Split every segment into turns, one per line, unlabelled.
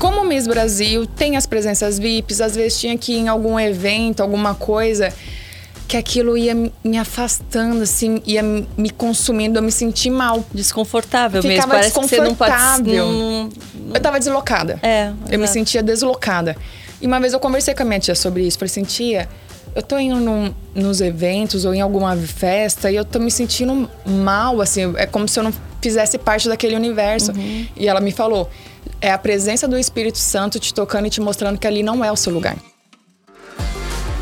como Miss Brasil, tem as presenças VIPs, às vezes tinha que ir em algum evento, alguma coisa, que aquilo ia me afastando, assim, ia me consumindo, eu me senti mal.
Desconfortável mesmo,
Ficava
parece que você não pode...
desconfortável.
não-
Eu tava deslocada.
É,
Eu me
exato.
sentia deslocada. E uma vez eu conversei com a minha tia sobre isso. Falei assim, tia, eu tô indo num- nos eventos ou em alguma festa e eu tô me sentindo mal, assim. É como se eu não fizesse parte daquele universo.
Uhum.
E ela me falou, é a presença do Espírito Santo te tocando e te mostrando que ali não é o seu lugar.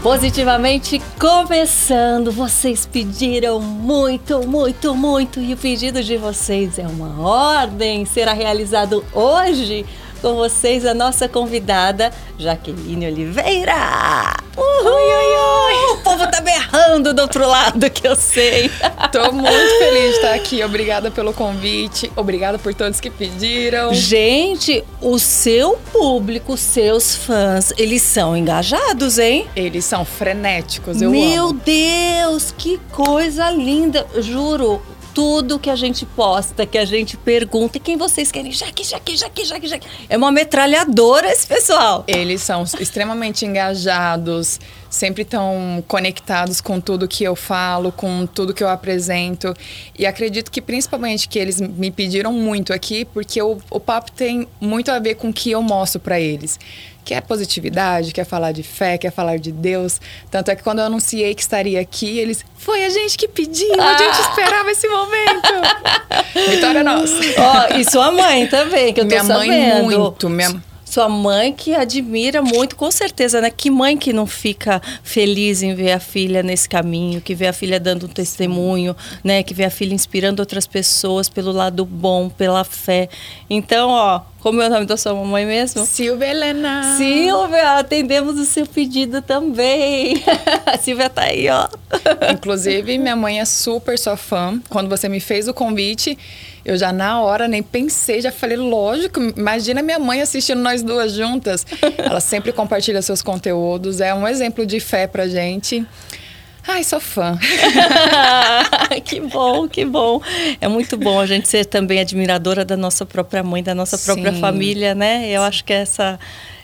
Positivamente começando, vocês pediram muito, muito, muito e o pedido de vocês é uma ordem, será realizado hoje com vocês a nossa convidada Jaqueline Oliveira. Uhul! O povo tá berrando do outro lado que eu sei.
Tô muito feliz de estar aqui. Obrigada pelo convite. Obrigada por todos que pediram.
Gente, o seu público, seus fãs, eles são engajados, hein?
Eles são frenéticos, eu
Meu
amo.
Deus, que coisa linda! Juro, tudo que a gente posta, que a gente pergunta, e quem vocês querem? Jaque, Jaque, Jaque, Jaque, Jaque. É uma metralhadora esse pessoal.
Eles são extremamente engajados, sempre estão conectados com tudo que eu falo, com tudo que eu apresento. E acredito que principalmente que eles me pediram muito aqui, porque o, o papo tem muito a ver com o que eu mostro para eles. Que é positividade, quer falar de fé, quer falar de Deus. Tanto é que quando eu anunciei que estaria aqui, eles. Foi a gente que pediu, a gente esperava esse momento. Vitória nossa.
Ó, e sua mãe também, que eu tô
Minha mãe
sabendo.
muito, minha-
Sua mãe que admira muito, com certeza, né? Que mãe que não fica feliz em ver a filha nesse caminho, que vê a filha dando um testemunho, né? Que vê a filha inspirando outras pessoas pelo lado bom, pela fé. Então, ó, como é o nome da sua mamãe mesmo?
Silvia Helena.
Silvia, atendemos o seu pedido também. A Silvia tá aí, ó.
Inclusive, minha mãe é super sua fã. Quando você me fez o convite, eu já na hora nem pensei, já falei, lógico, imagina minha mãe assistindo nós duas juntas. Ela sempre compartilha seus conteúdos, é um exemplo de fé pra gente. Ai, sou fã.
que bom, que bom. É muito bom a gente ser também admiradora da nossa própria mãe, da nossa própria
Sim.
família, né? Eu acho que essa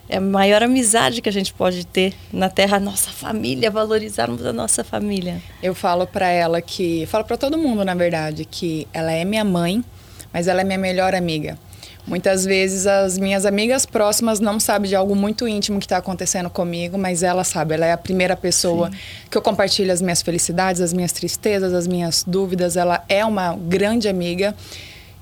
é a maior amizade que a gente pode ter na Terra, a nossa família, valorizarmos a nossa família.
Eu falo pra ela que, falo pra todo mundo, na verdade, que ela é minha mãe, mas ela é minha melhor amiga. Muitas vezes as minhas amigas próximas não sabem de algo muito íntimo que está acontecendo comigo, mas ela sabe. Ela é a primeira pessoa que eu compartilho as minhas felicidades, as minhas tristezas, as minhas dúvidas. Ela é uma grande amiga.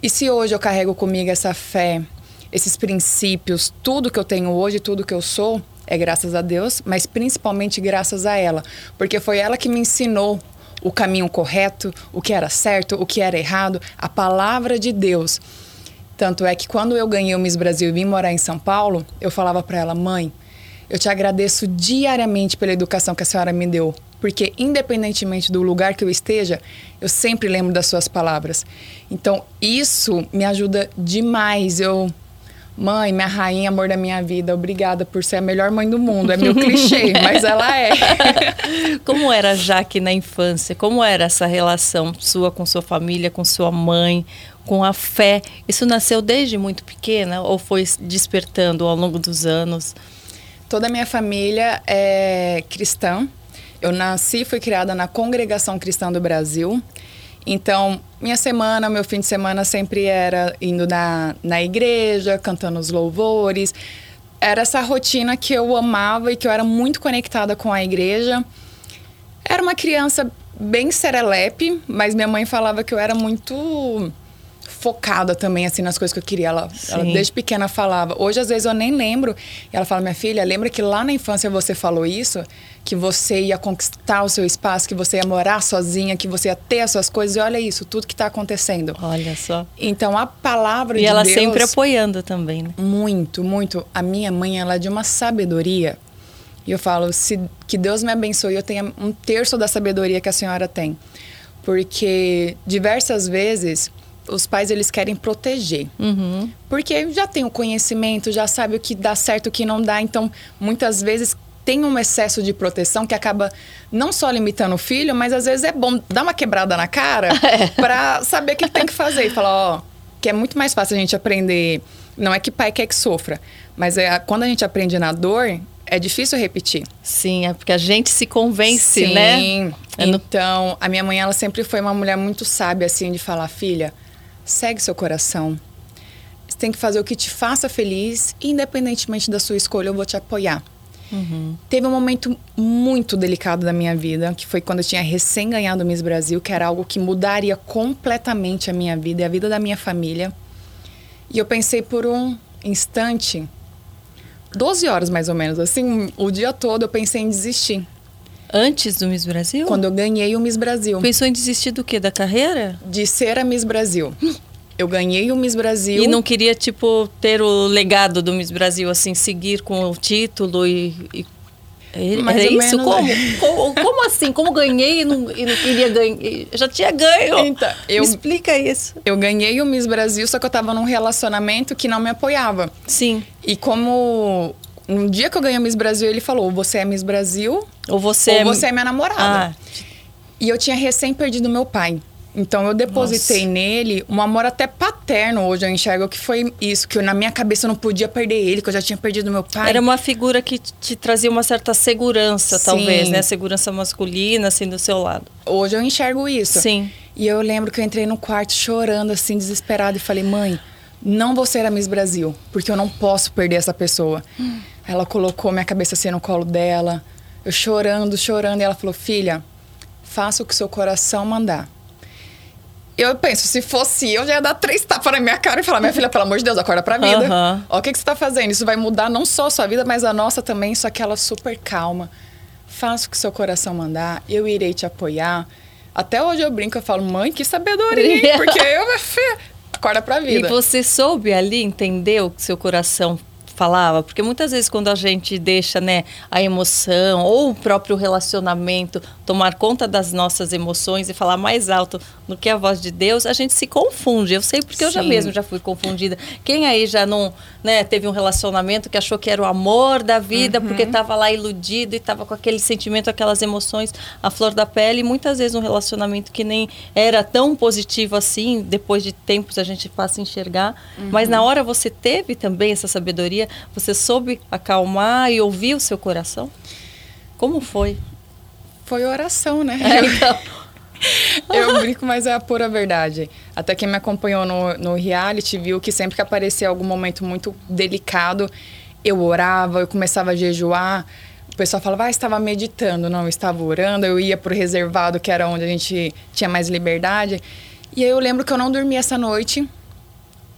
E se hoje eu carrego comigo essa fé, esses princípios, tudo que eu tenho hoje, tudo que eu sou, é graças a Deus, mas principalmente graças a ela, porque foi ela que me ensinou o caminho correto, o que era certo, o que era errado, a palavra de Deus. Tanto é que quando eu ganhei o Miss Brasil e vim morar em São Paulo, eu falava para ela, mãe, eu te agradeço diariamente pela educação que a senhora me deu, porque independentemente do lugar que eu esteja, eu sempre lembro das suas palavras. Então, isso me ajuda demais. Eu Mãe, minha rainha, amor da minha vida, obrigada por ser a melhor mãe do mundo. É meu clichê, mas ela é.
Como era Jaque na infância? Como era essa relação sua com sua família, com sua mãe, com a fé? Isso nasceu desde muito pequena ou foi despertando ao longo dos anos?
Toda a minha família é cristã. Eu nasci e fui criada na Congregação Cristã do Brasil. Então, minha semana, meu fim de semana sempre era indo na, na igreja, cantando os louvores. Era essa rotina que eu amava e que eu era muito conectada com a igreja. Era uma criança bem serelepe, mas minha mãe falava que eu era muito focada também assim nas coisas que eu queria. Ela, ela desde pequena falava. Hoje às vezes eu nem lembro. E ela fala: "Minha filha, lembra que lá na infância você falou isso, que você ia conquistar o seu espaço, que você ia morar sozinha, que você ia ter as suas coisas. E olha isso, tudo que está acontecendo."
Olha só.
Então a palavra
E
de
ela
Deus
sempre apoiando também, né?
muito, muito. A minha mãe, ela é de uma sabedoria. E eu falo, se que Deus me abençoe, eu tenha um terço da sabedoria que a senhora tem. Porque diversas vezes os pais eles querem proteger.
Uhum.
Porque já tem o conhecimento, já sabe o que dá certo, o que não dá. Então, muitas vezes tem um excesso de proteção que acaba não só limitando o filho, mas às vezes é bom dar uma quebrada na cara
É.
pra saber o que tem que fazer. E falar, ó, que é muito mais fácil a gente aprender. Não é que pai quer que sofra, mas é quando a gente aprende na dor, é difícil repetir.
Sim, é porque a gente se convence,
Sim.
né? É no-
Então, a minha mãe, ela sempre foi uma mulher muito sábia, assim, de falar: filha, segue seu coração. Você tem que fazer o que te faça feliz, independentemente da sua escolha, eu vou te apoiar. Teve um momento muito delicado da minha vida, que foi quando eu tinha recém ganhado o Miss Brasil, que era algo que mudaria completamente a minha vida e a vida da minha família. E eu pensei por um instante, 12 horas mais ou menos, assim, o dia todo eu pensei em desistir.
Antes do Miss Brasil?
Quando eu ganhei o Miss Brasil.
Pensou em desistir do quê? Da carreira?
De ser a Miss Brasil. Eu ganhei o Miss Brasil.
E não queria, tipo, ter o legado do Miss Brasil, assim, seguir com o título e. e...
Mais
era
ou
isso? Como?
é.
como? como assim? Como ganhei e não, e não queria ganhar? Já tinha ganho.
Então, eu-
Me explica isso.
Eu ganhei o Miss Brasil, só que eu tava num relacionamento que não me apoiava.
Sim.
E como um dia que eu ganhei Miss Brasil, ele falou: ou você é Miss Brasil,
Ou você.
ou você é minha namorada.
Ah,
E eu tinha recém perdido meu pai. Então eu depositei
Nossa.
nele um amor até paterno hoje eu enxergo que foi isso, que eu, na minha cabeça eu não podia perder ele, que eu já tinha perdido meu pai.
Era uma figura que te trazia uma certa segurança,
Sim.
talvez, né? Segurança masculina, assim, do seu lado.
Hoje eu enxergo isso.
Sim.
E eu lembro que eu entrei no quarto chorando, assim, desesperada, e falei, mãe, não vou ser a Miss Brasil, porque eu não posso perder essa pessoa. Ela colocou minha cabeça assim no colo dela, eu chorando, chorando, e ela falou, filha, faça o que seu coração mandar. Eu penso, se fosse eu, já ia dar três tapas na minha cara e falar, minha filha, pelo amor de Deus, acorda pra vida.
Aham.
Ó, o que, que você tá fazendo? Isso vai mudar não só a sua vida, mas a nossa também, só que ela super calma. Faça o que seu coração mandar, eu irei te apoiar. Até hoje eu brinco, eu falo, mãe, que sabedoria? Porque eu, minha filha, acorda pra vida.
E você soube ali entender o que seu coração falava? Porque muitas vezes quando a gente deixa, né, a emoção ou o próprio relacionamento tomar conta das nossas emoções e falar mais alto do que a voz de Deus, a gente se confunde. Eu sei porque eu já
Sim.
mesmo já fui confundida. Quem aí já não, né, teve um relacionamento que achou que era o amor da vida
Uhum.
porque estava lá iludido e estava com aquele sentimento, aquelas emoções à flor da pele, e muitas vezes um relacionamento que nem era tão positivo assim, depois de tempos a gente passa a enxergar, mas na hora você teve também essa sabedoria, você soube acalmar e ouvir o seu coração? Como foi?
Foi oração, né?
É, então,
Eu brinco, mas é a pura verdade. Até quem me acompanhou no, no reality viu que sempre que aparecia algum momento muito delicado, eu orava, eu começava a jejuar. O pessoal falava, ah, estava meditando. Não, eu estava orando. Eu ia pro reservado, que era onde a gente tinha mais liberdade. E aí eu lembro que eu não dormi essa noite,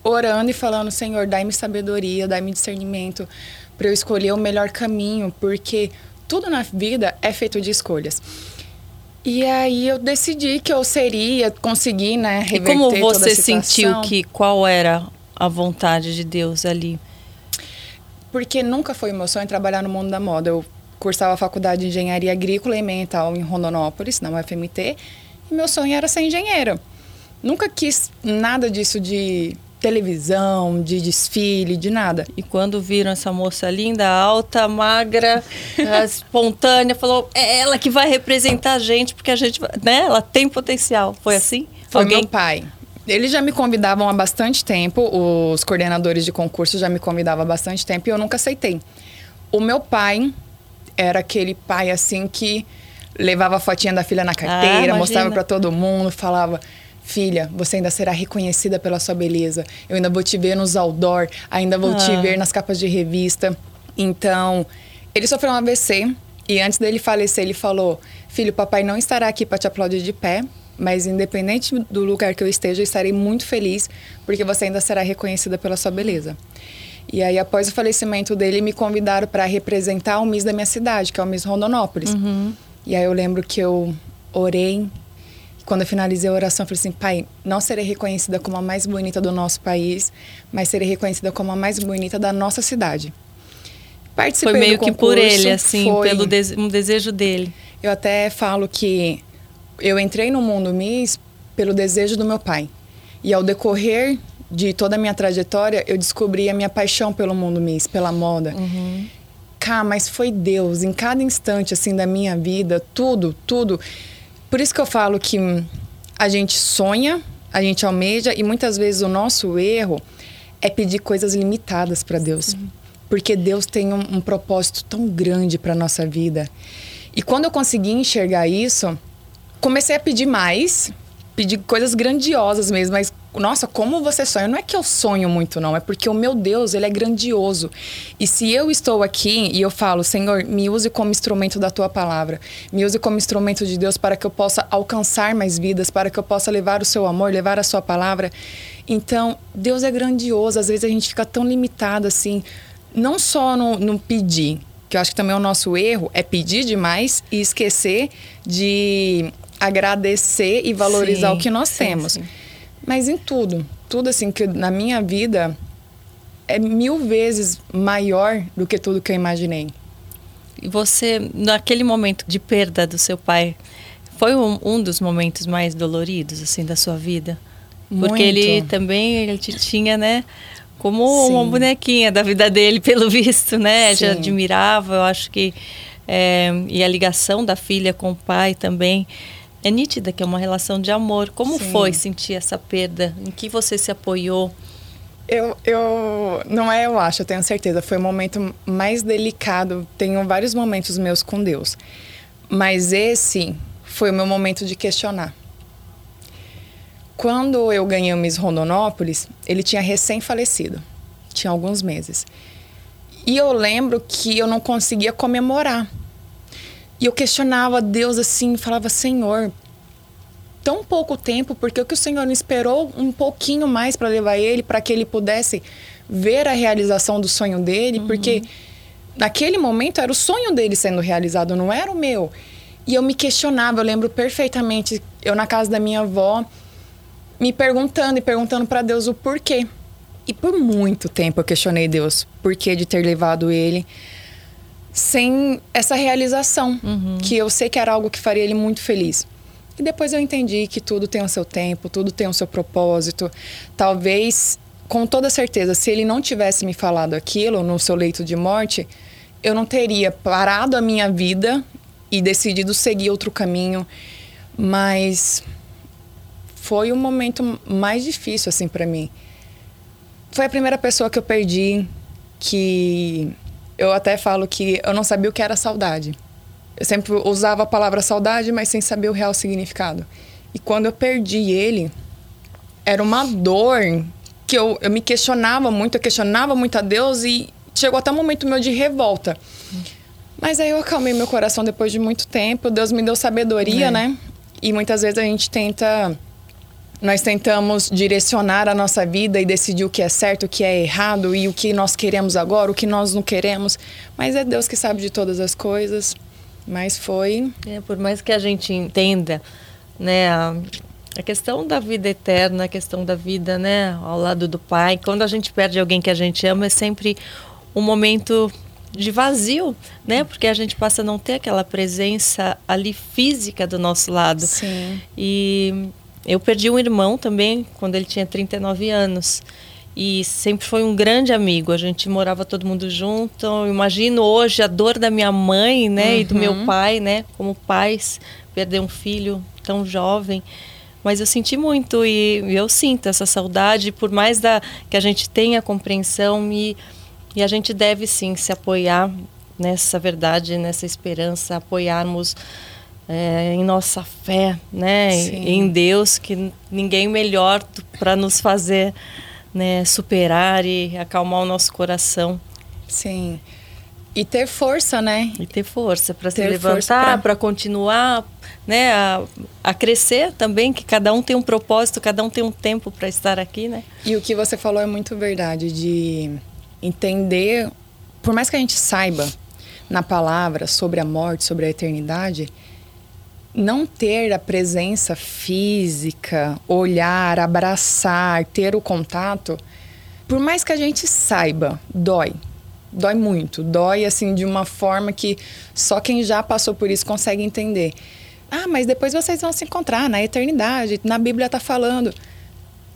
orando e falando, Senhor, dai-me sabedoria, dai-me discernimento para eu escolher o melhor caminho, porque tudo na vida é feito de escolhas. E aí eu decidi que eu seria, consegui, né,
e
reverter
como
toda a
você sentiu que qual era a vontade de Deus ali?
Porque nunca foi meu sonho trabalhar no mundo da moda. Eu cursava a faculdade de engenharia agrícola e ambiental em Rondonópolis, na UFMT, e meu sonho era ser engenheira. Nunca quis nada disso de televisão, de desfile, de nada.
E quando viram essa moça linda, alta, magra, espontânea, falou: é ela que vai representar a gente, porque a gente, vai-" né? Ela tem potencial. Foi assim?
Foi
Alguém?
meu pai. Eles já me convidavam há bastante tempo, os coordenadores de concurso já me convidavam há bastante tempo e eu nunca aceitei. O meu pai era aquele pai assim que levava a fotinha da filha na carteira,
imagina.
mostrava para todo mundo, falava: "Filha, você ainda será reconhecida pela sua beleza. Eu ainda vou te ver nos outdoor, ainda vou te
Ah.
ver nas capas de revista". Então, ele sofreu um AVC e antes dele falecer, ele falou: "Filho, papai não estará aqui para te aplaudir de pé, mas independente do lugar que eu esteja, eu estarei muito feliz, porque você ainda será reconhecida pela sua beleza". E aí, após o falecimento dele, me convidaram para representar o Miss da minha cidade, que é o Miss Rondonópolis. E aí eu lembro que eu orei. Quando eu finalizei a oração, eu falei assim: Pai, não serei reconhecida como a mais bonita do nosso país, mas serei reconhecida como a mais bonita da nossa cidade. Participei
Foi meio
do
que por
concurso,
ele, assim,
foi.
pelo dese- um desejo dele.
Eu até falo que eu entrei no mundo Miss pelo desejo do meu pai. E ao decorrer de toda a minha trajetória, eu descobri a minha paixão pelo mundo Miss, pela moda. Cá, mas foi Deus em cada instante assim da minha vida, tudo, tudo. Por isso que eu falo que hum, a gente sonha, a gente almeja e muitas vezes o nosso erro é pedir coisas limitadas para Deus. Sim. Porque Deus tem um, um propósito tão grande para nossa vida. E quando eu consegui enxergar isso, comecei a pedir mais, pedir coisas grandiosas mesmo, mas nossa, como você sonha? Não é que eu sonho muito, não. É porque o meu Deus, ele é grandioso. E se eu estou aqui e eu falo, Senhor, me use como instrumento da tua palavra. Me use como instrumento de Deus para que eu possa alcançar mais vidas, para que eu possa levar o seu amor, levar a sua palavra. Então, Deus é grandioso. Às vezes a gente fica tão limitado assim, não só no, no pedir, que eu acho que também é o nosso erro, é pedir demais e esquecer de agradecer e valorizar sim, o que nós sim, temos. Sim. Mas em tudo, tudo assim que na minha vida é mil vezes maior do que tudo que eu imaginei.
E você, naquele momento de perda do seu pai, foi um, um dos momentos mais doloridos assim da sua vida? Muito. Porque ele também ele te tinha, né, como Sim. uma bonequinha da vida dele, pelo visto, né? Sim. Já admirava, eu acho que é, e a ligação da filha com o pai também é nítida que é uma relação de amor. Como Sim. foi sentir essa perda? Em que você se apoiou?
Eu, eu não é, eu acho, eu tenho certeza. Foi o momento mais delicado. Tenho vários momentos meus com Deus, mas esse foi o meu momento de questionar. Quando eu ganhei o Miss Rondonópolis, ele tinha recém falecido, tinha alguns meses. E eu lembro que eu não conseguia comemorar e eu questionava Deus assim, falava: Senhor, tão pouco tempo, por que o Senhor não esperou um pouquinho mais para levar ele, para que ele pudesse ver a realização do sonho dele? Uhum. Porque naquele momento era o sonho dele sendo realizado, não era o meu. E eu me questionava, eu lembro perfeitamente, eu na casa da minha avó, me perguntando e perguntando para Deus o porquê. E por muito tempo eu questionei Deus, porquê de ter levado ele sem essa realização, uhum. que eu sei que era algo que faria ele muito feliz. E depois eu entendi que tudo tem o seu tempo, tudo tem o seu propósito. Talvez, com toda certeza, se ele não tivesse me falado aquilo no seu leito de morte, eu não teria parado a minha vida e decidido seguir outro caminho. Mas foi o momento mais difícil assim para mim. Foi a primeira pessoa que eu perdi que eu até falo que eu não sabia o que era saudade. Eu sempre usava a palavra saudade, mas sem saber o real significado. E quando eu perdi ele, era uma dor que eu, eu me questionava muito, eu questionava muito a Deus e chegou até um momento meu de revolta. Mas aí eu acalmei meu coração depois de muito tempo. Deus me deu sabedoria, é. né? E muitas vezes a gente tenta nós tentamos direcionar a nossa vida e decidir o que é certo, o que é errado e o que nós queremos agora, o que nós não queremos. Mas é Deus que sabe de todas as coisas. Mas foi.
É, por mais que a gente entenda, né, a, a questão da vida eterna, a questão da vida, né, ao lado do Pai. Quando a gente perde alguém que a gente ama, é sempre um momento de vazio, né? Porque a gente passa a não ter aquela presença ali física do nosso lado.
Sim.
E eu perdi um irmão também quando ele tinha 39 anos. E sempre foi um grande amigo. A gente morava todo mundo junto. Eu imagino hoje a dor da minha mãe, né, uhum. e do meu uhum. pai, né, como pais, perder um filho tão jovem. Mas eu senti muito e eu sinto essa saudade, por mais da, que a gente tenha compreensão e, e a gente deve sim se apoiar nessa verdade, nessa esperança, apoiarmos é, em nossa fé, né, Sim. em Deus, que ninguém melhor para nos fazer né, superar e acalmar o nosso coração.
Sim. E ter força, né?
E ter força para se levantar, para continuar, né, a, a, crescer também, que cada um tem um propósito, cada um tem um tempo para estar aqui, né?
E o que você falou é muito verdade, de entender, por mais que a gente saiba na palavra sobre a morte, sobre a eternidade, não ter a presença física, olhar, abraçar, ter o contato, por mais que a gente saiba, dói. Dói muito. Dói, assim, de uma forma que só quem já passou por isso consegue entender. Ah, mas depois vocês vão se encontrar na eternidade. Na Bíblia está falando.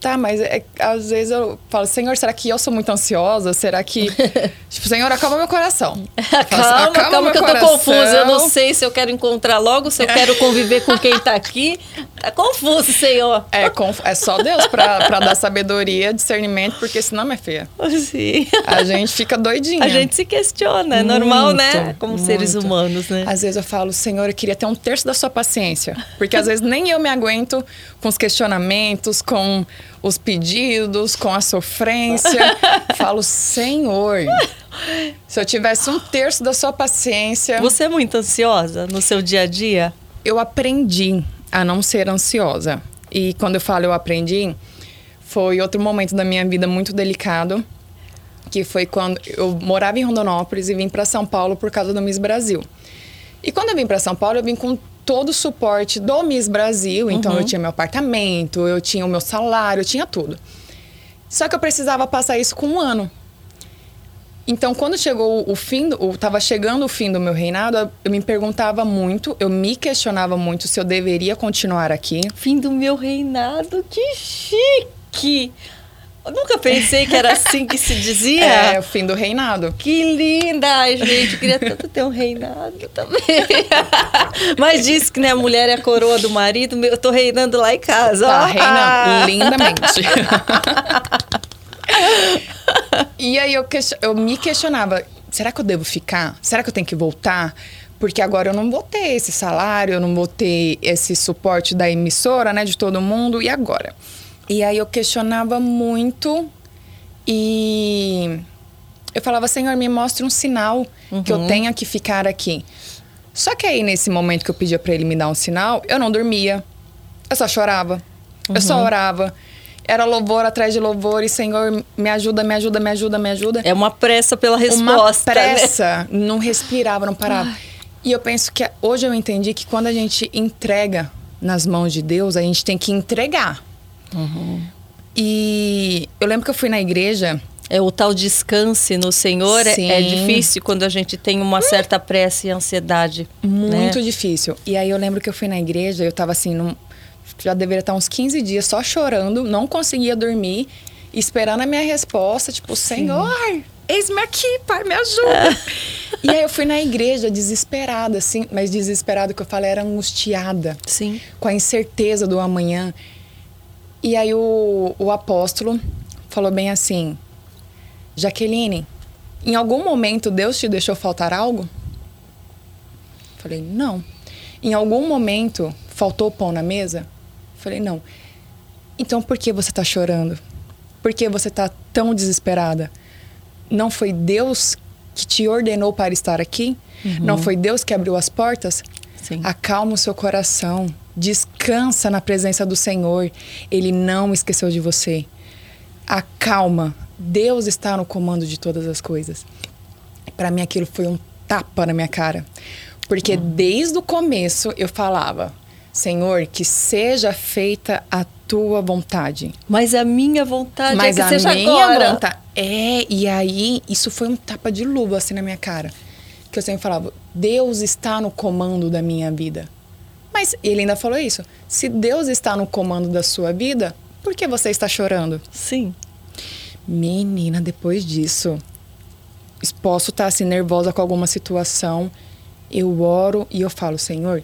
Tá, mas é, às vezes eu falo, Senhor, será que eu sou muito ansiosa? Será que. tipo, Senhor, acalma meu coração.
calma, assim, calma, que eu tô coração. confusa. Eu não sei se eu quero encontrar logo, se eu quero conviver com quem tá aqui. Tá confuso, Senhor.
É, é só Deus pra, pra dar sabedoria, discernimento, porque senão, minha filha.
Sim.
A gente fica doidinha.
A gente se questiona, é normal, né? Como muito. seres humanos, né?
Às vezes eu falo, Senhor, eu queria ter um terço da sua paciência. Porque às vezes nem eu me aguento com os questionamentos, com os pedidos, com a sofrência. Falo, Senhor, se eu tivesse um terço da sua paciência.
Você é muito ansiosa no seu dia a dia?
Eu aprendi a não ser ansiosa. E quando eu falo eu aprendi, foi outro momento da minha vida muito delicado, que foi quando eu morava em Rondonópolis e vim para São Paulo por causa do Miss Brasil. E quando eu vim para São Paulo, eu vim com todo o suporte do Miss Brasil. Então, uhum. eu tinha meu apartamento, eu tinha o meu salário, eu tinha tudo. Só que eu precisava passar isso com um ano. Então, quando chegou o fim, estava chegando o fim do meu reinado, eu me perguntava muito, eu me questionava muito se eu deveria continuar aqui.
Fim do meu reinado, que chique! Eu nunca pensei que era assim que se dizia.
É, o fim do reinado.
Que linda! Ai, gente, eu queria tanto ter um reinado também. Mas diz que né, a mulher é a coroa do marido, eu tô reinando lá em casa.
Tá, reinando lindamente. e aí eu, eu me questionava, será que eu devo ficar? Será que eu tenho que voltar? Porque agora eu não vou ter esse salário, eu não vou ter esse suporte da emissora, né, de todo mundo. E agora? E aí eu questionava muito e eu falava, Senhor, me mostre um sinal uhum. que eu uhum. tenha que ficar aqui. Só que aí, nesse momento que eu pedia para ele me dar um sinal, eu não dormia. Eu só chorava. Uhum. Eu só uhum. orava. Era louvor atrás de louvor e Senhor, me ajuda, me ajuda, me ajuda, me ajuda.
É uma pressa pela resposta. Uma
né? pressa. Né? Não respirava, não parava. Ai. E eu penso que hoje eu entendi que quando a gente entrega nas mãos de Deus, a gente tem que entregar. Uhum. E eu lembro que eu fui na igreja.
É o tal descanse no Senhor é, é, difícil quando a gente tem uma certa pressa e ansiedade.
Muito
né?
difícil. E aí eu lembro que eu fui na igreja, eu tava assim, num, já deveria estar uns 15 dias só chorando, não conseguia dormir, esperando a minha resposta, tipo, Sim. Senhor, eis-me aqui, pai, me ajuda. É. E aí eu fui na igreja desesperada, assim, mas desesperada que eu falei era angustiada.
Sim.
Com a incerteza do amanhã. E aí o, o apóstolo falou bem assim: Jaqueline, em algum momento Deus te deixou faltar algo? Falei, não. Em algum momento faltou pão na mesa? Falei, não. Então por que você está chorando? Por que você está tão desesperada? Não foi Deus que te ordenou para estar aqui? Uhum. Não foi Deus que abriu as portas? Sim. Acalma o seu coração. Descansa na presença do Senhor. Ele não esqueceu de você. Acalma. Deus está no comando de todas as coisas. Para mim aquilo foi um tapa na minha cara. Porque hum. desde o começo eu falava: Senhor, que seja feita a tua vontade.
Mas a minha vontade
é Mas
é que
a
seja agora.
vontade. É, e aí isso foi um tapa de luva assim na minha cara. Que eu sempre falava: Deus está no comando da minha vida. Mas ele ainda falou isso. Se Deus está no comando da sua vida, por que você está chorando?
Sim.
Menina, depois disso, posso estar assim nervosa com alguma situação, eu oro e eu falo, Senhor,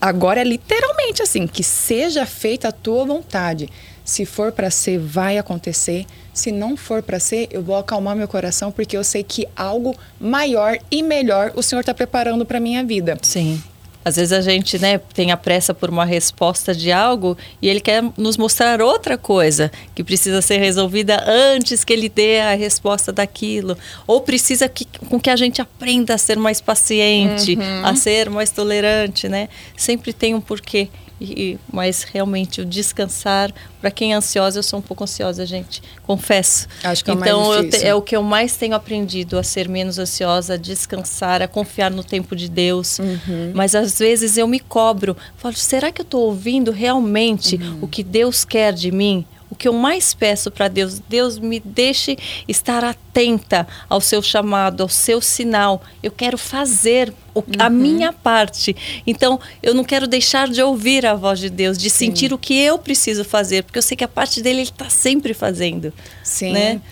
agora é literalmente assim, que seja feita a tua vontade. Se for para ser, vai acontecer. Se não for para ser, eu vou acalmar meu coração porque eu sei que algo maior e melhor o Senhor está preparando para minha vida.
Sim. Às vezes a gente né, tem a pressa por uma resposta de algo e ele quer nos mostrar outra coisa que precisa ser resolvida antes que ele dê a resposta daquilo. Ou precisa que, com que a gente aprenda a ser mais paciente, uhum. a ser mais tolerante, né? Sempre tem um porquê. E, mas realmente o descansar, para quem é ansiosa, eu sou um pouco ansiosa, gente, confesso.
Acho que é
então
mais
te, é o que eu mais tenho aprendido a ser menos ansiosa, a descansar, a confiar no tempo de Deus. Uhum. Mas às vezes eu me cobro, falo, será que eu estou ouvindo realmente uhum. o que Deus quer de mim? O que eu mais peço para Deus, Deus me deixe estar atenta ao seu chamado, ao seu sinal. Eu quero fazer o, uhum. a minha parte. Então, eu não quero deixar de ouvir a voz de Deus, de Sim. sentir o que eu preciso fazer, porque eu sei que a parte dele ele está sempre fazendo.
Sim. Né?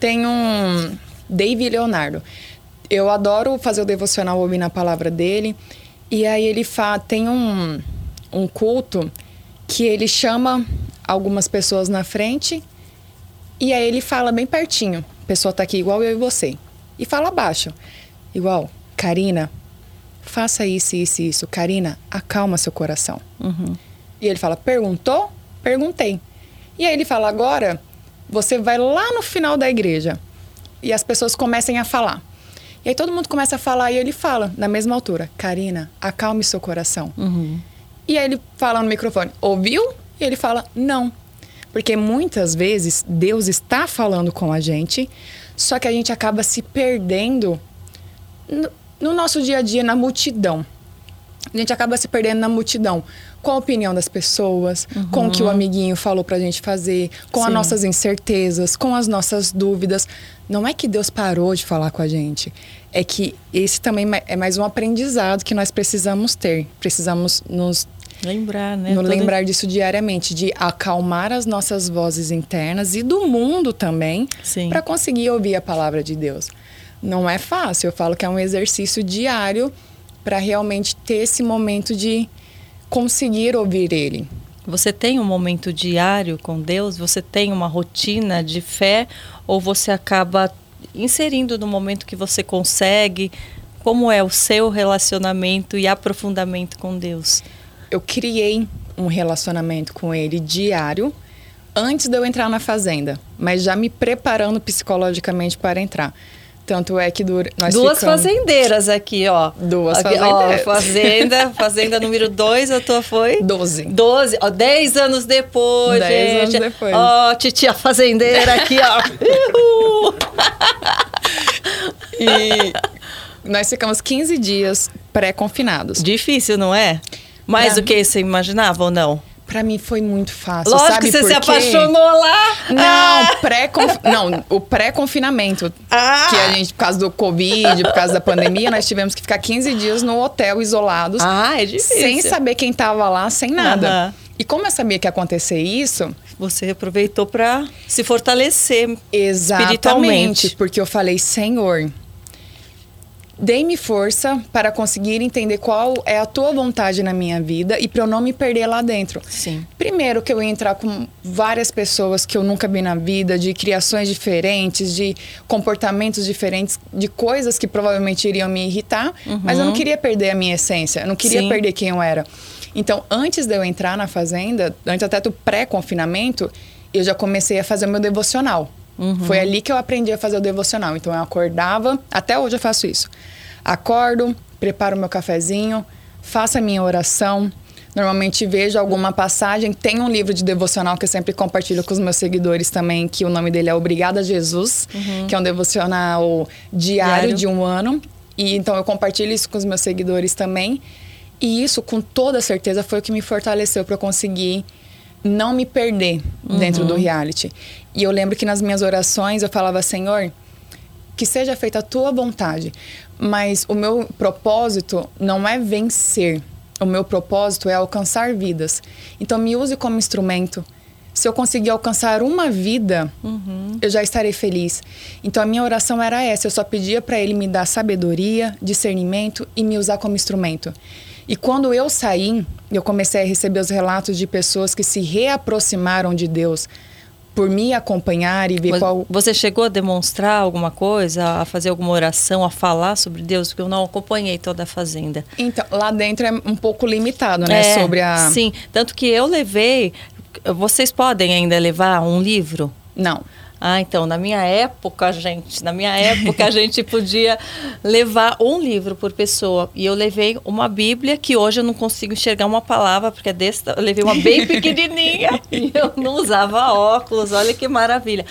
Tem um David Leonardo. Eu adoro fazer o devocional ouvindo a palavra dele. E aí ele fa tem um, um culto que ele chama algumas pessoas na frente e aí ele fala bem pertinho. A pessoa tá aqui igual eu e você. E fala baixo. Igual, Karina, faça isso, isso e isso. Karina, acalma seu coração. Uhum. E ele fala, perguntou? Perguntei. E aí ele fala, agora você vai lá no final da igreja e as pessoas comecem a falar. E aí todo mundo começa a falar e ele fala, na mesma altura, Karina, acalme seu coração. Uhum. E aí ele fala no microfone, ouviu? E ele fala, não. Porque muitas vezes Deus está falando com a gente, só que a gente acaba se perdendo no, no nosso dia a dia, na multidão. A gente acaba se perdendo na multidão com a opinião das pessoas, uhum. com o que o uhum. amiguinho falou pra gente fazer, com Sim. as nossas incertezas, com as nossas dúvidas. Não é que Deus parou de falar com a gente, é que esse também é mais um aprendizado que nós precisamos ter. Precisamos nos
lembrar, né?
No lembrar disso diariamente, de acalmar as nossas vozes internas e do mundo também, para conseguir ouvir a palavra de Deus. Não é fácil, eu falo que é um exercício diário para realmente ter esse momento de conseguir ouvir Ele.
Você tem um momento diário com Deus? Você tem uma rotina de fé? Ou você acaba inserindo no momento que você consegue? Como é o seu relacionamento e aprofundamento com Deus?
Eu criei um relacionamento com Ele diário antes de eu entrar na fazenda, mas já me preparando psicologicamente para entrar. Tanto é que dura,
nós Duas ficamos... fazendeiras aqui, ó.
Duas
aqui,
fazendeiras.
Ó, fazenda, fazenda número 2, a tua foi?
Doze.
Doze, ó, dez anos depois,
dez gente. anos depois.
Ó, titia fazendeira aqui, ó.
e nós ficamos 15 dias pré-confinados.
Difícil, não é? Mais do que você imaginava ou não?
Pra mim foi muito fácil.
Lógico
sabe
que você
se
apaixonou lá.
Não, ah. pré não, o pré-confinamento. Ah. Que a gente, por causa do Covid, por causa da pandemia, nós tivemos que ficar 15 dias no hotel isolados.
Ah, é difícil.
Sem saber quem tava lá, sem nada. E como eu sabia que ia acontecer isso.
Você aproveitou para se fortalecer
Exatamente,
espiritualmente.
Porque eu falei, Senhor, Dei-me força para conseguir entender qual é a tua vontade na minha vida e para eu não me perder lá dentro.
Sim.
Primeiro que eu ia entrar com várias pessoas que eu nunca vi na vida, de criações diferentes, de comportamentos diferentes, de coisas que provavelmente iriam me irritar, uhum. mas eu não queria perder a minha essência, eu não queria Sim. perder quem eu era. Então, antes de eu entrar na fazenda, antes até do pré-confinamento, eu já comecei a fazer o meu devocional. Uhum. Foi ali que eu aprendi a fazer o devocional. Então eu acordava, até hoje eu faço isso. Acordo, preparo o meu cafezinho, faço a minha oração. Normalmente vejo alguma passagem. Tem um livro de devocional que eu sempre compartilho com os meus seguidores também, que o nome dele é Obrigada Jesus, uhum. que é um devocional diário, diário de um ano. E então eu compartilho isso com os meus seguidores também. E isso, com toda certeza, foi o que me fortaleceu para eu conseguir não me perder uhum. dentro do reality. E eu lembro que nas minhas orações eu falava, Senhor, que seja feita a tua vontade. Mas o meu propósito não é vencer. O meu propósito é alcançar vidas. Então me use como instrumento. Se eu conseguir alcançar uma vida, uhum. eu já estarei feliz. Então a minha oração era essa. Eu só pedia para Ele me dar sabedoria, discernimento e me usar como instrumento. E quando eu saí, eu comecei a receber os relatos de pessoas que se reaproximaram de Deus por me acompanhar e ver
Mas
qual.
Você chegou a demonstrar alguma coisa, a fazer alguma oração, a falar sobre Deus? Porque eu não acompanhei toda a fazenda.
Então, lá dentro é um pouco limitado, né?
É,
sobre a.
Sim, tanto que eu levei. Vocês podem ainda levar um livro?
Não.
Ah, então, na minha época, gente, na minha época a gente podia levar um livro por pessoa. E eu levei uma Bíblia que hoje eu não consigo enxergar uma palavra, porque é desse, eu levei uma bem pequenininha e eu não usava óculos, olha que maravilha.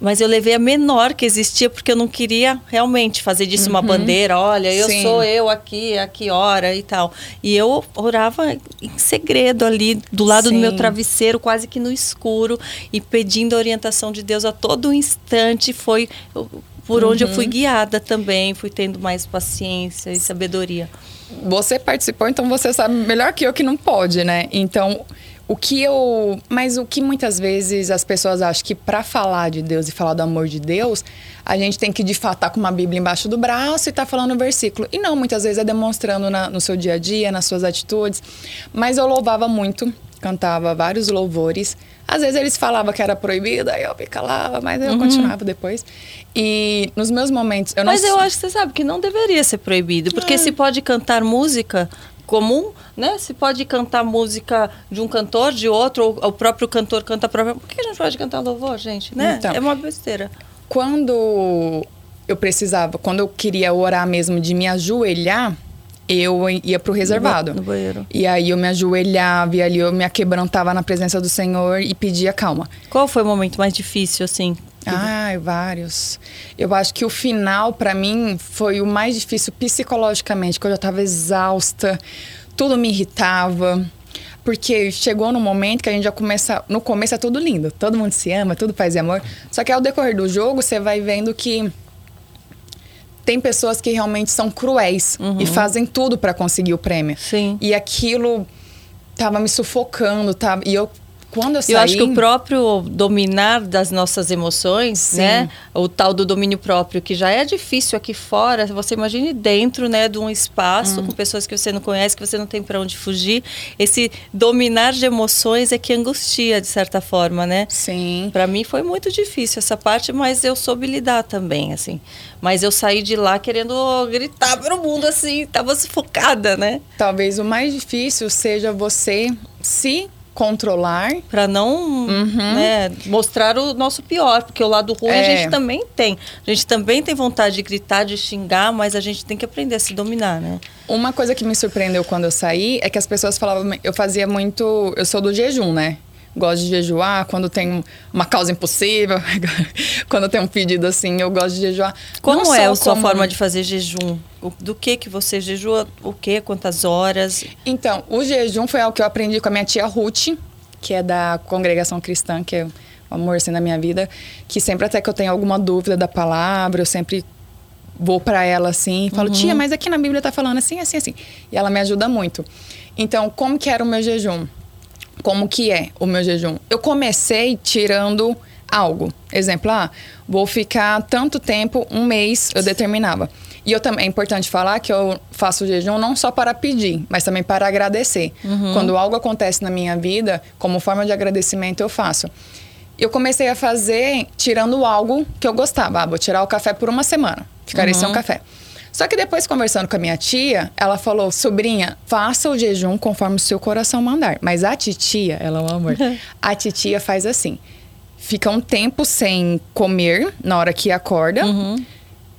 Mas eu levei a menor que existia porque eu não queria realmente fazer disso uhum. uma bandeira, olha, eu Sim. sou eu aqui, a que hora e tal. E eu orava em segredo ali, do lado Sim. do meu travesseiro, quase que no escuro, e pedindo a orientação de Deus a todo instante. Foi por onde uhum. eu fui uhum. guiada também, fui tendo mais paciência e sabedoria.
Você participou, então você sabe melhor que eu que não pode, né? Então, o que eu. Mas o que muitas vezes as pessoas acham que para falar de Deus e falar do amor de Deus, a gente tem que de fato estar tá com uma Bíblia embaixo do braço e estar tá falando o versículo. E não, muitas vezes é demonstrando na, no seu dia a dia, nas suas atitudes. Mas eu louvava muito, cantava vários louvores. Às vezes eles falavam que era proibido, aí eu me calava, mas eu uhum. continuava depois. E nos meus momentos.
Eu mas eu acho que você sabe que não deveria ser proibido, porque é. se pode cantar música comum, né? Se pode cantar música de um cantor, de outro, ou o próprio cantor canta a própria. Por que a gente pode cantar louvor, gente? Né? Então, é uma besteira.
Quando eu precisava, quando eu queria orar mesmo de me ajoelhar, eu ia pro reservado.
No banheiro.
E aí eu me ajoelhava e ali eu me aquebrantava na presença do Senhor e pedia calma.
Qual foi o momento mais difícil, assim?
Ah, vários. Eu acho que o final, para mim, foi o mais difícil psicologicamente, porque eu já estava exausta, tudo me irritava. Porque chegou no momento que a gente já começa. No começo é tudo lindo, todo mundo se ama, tudo paz e amor. Só que ao decorrer do jogo, você vai vendo que tem pessoas que realmente são cruéis uhum. e fazem tudo para conseguir o prêmio.
Sim.
E aquilo tava me sufocando, tava, e eu quando eu saí...
Eu acho que o próprio dominar das nossas emoções, Sim. né? O tal do domínio próprio, que já é difícil aqui fora. Você imagine dentro, né, de um espaço hum. com pessoas que você não conhece, que você não tem para onde fugir. Esse dominar de emoções é que angustia, de certa forma, né?
Sim.
Para mim foi muito difícil essa parte, mas eu soube lidar também, assim. Mas eu saí de lá querendo gritar para o mundo, assim, tava sufocada, né?
Talvez o mais difícil seja você se controlar.
Para não uhum. né, mostrar o nosso pior, porque o lado ruim é. a gente também tem. A gente também tem vontade de gritar, de xingar, mas a gente tem que aprender a se dominar, né?
Uma coisa que me surpreendeu quando eu saí é que as pessoas falavam, eu fazia muito, eu sou do jejum, né? Gosto de jejuar quando tem uma causa impossível, quando tem um pedido assim, eu gosto de jejuar.
Como Não é a sua como... forma de fazer jejum? Do que que você jejua? O que? Quantas horas?
Então, o jejum foi algo que eu aprendi com a minha tia Ruth, que é da congregação cristã, que é o amor assim da minha vida, que sempre até que eu tenho alguma dúvida da palavra, eu sempre vou para ela assim, falo: uhum. "Tia, mas aqui na Bíblia tá falando assim, assim, assim". E ela me ajuda muito. Então, como que era o meu jejum? Como que é o meu jejum. Eu comecei tirando algo. Exemplo, ah, vou ficar tanto tempo, um mês, eu determinava. E eu também é importante falar que eu faço jejum não só para pedir, mas também para agradecer. Uhum. Quando algo acontece na minha vida, como forma de agradecimento, eu faço. Eu comecei a fazer tirando algo que eu gostava. Ah, vou tirar o café por uma semana. Ficarei uhum. sem o café. Só que depois, conversando com a minha tia, ela falou: sobrinha, faça o jejum conforme o seu coração mandar. Mas a titia, ela é um amor, a titia faz assim: fica um tempo sem comer na hora que acorda. Uhum.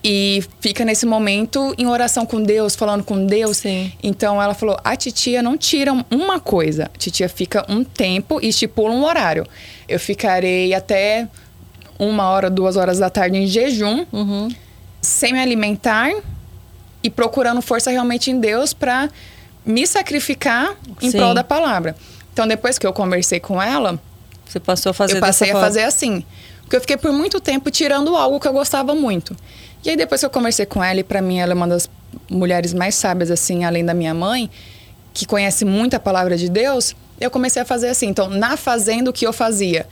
E fica nesse momento em oração com Deus, falando com Deus.
Sim.
Então ela falou: a titia não tira uma coisa, a titia fica um tempo e estipula um horário. Eu ficarei até uma hora, duas horas da tarde em jejum, uhum. sem me alimentar e procurando força realmente em Deus para me sacrificar em Sim. prol da palavra. Então, depois que eu conversei com ela,
você passou a fazer
Eu passei a forma. fazer assim. Porque eu fiquei por muito tempo tirando algo que eu gostava muito. E aí depois que eu conversei com ela, e para mim ela é uma das mulheres mais sábias assim, além da minha mãe, que conhece muito a palavra de Deus, eu comecei a fazer assim. Então, na fazenda o que eu fazia,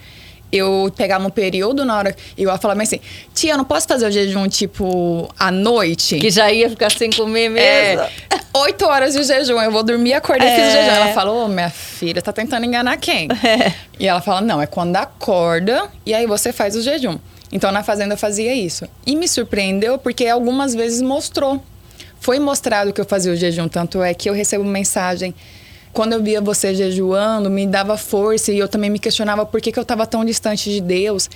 eu pegava um período na hora. E eu falava assim: tia, eu não posso fazer o jejum tipo à noite.
Que já ia ficar sem comer mesmo. É,
oito horas de jejum, eu vou dormir, acordei e é. fiz o jejum. Ela falou: oh, minha filha tá tentando enganar quem? É. E ela fala: não, é quando acorda e aí você faz o jejum. Então na fazenda eu fazia isso. E me surpreendeu porque algumas vezes mostrou. Foi mostrado que eu fazia o jejum, tanto é que eu recebo mensagem quando eu via você jejuando, me dava força e eu também me questionava por que, que eu estava tão distante de Deus.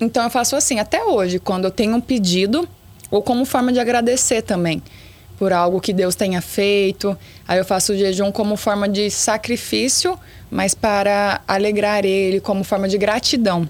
Então eu faço assim, até hoje, quando eu tenho um pedido, ou como forma de agradecer também por algo que Deus tenha feito. Aí eu faço o jejum como forma de sacrifício, mas para alegrar Ele, como forma de gratidão.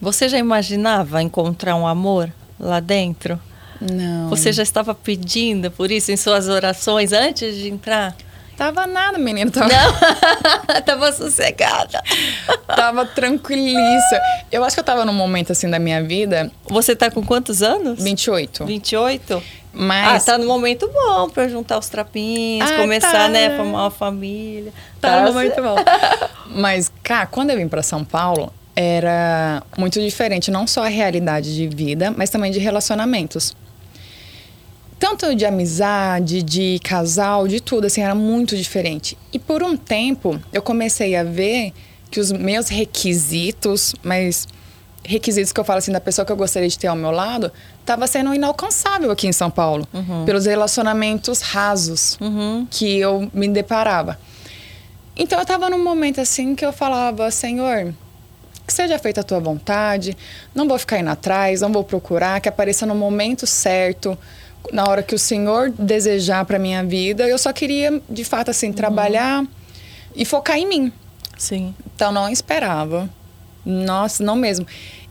Você já imaginava encontrar um amor lá dentro?
Não.
Você já estava pedindo por isso em suas orações antes de entrar?
Tava nada, menino. Tava,
Não, tava sossegada.
tava tranquilíssima. Eu acho que eu tava num momento assim da minha vida,
Você tá com quantos anos?
28.
28?
Mas
Ah, tá no momento bom pra juntar os trapinhos,
Ah,
começar,
tá.
né, formar uma família.
Tá,
Tá
muito bom. Mas, cara, quando eu vim para São Paulo, era muito diferente, não só a realidade de vida, mas também de relacionamentos. Tanto de amizade, de casal, de tudo, assim, era muito diferente. E por um tempo, eu comecei a ver que os meus requisitos, mas requisitos que eu falo assim da pessoa que eu gostaria de ter ao meu lado, estava sendo inalcançável aqui em São Paulo, pelos relacionamentos rasos
Uhum.
que eu me deparava. Então eu estava num momento assim que eu falava, Senhor, que seja feita a tua vontade, não vou ficar indo atrás, não vou procurar, que apareça no momento certo, na hora que o Senhor desejar para minha vida. Eu só queria, de fato, assim, trabalhar e focar em mim.
Sim.
Então não esperava. Nossa, não mesmo.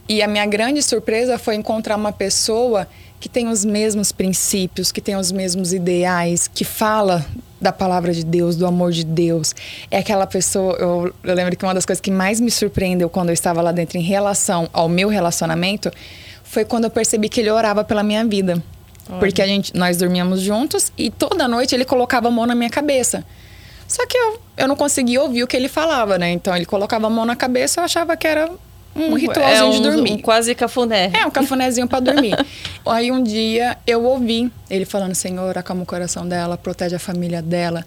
E a minha grande surpresa foi encontrar uma pessoa que tem os mesmos princípios, que tem os mesmos ideais, que fala da palavra de Deus, do amor de Deus. É aquela pessoa, eu, eu lembro que uma das coisas que mais me surpreendeu quando eu estava lá dentro em relação ao meu relacionamento foi quando eu percebi que ele orava pela minha vida. Porque a gente, nós dormíamos juntos e toda noite ele colocava a mão na minha cabeça. Só que eu, eu não conseguia ouvir o que ele falava, né? Então ele colocava a mão na cabeça, eu achava que era um ritualzinho
é um,
de dormir.
Um quase cafuné.
É, um cafunézinho pra dormir. Aí um dia eu ouvi ele falando: Senhor, acalma o coração dela, protege a família dela.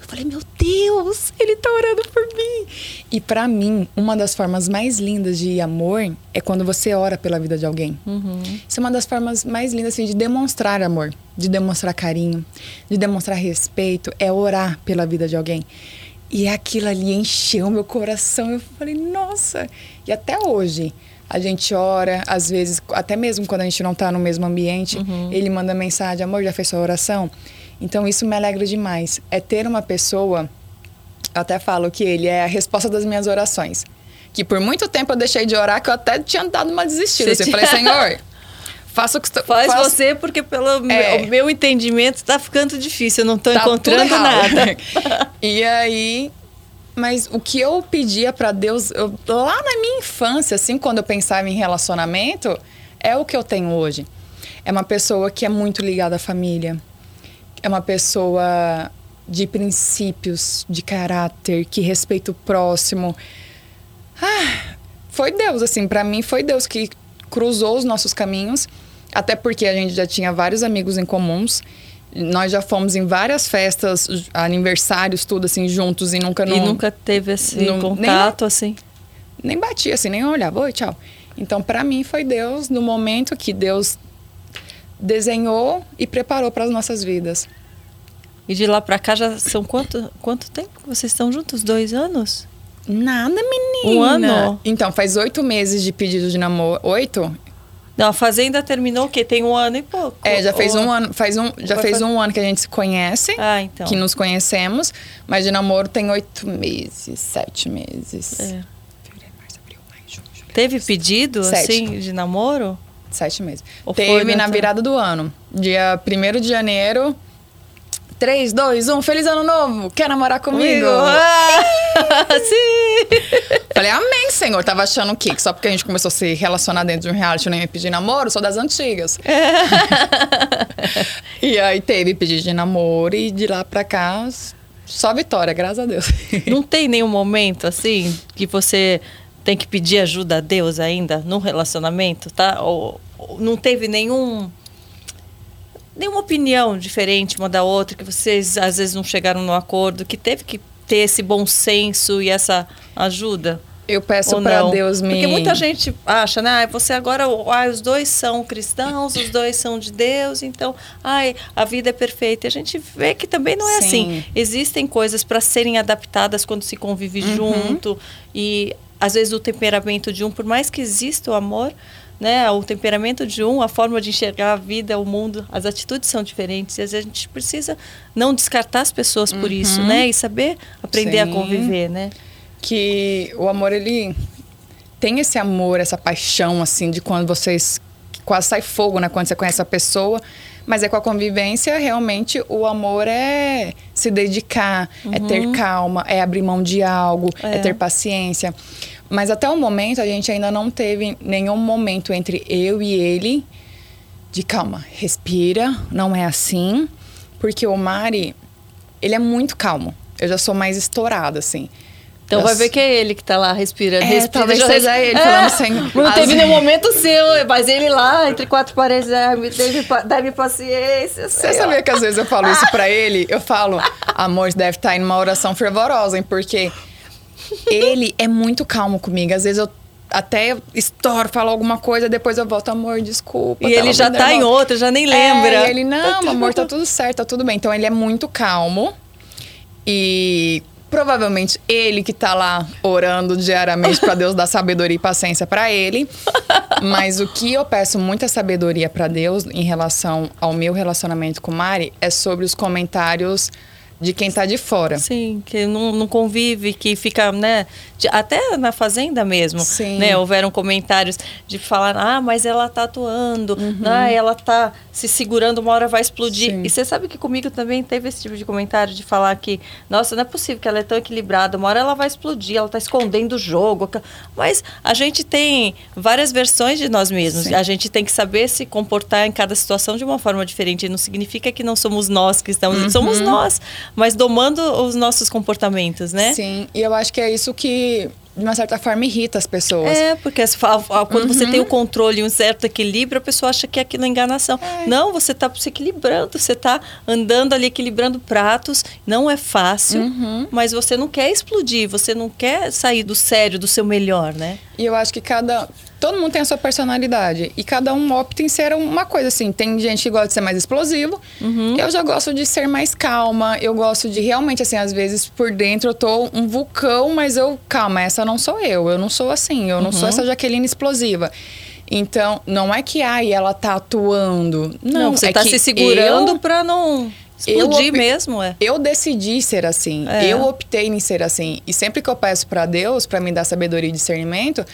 Eu falei: Meu Deus, ele tá orando por mim. E pra mim, uma das formas mais lindas de amor é quando você ora pela vida de alguém. Isso é uma das formas mais lindas assim, de demonstrar amor, de demonstrar carinho, de demonstrar respeito, é orar pela vida de alguém. E aquilo ali encheu meu coração. Eu falei, nossa! E até hoje, a gente ora, às vezes, até mesmo quando a gente não está no mesmo ambiente, ele manda mensagem: amor, já fez sua oração? Então isso me alegra demais. É ter uma pessoa, eu até falo que ele é a resposta das minhas orações. Que por muito tempo eu deixei de orar, que eu até tinha dado uma desistida.
Você
Assim, eu falei, Senhor, faça o que tu-
Faz
faça-
você, porque pelo meu-
É.
o meu entendimento tá ficando difícil. Eu não tô
Tá
encontrando nada.
e aí, mas o que eu pedia pra Deus, eu- lá na minha infância, assim, quando eu pensava em relacionamento, é o que eu tenho hoje. É uma pessoa que é muito ligada à família. É uma pessoa de princípios, de caráter, que respeita o próximo. Ah, foi Deus, assim, pra mim foi Deus que cruzou os nossos caminhos, até porque a gente já tinha vários amigos em comuns. Nós já fomos em várias festas, aniversários, tudo assim, juntos e nunca não,
E nunca teve esse
não-
contato, assim.
nem batia assim, nem olhava, oi, tchau. Então, pra mim foi Deus no momento que Deus desenhou e preparou para as nossas vidas.
E de lá pra cá já são quanto, quanto tempo que vocês estão juntos? Dois anos?
Nada, menina.
Um ano?
Então, faz oito meses de pedido de namoro. Oito?
Não, a Fazenda terminou o quê? Tem um ano e pouco.
É, já fez
Ou-
um ano, faz um, já
Vai
fez
fazer-
um ano que a gente se conhece,
Ah, então.
que nos conhecemos, mas de namoro tem oito meses, sete meses.
É. Teve pedido,
Sete.
assim, de namoro?
Sete meses.
Ou
Teve na virada do ano. Dia 1 de janeiro. 3, 2, 1, feliz ano novo! Quer namorar comigo?
Ah, sim!
Falei, amém, senhor. Tava achando o quê? Que só porque a gente começou a se relacionar dentro de um reality eu nem ia pedir namoro? Sou das antigas. e aí teve pedido de namoro e de lá pra cá, só vitória, graças a Deus.
Não tem nenhum momento, assim, que você tem que pedir ajuda a Deus ainda no relacionamento, tá? Ou, ou não teve nenhum... Nenhuma opinião diferente uma da outra, que vocês às vezes não chegaram no acordo, que teve que ter esse bom senso e essa ajuda?
Eu peço
não?
Deus me.
Porque muita gente acha, né? Ah, você agora, ah, os dois são cristãos, os dois são de Deus, então, ai, a vida é perfeita. E a gente vê que também não é
Sim.
assim. Existem coisas para serem adaptadas quando se convive
Uhum.
junto e às vezes o temperamento de um, por mais que exista o amor, né, o temperamento de um, a forma de enxergar a vida, o mundo, as atitudes são diferentes. E a gente precisa não descartar as pessoas por uhum. isso, né? E saber aprender Sim. a conviver, né?
Que o amor, ele tem esse amor, essa paixão, assim, de quando vocês quase sai fogo, né? Quando você conhece a pessoa. Mas é com a convivência, realmente, o amor é se dedicar, uhum. é ter uhum. calma, é abrir mão de algo, é. é ter paciência. Mas até o momento, a gente ainda não teve nenhum momento entre eu e ele de calma, respira, não é assim. Porque o Mari, ele é muito calmo. Eu já sou mais estourada, assim.
Então vai ver que é ele que tá lá respirando.
É,
respira,
talvez seja ele é, falando sem...
Não teve nenhum momento seu, mas ele lá, entre quatro paredes, ah, me deve, paciência.
Você sabia que às vezes eu falo isso pra ele? Eu falo, amor, deve estar tá em uma oração fervorosa, hein? Porque ele é muito calmo comigo. Às vezes eu até estouro, falo alguma coisa, depois eu volto, amor, desculpa.
E ele já tá em outra, já nem lembra.
É, ele, não, amor, tá tudo certo, tá tudo bem. Então ele é muito calmo. E provavelmente ele que tá lá orando diariamente para Deus dar sabedoria e paciência para ele. Mas o que eu peço muita sabedoria para Deus em relação ao meu relacionamento com Mari é sobre os comentários de quem está de fora.
Sim, que não, não convive, que fica, né? De, até na fazenda mesmo, Sim. né? Houveram comentários de falar, ah, mas ela tá atuando, uhum. ah, ela tá se segurando, uma hora vai explodir. Sim. E você sabe que comigo também teve esse tipo de comentário de falar que, nossa, não é possível que ela é tão equilibrada, uma hora ela vai explodir, ela tá escondendo o jogo. Mas a gente tem várias versões de nós mesmos. Sim. A gente tem que saber se comportar em cada situação de uma forma diferente. Não significa que não somos nós que estamos, uhum. somos nós mas domando os nossos comportamentos, né?
Sim, e eu acho que é isso que de uma certa forma irrita as pessoas.
É, porque quando uhum. você tem o controle e um certo equilíbrio, a pessoa acha que é aquilo é enganação. É. Não, você está se equilibrando, você está andando ali equilibrando pratos. Não é fácil, uhum. mas você não quer explodir, você não quer sair do sério, do seu melhor, né?
E eu acho que cada todo mundo tem a sua personalidade. E cada um opta em ser uma coisa assim. Tem gente que gosta de ser mais explosivo. Uhum. Eu já gosto de ser mais calma. Eu gosto de realmente, assim, às vezes por dentro eu tô um vulcão, mas eu, calma, essa não sou eu. Eu não sou assim. Eu não sou uhum. essa Jaqueline explosiva. Então, não é que ai, ela tá atuando. Não, não
você
é
tá se segurando eu... pra não explodir mesmo, é.
Eu decidi ser assim. É. Eu optei em ser assim. E sempre que eu peço para Deus para me dar sabedoria e discernimento,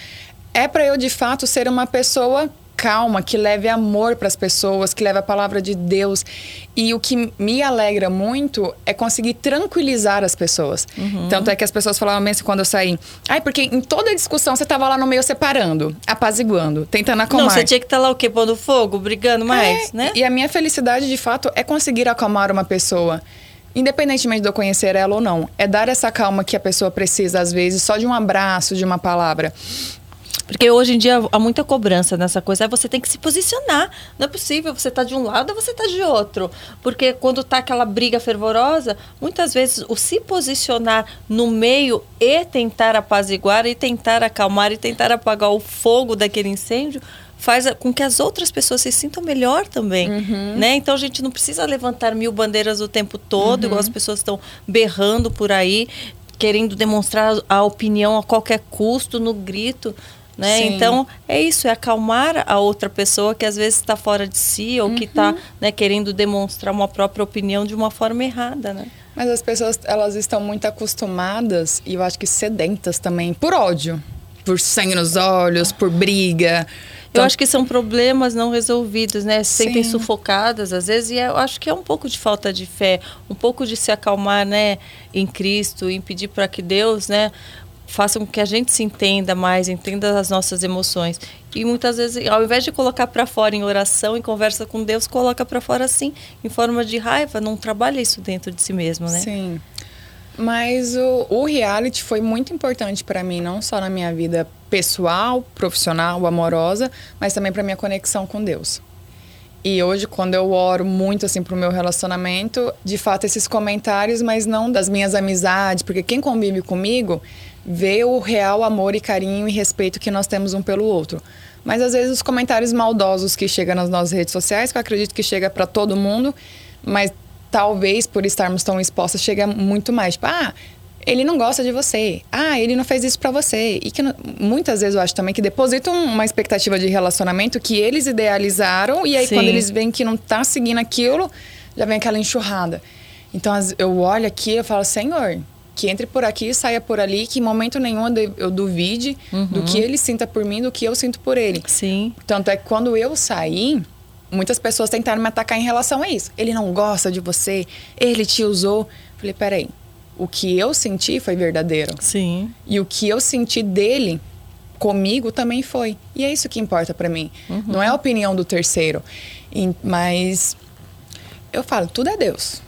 é para eu de fato ser uma pessoa calma, que leve amor para as pessoas, que leve a palavra de Deus. E o que me alegra muito é conseguir tranquilizar as pessoas. Uhum. Tanto é que as pessoas falavam mesmo quando eu saí. Ai, porque em toda discussão você tava lá no meio separando, apaziguando, tentando acalmar. Não,
você tinha que estar tá lá o quê? Pondo fogo, brigando mais,
é,
né?
E a minha felicidade, de fato, é conseguir acalmar uma pessoa. Independentemente de eu conhecer ela ou não, é dar essa calma que a pessoa precisa, às vezes, só de um abraço, de uma palavra.
Porque hoje em dia há muita cobrança nessa coisa. Aí você tem que se posicionar. Não é possível você tá de um lado ou você tá de outro. Porque quando tá aquela briga fervorosa, muitas vezes o se posicionar no meio e tentar apaziguar e tentar acalmar e tentar apagar o fogo daquele incêndio faz com que as outras pessoas se sintam melhor também, uhum. né? Então a gente não precisa levantar mil bandeiras o tempo todo, uhum. igual as pessoas estão berrando por aí, querendo demonstrar a opinião a qualquer custo no grito. Né? Então, é isso, é acalmar a outra pessoa que às vezes está fora de si ou tá, uhum. que está né, querendo demonstrar uma própria opinião de uma forma errada. Né?
Mas as pessoas elas estão muito acostumadas e eu acho que sedentas também por ódio, por sangue nos olhos, por briga.
Então, eu acho que são problemas não resolvidos, né? Se sentem sufocadas às vezes e eu acho que é um pouco de falta de fé, um pouco de se acalmar, né, em Cristo, e pedir para que Deus, né, faça com que a gente se entenda mais, entenda as nossas emoções. E muitas vezes, ao invés de colocar para fora em oração, em conversa com Deus, coloca para fora assim, em forma de raiva, não trabalha isso dentro de si mesmo, né?
Sim. Mas o, o reality foi muito importante para mim, não só na minha vida pessoal, profissional, amorosa, mas também para minha conexão com Deus. E hoje, quando eu oro muito assim pro meu relacionamento, de fato esses comentários, mas não das minhas amizades, porque quem convive comigo vê o real amor e carinho e respeito que nós temos um pelo outro. Mas às vezes os comentários maldosos que chegam nas nossas redes sociais, que eu acredito que chega para todo mundo, mas talvez por estarmos tão expostas chega muito mais. Tipo, ah, ele não gosta de você. Ah, ele não fez isso para você. E que muitas vezes eu acho também que depositam uma expectativa de relacionamento que eles idealizaram e aí Sim. quando eles veem que não tá seguindo aquilo, já vem aquela enxurrada. Então eu olho aqui e falo, Senhor, que entre por aqui e saia por ali, que em momento nenhum eu duvide uhum. do que ele sinta por mim, do que eu sinto por ele.
Sim.
Tanto é que quando eu saí, muitas pessoas tentaram me atacar em relação a isso. Ele não gosta de você, ele te usou. Falei, peraí, o que eu senti foi verdadeiro.
Sim.
E o que eu senti dele comigo também foi. E é isso que importa para mim. Uhum. Não é a opinião do terceiro. Mas eu falo, tudo é Deus.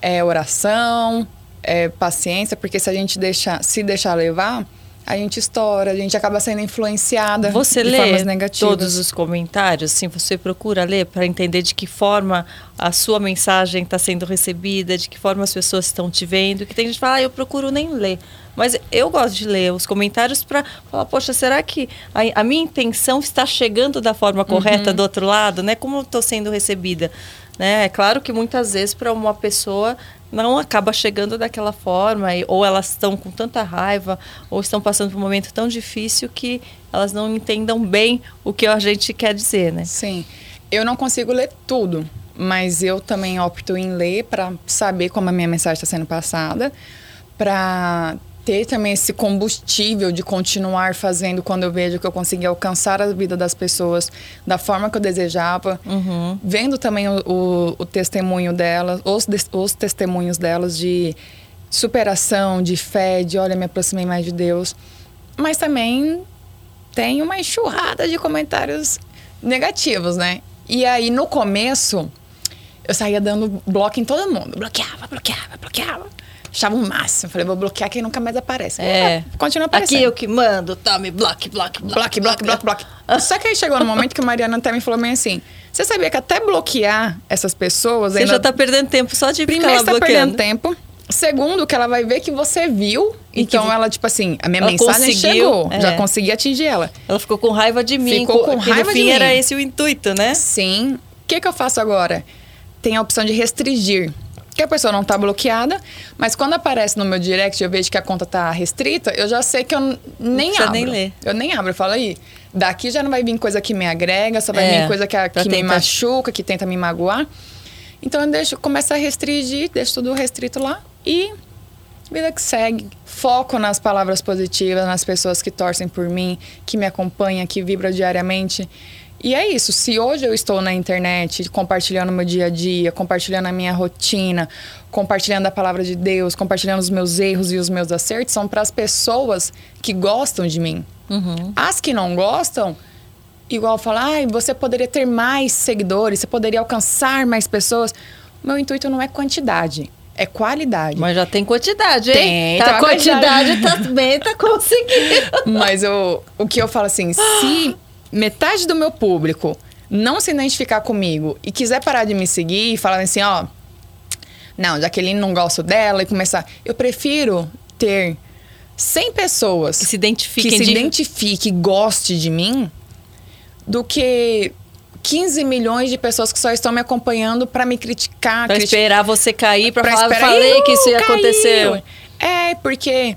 É oração, é paciência, porque se a gente deixar, se deixar levar, a gente estoura, a gente acaba sendo influenciada
você
de
lê
formas negativas.
todos os comentários, assim, você procura ler para entender de que forma a sua mensagem está sendo recebida, de que forma as pessoas estão te vendo. Que tem gente que fala, ah, eu procuro nem ler. Mas eu gosto de ler os comentários para falar, poxa, será que a, a, minha intenção está chegando da forma correta uhum. do outro lado, né? Como eu estou sendo recebida? Né? É claro que muitas vezes para uma pessoa não acaba chegando daquela forma, ou elas estão com tanta raiva, ou estão passando por um momento tão difícil que elas não entendam bem o que a gente quer dizer, né?
Sim. Eu não consigo ler tudo, mas eu também opto em ler para saber como a minha mensagem está sendo passada, para ter também esse combustível de continuar fazendo quando eu vejo que eu consegui alcançar a vida das pessoas da forma que eu desejava.
Uhum.
Vendo também o, o, o, testemunho delas, os, os testemunhos delas de superação, de fé, de olha, me aproximei mais de Deus. Mas também tem uma enxurrada de comentários negativos, né? E aí, no começo, eu saía dando bloco em todo mundo. Bloqueava, bloqueava, bloqueava achava o máximo. Falei, vou bloquear quem nunca mais aparece.
É.
Continua aparecendo.
Aqui eu que mando, tome, bloque, bloque,
bloque. Bloque, bloque, bloque, bloque. Só que aí chegou no momento que a Mariana até me falou bem assim, você sabia que até bloquear essas pessoas...
Você
ainda...
já tá perdendo tempo só de
Primeiro,
ficar
você tá perdendo tempo. Segundo, que ela vai ver que você viu. E então, que... ela, tipo assim, a minha ela mensagem chegou. É. Já consegui atingir ela.
Ela ficou com raiva de mim.
Ficou com raiva
de
mim.
era esse o intuito, né?
Sim. O que, que eu faço agora? Tem a opção de restringir que a pessoa não está bloqueada, mas quando aparece no meu direct eu vejo que a conta está restrita, eu já sei que eu nem abro.
nem ler.
Eu nem abro, eu falo aí, daqui já não vai vir coisa que me agrega, só vai é, vir coisa que, que me machuca, que tenta me magoar. Então eu deixo, começo a restringir, deixo tudo restrito lá e vida que segue. Foco nas palavras positivas, nas pessoas que torcem por mim, que me acompanham, que vibram diariamente. E é isso. Se hoje eu estou na internet compartilhando meu dia a dia, compartilhando a minha rotina, compartilhando a palavra de Deus, compartilhando os meus erros e os meus acertos, são para as pessoas que gostam de mim.
Uhum.
As que não gostam, igual falar, ah, você poderia ter mais seguidores, você poderia alcançar mais pessoas. Meu intuito não é quantidade. É qualidade.
Mas já tem quantidade, hein?
Tem,
tá, a quantidade também tá conseguindo.
Mas eu, o que eu falo assim, se metade do meu público não se identificar comigo e quiser parar de me seguir e falar assim, ó, não, Jaqueline não gosto dela e começar, eu prefiro ter 100 pessoas
que se identifiquem
que se de... identifique, goste de mim, do que 15 milhões de pessoas que só estão me acompanhando para me criticar, criticar,
esperar você cair, para falar,
esperar,
falei que isso ia acontecer.
É, porque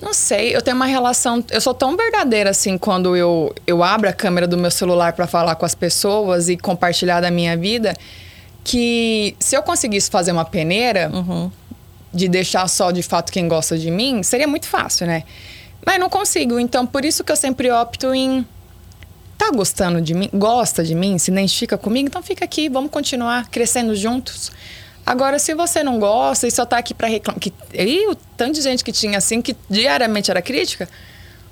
não sei, eu tenho uma relação. Eu sou tão verdadeira assim quando eu, eu abro a câmera do meu celular para falar com as pessoas e compartilhar da minha vida, que se eu conseguisse fazer uma peneira
uhum.
de deixar só de fato quem gosta de mim, seria muito fácil, né? Mas não consigo. Então por isso que eu sempre opto em. Tá gostando de mim? Gosta de mim? Se identifica comigo? Então fica aqui, vamos continuar crescendo juntos. Agora, se você não gosta e só tá aqui para reclamar. Que, e o tanto de gente que tinha assim, que diariamente era crítica,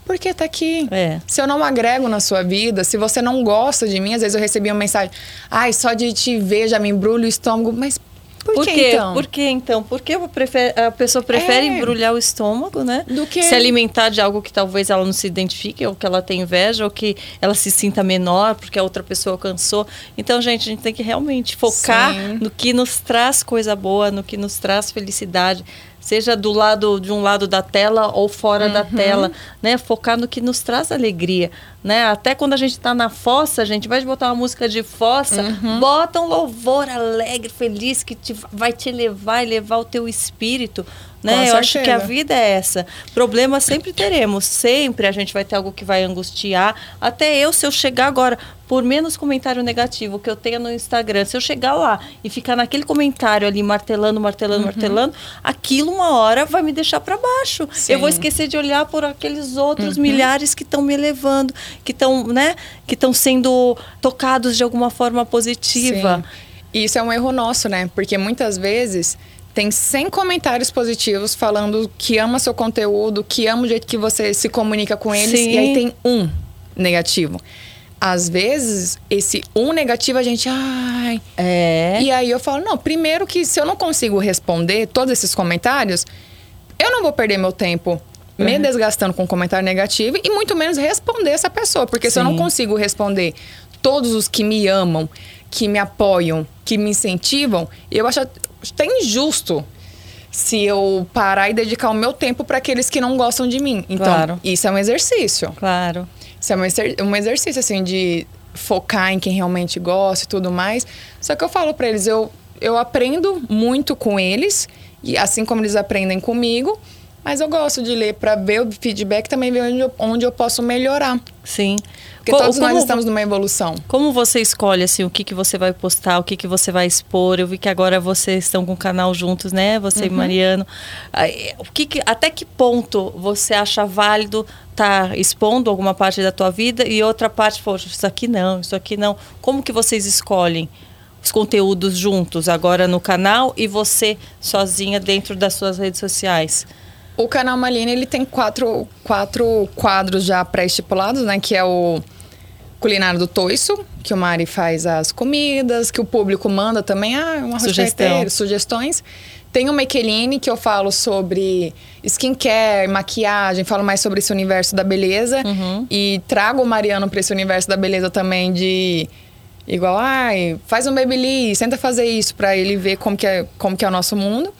por que tá aqui?
É.
Se eu não agrego na sua vida, se você não gosta de mim, às vezes eu recebi uma mensagem, ai, só de te ver já me embrulho o estômago, mas por,
Por
que,
quê?
então?
Por que então? Porque a pessoa prefere é. embrulhar o estômago, né?
Do que
se alimentar de algo que talvez ela não se identifique, ou que ela tenha inveja, ou que ela se sinta menor porque a outra pessoa alcançou. Então, gente, a gente tem que realmente focar Sim. no que nos traz coisa boa, no que nos traz felicidade seja do lado de um lado da tela ou fora uhum. da tela, né? Focar no que nos traz alegria. Né? Até quando a gente tá na fossa, a gente vai botar uma música de fossa, uhum. bota um louvor alegre, feliz, que te, vai te elevar e levar o teu espírito. Né? Eu acho que a vida é essa. Problemas sempre teremos, sempre a gente vai ter algo que vai angustiar. Até eu, se eu chegar agora, por menos comentário negativo que eu tenha no Instagram, se eu chegar lá e ficar naquele comentário ali martelando, martelando, uhum. martelando, aquilo uma hora vai me deixar para baixo. Sim. Eu vou esquecer de olhar por aqueles outros uhum. milhares que estão me elevando, que estão, né, que estão sendo tocados de alguma forma positiva. Sim.
E isso é um erro nosso, né? Porque muitas vezes tem 100 comentários positivos falando que ama seu conteúdo, que ama o jeito que você se comunica com eles, Sim. e aí tem um negativo. Às vezes, esse um negativo a gente, ai. É. E aí eu falo, não, primeiro que se eu não consigo responder todos esses comentários, eu não vou perder meu tempo uhum. me desgastando com um comentário negativo e muito menos responder essa pessoa. Porque Sim. se eu não consigo responder todos os que me amam, que me apoiam, que me incentivam, eu acho até injusto se eu parar e dedicar o meu tempo para aqueles que não gostam de mim. Então, claro. isso é um exercício.
Claro.
Isso é um, exer um exercício, assim, de focar em quem realmente gosta e tudo mais. Só que eu falo para eles, eu, eu aprendo muito com eles, e assim como eles aprendem comigo, mas eu gosto de ler para ver o feedback também ver onde eu, onde eu posso melhorar.
Sim.
Porque todos como, nós estamos numa evolução.
Como você escolhe assim o que, que você vai postar, o que, que você vai expor? Eu vi que agora vocês estão com o canal juntos, né? Você uhum. e Mariano. O que, que até que ponto você acha válido estar tá expondo alguma parte da tua vida e outra parte, poxa, isso aqui não, isso aqui não. Como que vocês escolhem? os conteúdos juntos agora no canal e você sozinha dentro das suas redes sociais?
O canal Malina, ele tem quatro, quatro quadros já pré-estipulados, né? Que é o culinário do Toiço, que o Mari faz as comidas, que o público manda também, ah, uma Sugestão. sugestões. Tem o Mequeline, que eu falo sobre skincare, maquiagem, falo mais sobre esse universo da beleza. Uhum. E trago o Mariano para esse universo da beleza também de... Igual, ai, faz um babyliss, tenta fazer isso para ele ver como que, é, como que é o nosso mundo.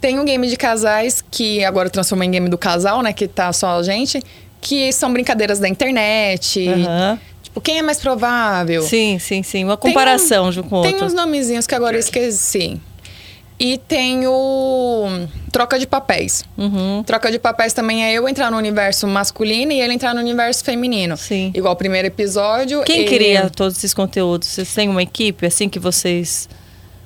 Tem um game de casais, que agora transformou em game do casal, né? Que tá só a gente. Que são brincadeiras da internet. Uhum. Tipo, quem é mais provável?
Sim, sim, sim. Uma comparação um, com
Tem uns nomezinhos que agora eu esqueci. E tem o troca de papéis. Uhum. Troca de papéis também é eu entrar no universo masculino e ele entrar no universo feminino. Sim. Igual o primeiro episódio.
Quem ele... cria todos esses conteúdos? Vocês têm uma equipe assim que vocês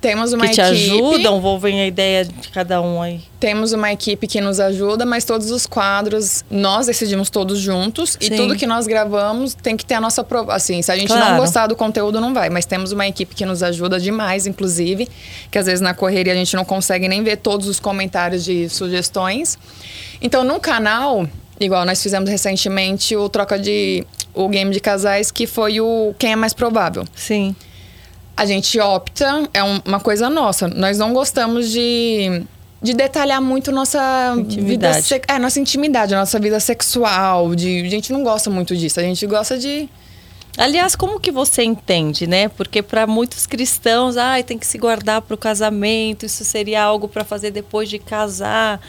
temos uma
que te
equipe,
ajudam, ouvem a ideia de cada um aí.
Temos uma equipe que nos ajuda, mas todos os quadros nós decidimos todos juntos Sim. e tudo que nós gravamos tem que ter a nossa prova. Assim, se a gente claro. não gostar do conteúdo, não vai. Mas temos uma equipe que nos ajuda demais, inclusive, que às vezes na correria a gente não consegue nem ver todos os comentários de sugestões. Então, no canal, igual nós fizemos recentemente o troca de o game de casais que foi o quem é mais provável.
Sim
a gente opta, é um, uma coisa nossa. Nós não gostamos de, de detalhar muito nossa intimidade. vida, é, nossa intimidade, nossa vida sexual. De, a gente não gosta muito disso. A gente gosta de
Aliás, como que você entende, né? Porque para muitos cristãos, ah, tem que se guardar para o casamento, isso seria algo para fazer depois de casar.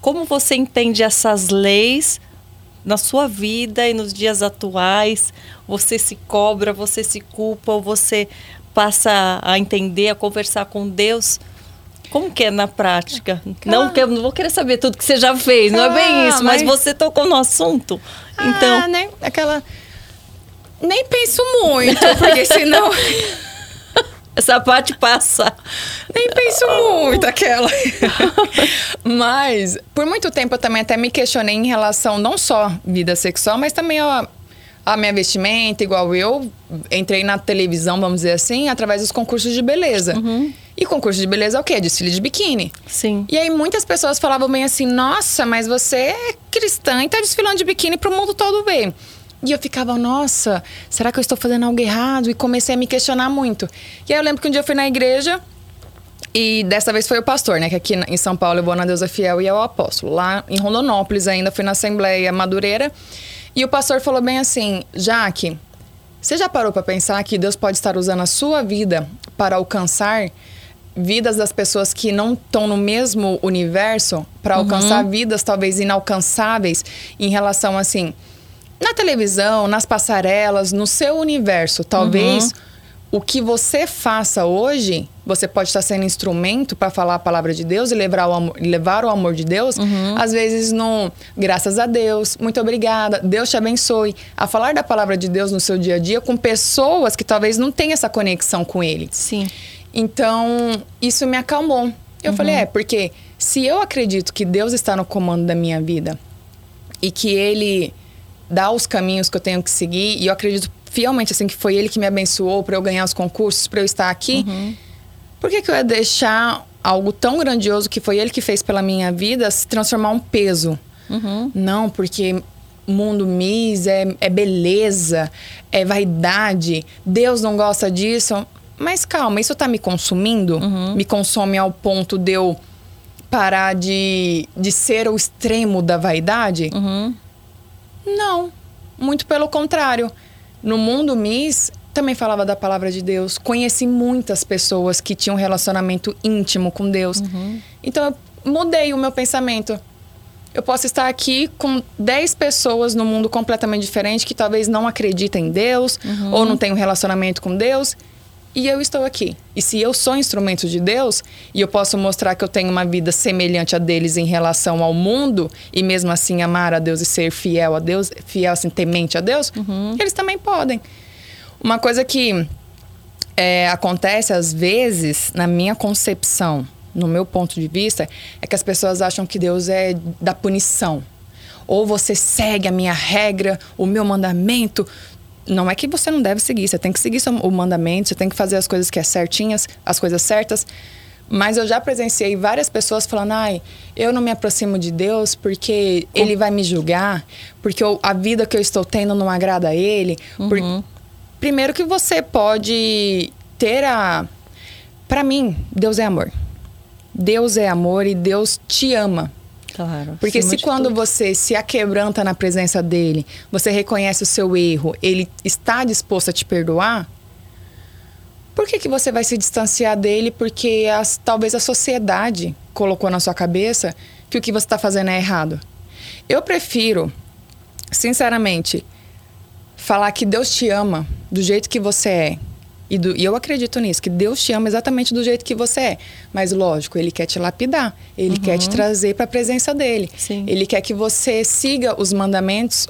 Como você entende essas leis na sua vida e nos dias atuais? Você se cobra, você se culpa, ou você passa a entender, a conversar com Deus. Como que é na prática? Não que eu não vou querer saber tudo que você já fez, não é bem ah, isso, mas, mas você tocou no assunto. Ah, então,
né? Aquela nem penso muito, porque senão
essa parte passa.
Nem penso muito aquela. mas por muito tempo eu também até me questionei em relação não só vida sexual, mas também a a minha vestimenta, igual eu, entrei na televisão, vamos dizer assim, através dos concursos de beleza. Uhum. E concurso de beleza é o quê? Desfile de biquíni.
Sim.
E aí muitas pessoas falavam bem assim: nossa, mas você é cristã e tá desfilando de biquíni pro mundo todo ver. E eu ficava, nossa, será que eu estou fazendo algo errado? E comecei a me questionar muito. E aí eu lembro que um dia eu fui na igreja e dessa vez foi o pastor, né? Que aqui em São Paulo eu vou na Deusa Fiel e é o apóstolo. Lá em Rondonópolis ainda fui na Assembleia Madureira. E o pastor falou bem assim: Jaque, você já parou para pensar que Deus pode estar usando a sua vida para alcançar vidas das pessoas que não estão no mesmo universo, para uhum. alcançar vidas talvez inalcançáveis em relação assim. na televisão, nas passarelas, no seu universo. Talvez uhum. O que você faça hoje, você pode estar sendo instrumento para falar a palavra de Deus e levar o amor, levar o amor de Deus. Uhum. Às vezes, no graças a Deus, muito obrigada, Deus te abençoe. A falar da palavra de Deus no seu dia a dia com pessoas que talvez não tenham essa conexão com Ele.
Sim.
Então, isso me acalmou. Eu uhum. falei, é, porque se eu acredito que Deus está no comando da minha vida e que Ele dá os caminhos que eu tenho que seguir, e eu acredito fielmente assim que foi Ele que me abençoou para eu ganhar os concursos, para eu estar aqui, uhum. por que, que eu ia deixar algo tão grandioso que foi Ele que fez pela minha vida se transformar um peso? Uhum. Não, porque mundo Miss é, é beleza, é vaidade, Deus não gosta disso. Mas calma, isso tá me consumindo? Uhum. Me consome ao ponto de eu parar de, de ser o extremo da vaidade? Uhum. Não. Muito pelo contrário. No mundo Miss, também falava da palavra de Deus. Conheci muitas pessoas que tinham um relacionamento íntimo com Deus. Uhum. Então, eu mudei o meu pensamento. Eu posso estar aqui com 10 pessoas no mundo completamente diferente que talvez não acreditem em Deus uhum. ou não tenham um relacionamento com Deus e eu estou aqui. E se eu sou instrumento de Deus e eu posso mostrar que eu tenho uma vida semelhante a deles em relação ao mundo e mesmo assim amar a Deus e ser fiel a Deus, fiel assim, temente a Deus, uhum. eles também podem. Uma coisa que é, acontece às vezes na minha concepção, no meu ponto de vista, é que as pessoas acham que Deus é da punição. Ou você segue a minha regra, o meu mandamento, não é que você não deve seguir, você tem que seguir o mandamento, você tem que fazer as coisas que é certinhas, as coisas certas. Mas eu já presenciei várias pessoas falando: ai, eu não me aproximo de Deus porque Com... ele vai me julgar, porque eu, a vida que eu estou tendo não agrada a ele. Uhum. Por... Primeiro, que você pode ter a. Para mim, Deus é amor. Deus é amor e Deus te ama.
Claro.
Porque se quando tudo. você se aquebranta na presença dele, você reconhece o seu erro, ele está disposto a te perdoar, por que, que você vai se distanciar dele? Porque as, talvez a sociedade colocou na sua cabeça que o que você está fazendo é errado. Eu prefiro, sinceramente, falar que Deus te ama do jeito que você é e, do, e, eu acredito nisso, que Deus te ama exatamente do jeito que você é. Mas, lógico, Ele quer te lapidar. Ele uhum. quer te uhum. trazer para a presença dele.
Sim.
Ele quer que você siga os mandamentos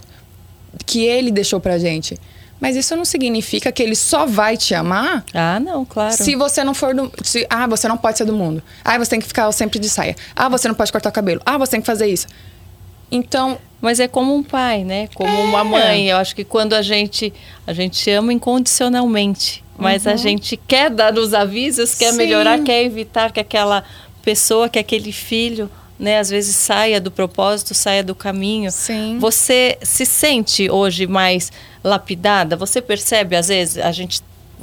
que Ele deixou para gente. Mas isso não significa que Ele só vai te amar.
Ah, não, claro.
Se você não for do. Se, ah, você não pode ser do mundo. Ah, você tem que ficar sempre de saia. Ah, você não pode cortar o cabelo. Ah, você tem que fazer isso. Então.
Mas é como um pai, né? Como é. uma mãe. Eu acho que quando a gente a gente ama incondicionalmente, mas uhum. a gente quer dar os avisos, quer Sim. melhorar, quer evitar que aquela pessoa, que aquele filho, né, às vezes saia do propósito, saia do caminho.
Sim.
Você se sente hoje mais lapidada? Você percebe, às vezes, a gente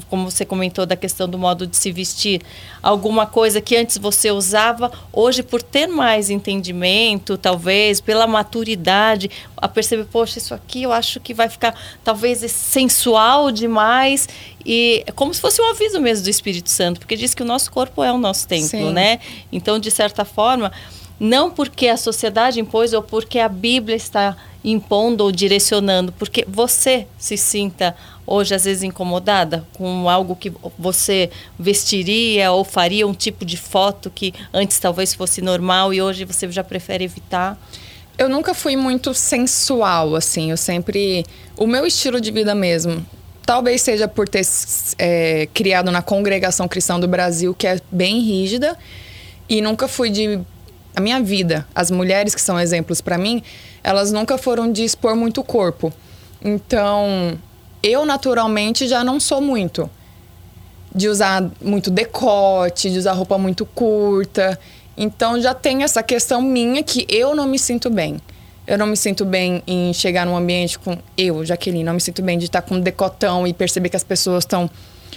como você comentou da questão do modo de se vestir, alguma coisa que antes você usava, hoje por ter mais entendimento, talvez, pela maturidade, a perceber, poxa, isso aqui eu acho que vai ficar talvez sensual demais e é como se fosse um aviso mesmo do Espírito Santo, porque diz que o nosso corpo é o nosso templo, Sim. né? Então, de certa forma, não porque a sociedade impôs ou porque a Bíblia está impondo ou direcionando, porque você se sinta hoje às vezes incomodada com algo que você vestiria ou faria um tipo de foto que antes talvez fosse normal e hoje você já prefere evitar?
Eu nunca fui muito sensual, assim. Eu sempre. O meu estilo de vida mesmo. Talvez seja por ter é, criado na congregação cristã do Brasil, que é bem rígida, e nunca fui de. A minha vida, as mulheres que são exemplos para mim, elas nunca foram de expor muito o corpo. Então, eu naturalmente já não sou muito de usar muito decote, de usar roupa muito curta. Então já tem essa questão minha que eu não me sinto bem. Eu não me sinto bem em chegar num ambiente com eu, Jaqueline, não me sinto bem de estar com um decotão e perceber que as pessoas estão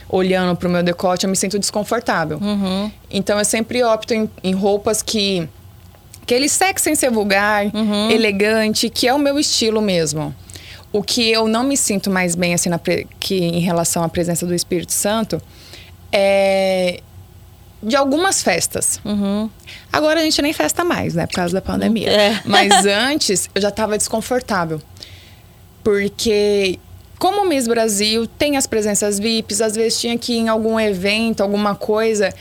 olhando para o meu decote, eu me sinto desconfortável. Uhum. Então eu sempre opto em, em roupas que aquele sexo sem ser vulgar, uhum. elegante, que é o meu estilo mesmo. O que eu não me sinto mais bem assim na que em relação à presença do Espírito Santo é de algumas festas. Uhum. Agora a gente nem festa mais, né? Por causa da pandemia. É. Mas antes eu já estava desconfortável. Porque como Miss Brasil tem as presenças VIPs, às vezes tinha que ir em algum evento, alguma coisa,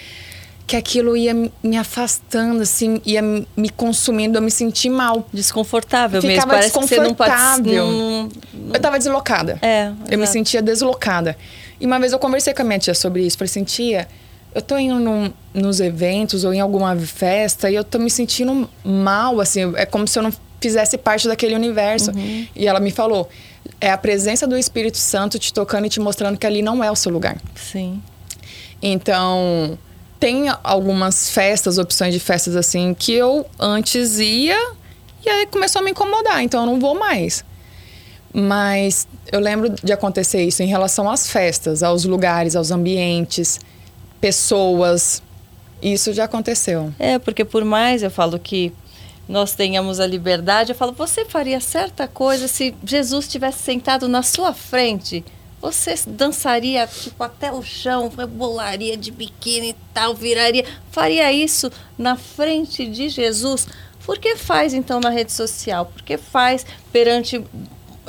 que aquilo ia me afastando, assim, ia me consumindo, eu me senti mal.
Desconfortável
Ficava
mesmo. Parece
desconfortável.
Que você não,
Eu tava deslocada.
É,
Eu me sentia deslocada. E uma vez eu conversei com a minha tia sobre isso. Falei assim, tia, eu tô indo num- nos eventos ou em alguma festa e eu tô me sentindo mal, assim. É como se eu não fizesse parte daquele universo.
Uhum.
E ela me falou, é a presença do Espírito Santo te tocando e te mostrando que ali não é o seu lugar.
Sim.
Então, tem algumas festas, opções de festas assim, que eu antes ia e aí começou a me incomodar, então eu não vou mais. Mas eu lembro de acontecer isso em relação às festas, aos lugares, aos ambientes, pessoas. Isso já aconteceu.
É, porque por mais eu falo que nós tenhamos a liberdade, eu falo, você faria certa coisa se Jesus estivesse sentado na sua frente? Você dançaria tipo até o chão, rebolaria de biquíni e tal, viraria, faria isso na frente de Jesus? Por que faz então na rede social? Por que faz perante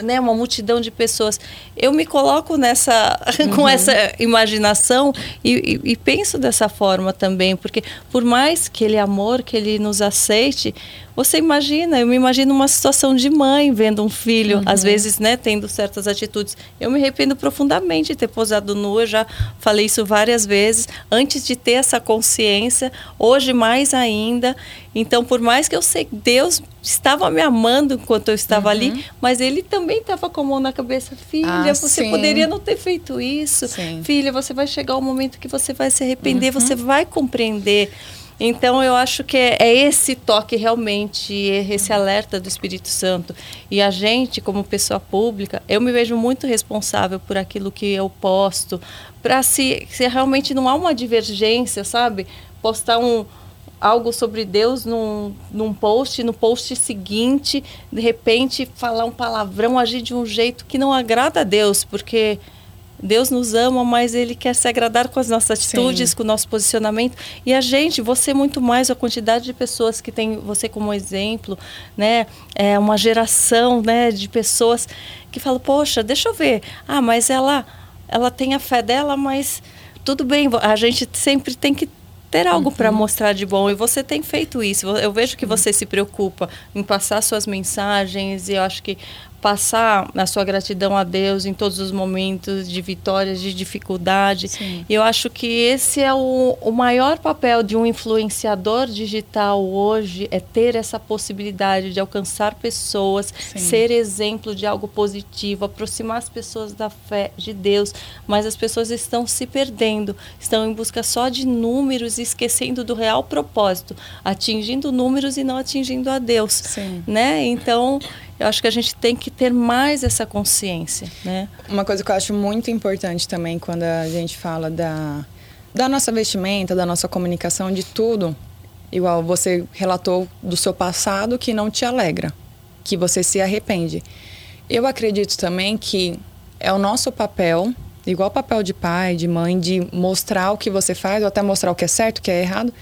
né, uma multidão de pessoas. Eu me coloco nessa com essa imaginação e, e- e penso dessa forma também, porque por mais que ele é amor, que ele nos aceite, você imagina, eu me imagino uma situação de mãe vendo um filho, às vezes, né, tendo certas atitudes. Eu me arrependo profundamente de ter posado nua, já falei isso várias vezes, antes de ter essa consciência, hoje mais ainda. Então, por mais que eu sei que Deus estava me amando enquanto eu estava ali, mas ele também estava com a mão na cabeça, filha,
Ah,
você
sim.
poderia não ter feito isso.
Sim.
Filha, você vai chegar um momento que você vai se arrepender, você vai compreender. Então eu acho que é, é esse toque realmente, é esse alerta do Espírito Santo. E a gente, como pessoa pública, eu me vejo muito responsável por aquilo que eu posto, para se, se realmente não há uma divergência, sabe? Postar um, algo sobre Deus num, num post, no post seguinte, de repente falar um palavrão, agir de um jeito que não agrada a Deus, porque Deus nos ama, mas Ele quer se agradar com as nossas
Sim.
atitudes, com o nosso posicionamento. E a gente, você muito mais, a quantidade de pessoas que tem você como exemplo, né? É uma geração né, de pessoas que falam, poxa, deixa eu ver. Ah, mas ela, ela tem a fé dela, mas tudo bem, a gente sempre tem que ter algo para mostrar de bom e você tem feito isso. Eu vejo que você se preocupa em passar suas mensagens e eu acho que passar a sua gratidão a Deus em todos os momentos de vitórias, de dificuldade.
Sim.
E eu acho que esse é o, o maior papel de um influenciador digital hoje é ter essa possibilidade de alcançar pessoas,
Sim.
ser exemplo de algo positivo, aproximar as pessoas da fé de Deus, mas as pessoas estão se perdendo, estão em busca só de números e esquecendo do real propósito, atingindo números e não atingindo a Deus,
Sim.
né? Então, eu acho que a gente tem que ter mais essa consciência, né?
Uma coisa que eu acho muito importante também quando a gente fala da, da nossa vestimenta, da nossa comunicação, de tudo. Igual você relatou do seu passado que não te alegra, que você se arrepende. Eu acredito também que é o nosso papel, igual papel de pai, de mãe, de mostrar o que você faz, ou até mostrar o que é certo, o que é errado,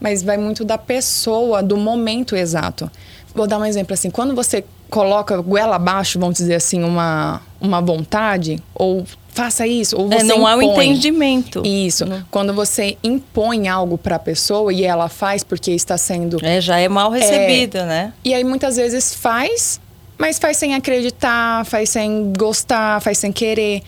mas vai muito da pessoa, do momento exato. Vou dar um exemplo assim, quando você coloca goela abaixo, vamos dizer assim, uma, uma vontade, ou faça isso, ou você
É, não há o
impõe.
entendimento.
Isso.
Não.
Quando você impõe algo para a pessoa e ela faz porque está sendo
É, já é mal recebido, né?
e aí muitas vezes faz, mas faz sem acreditar, faz sem gostar, faz sem querer.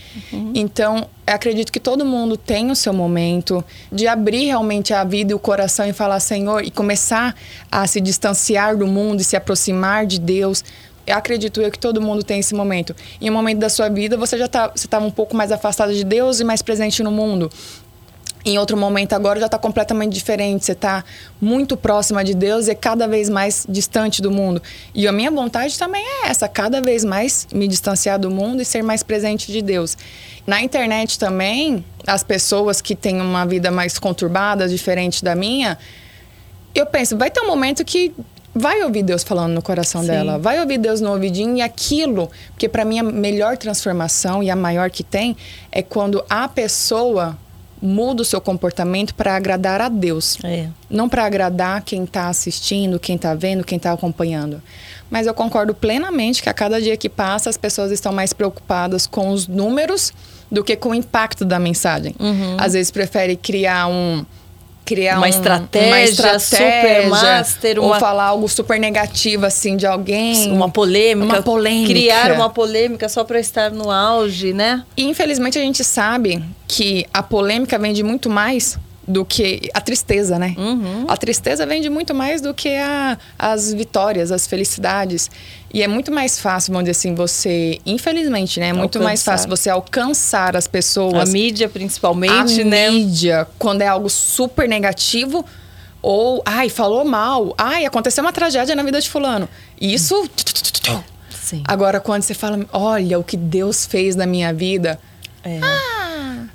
Então, eu acredito que todo mundo tem o seu momento de abrir realmente a vida e o coração e falar, Senhor, e começar a se distanciar do mundo e se aproximar de Deus. Acredito eu que todo mundo tem esse momento. Em um momento da sua vida, você já tá, você estava um pouco mais afastado de Deus e mais presente no mundo em outro momento agora já está completamente diferente. Você está muito próxima de Deus e é cada vez mais distante do mundo. E a minha vontade também é essa, cada vez mais me distanciar do mundo e ser mais presente de Deus. Na internet também, as pessoas que têm uma vida mais conturbada, diferente da minha, eu penso, vai ter um momento que vai ouvir Deus falando no coração
Sim.
dela, vai ouvir Deus no ouvidinho e aquilo, porque para mim a melhor transformação e a maior que tem é quando a pessoa muda o seu comportamento para agradar a Deus.
É.
Não para agradar quem está assistindo, quem está vendo, quem está acompanhando. Mas eu concordo plenamente que a cada dia que passa as pessoas estão mais preocupadas com os números do que com o impacto da mensagem.
Uhum.
Às vezes prefere criar um criar
Uma
um-
estratégia
uma estratégia
super master,
ou
uma-
falar algo super negativo assim de alguém,
Uma polêmica.
Uma polêmica.
Criar uma polêmica só para estar no auge, né?
E infelizmente a gente sabe que a polêmica vende muito mais do que a tristeza, né?
Uhum.
A tristeza vende muito mais do que a- as vitórias, as felicidades. E é muito mais fácil, vamos dizer assim, você, infelizmente, né? É muito mais
Alcançar.
fácil você alcançar as pessoas.
A mídia, principalmente,
a
né?
mídia, quando é algo super negativo, ou, ai, falou mal, ai, aconteceu uma tragédia na vida de fulano. Isso.
Sim.
Agora, quando você fala, olha o que Deus fez na minha vida.
É.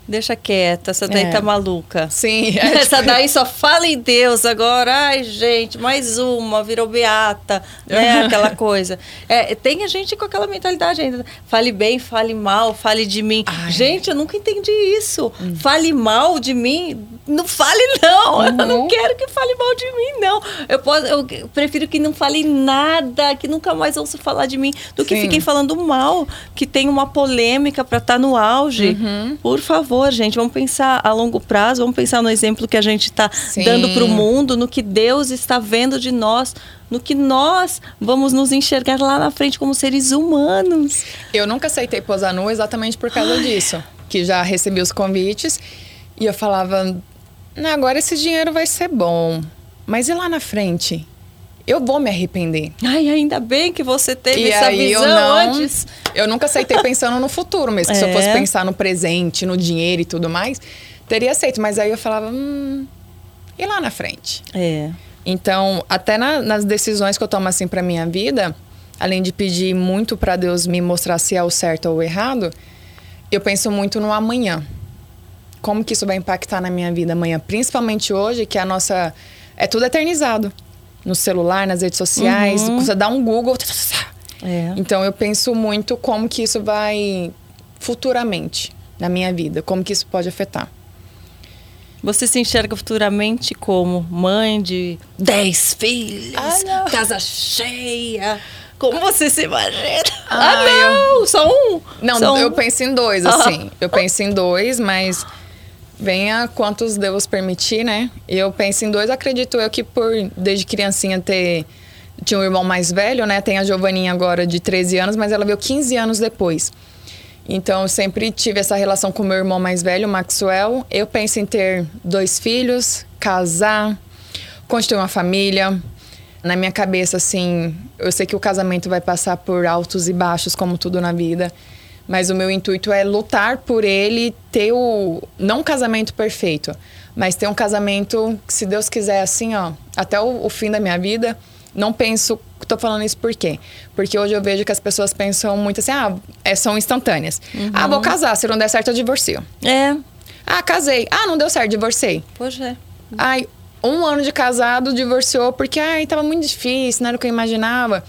Deixa quieta, essa daí
É.
tá maluca.
Sim, é,
Essa daí só fala em Deus agora. Ai, gente, mais uma, virou beata, né? Aquela coisa. É, tem a gente com aquela mentalidade ainda. Fale bem, fale mal, fale de mim.
Ai.
Gente, eu nunca entendi isso. Fale mal de mim. Não fale, não. Eu não
Uhum.
quero que fale mal de mim, não. Eu, posso, eu prefiro que não fale nada, que nunca mais ouça falar de mim, do que
Sim.
fiquem falando mal, que tem uma polêmica para estar no auge.
Uhum.
Por favor, gente, vamos pensar a longo prazo, vamos pensar no exemplo que a gente está dando para o mundo, no que Deus está vendo de nós, no que nós vamos nos enxergar lá na frente como seres humanos.
Eu nunca aceitei posar nu exatamente por causa disso. Que já recebi os convites e eu falava, "Não, agora esse dinheiro vai ser bom. Mas e lá na frente? Eu vou me arrepender.
Ai, ainda bem que você teve
e
essa
aí
visão
eu não,
antes.
eu nunca aceitei pensando no futuro mesmo. que Se eu
É.
fosse pensar no presente, no dinheiro e tudo mais, teria aceito. Mas aí eu falava, hum, e lá na frente?
É.
Então, até na- nas decisões que eu tomo assim para minha vida, além de pedir muito para Deus me mostrar se é o certo ou o errado, eu penso muito no amanhã. Como que isso vai impactar na minha vida amanhã, principalmente hoje, que a nossa é tudo eternizado. No celular, nas redes sociais,
Uhum.
você dá um Google.
É.
Então eu penso muito como que isso vai futuramente na minha vida, como que isso pode afetar.
Você se enxerga futuramente como mãe de 10 filhos,
Ah,
casa cheia. Como você se imagina?
Ah,
ah, não! Só um?
Não,
Só um.
eu penso em dois, assim. Eu penso em dois, mas venha quantos Deus permitir, né? Eu penso em dois, acredito eu que por desde criancinha ter tinha um irmão mais velho, né? Tem a Giovaninha agora de 13 anos, mas ela veio 15 anos depois. Então, eu sempre tive essa relação com meu irmão mais velho, Maxwell. Eu penso em ter dois filhos, casar, constituir uma família. Na minha cabeça, assim, eu sei que o casamento vai passar por altos e baixos, como tudo na vida. Mas o meu intuito é lutar por ele ter o. Não um casamento perfeito, mas ter um casamento que, se Deus quiser, assim, ó, até o, o fim da minha vida. Não penso. Tô falando isso por quê? Porque hoje eu vejo que as pessoas pensam muito assim, ah, é, são instantâneas. Ah, vou casar, se não der certo, eu divorcio.
É,
Ah, casei. Ah, não deu certo, divorciei.
pois é.
Ai, um ano de casado, divorciou porque ai, tava muito difícil, não era o que eu imaginava.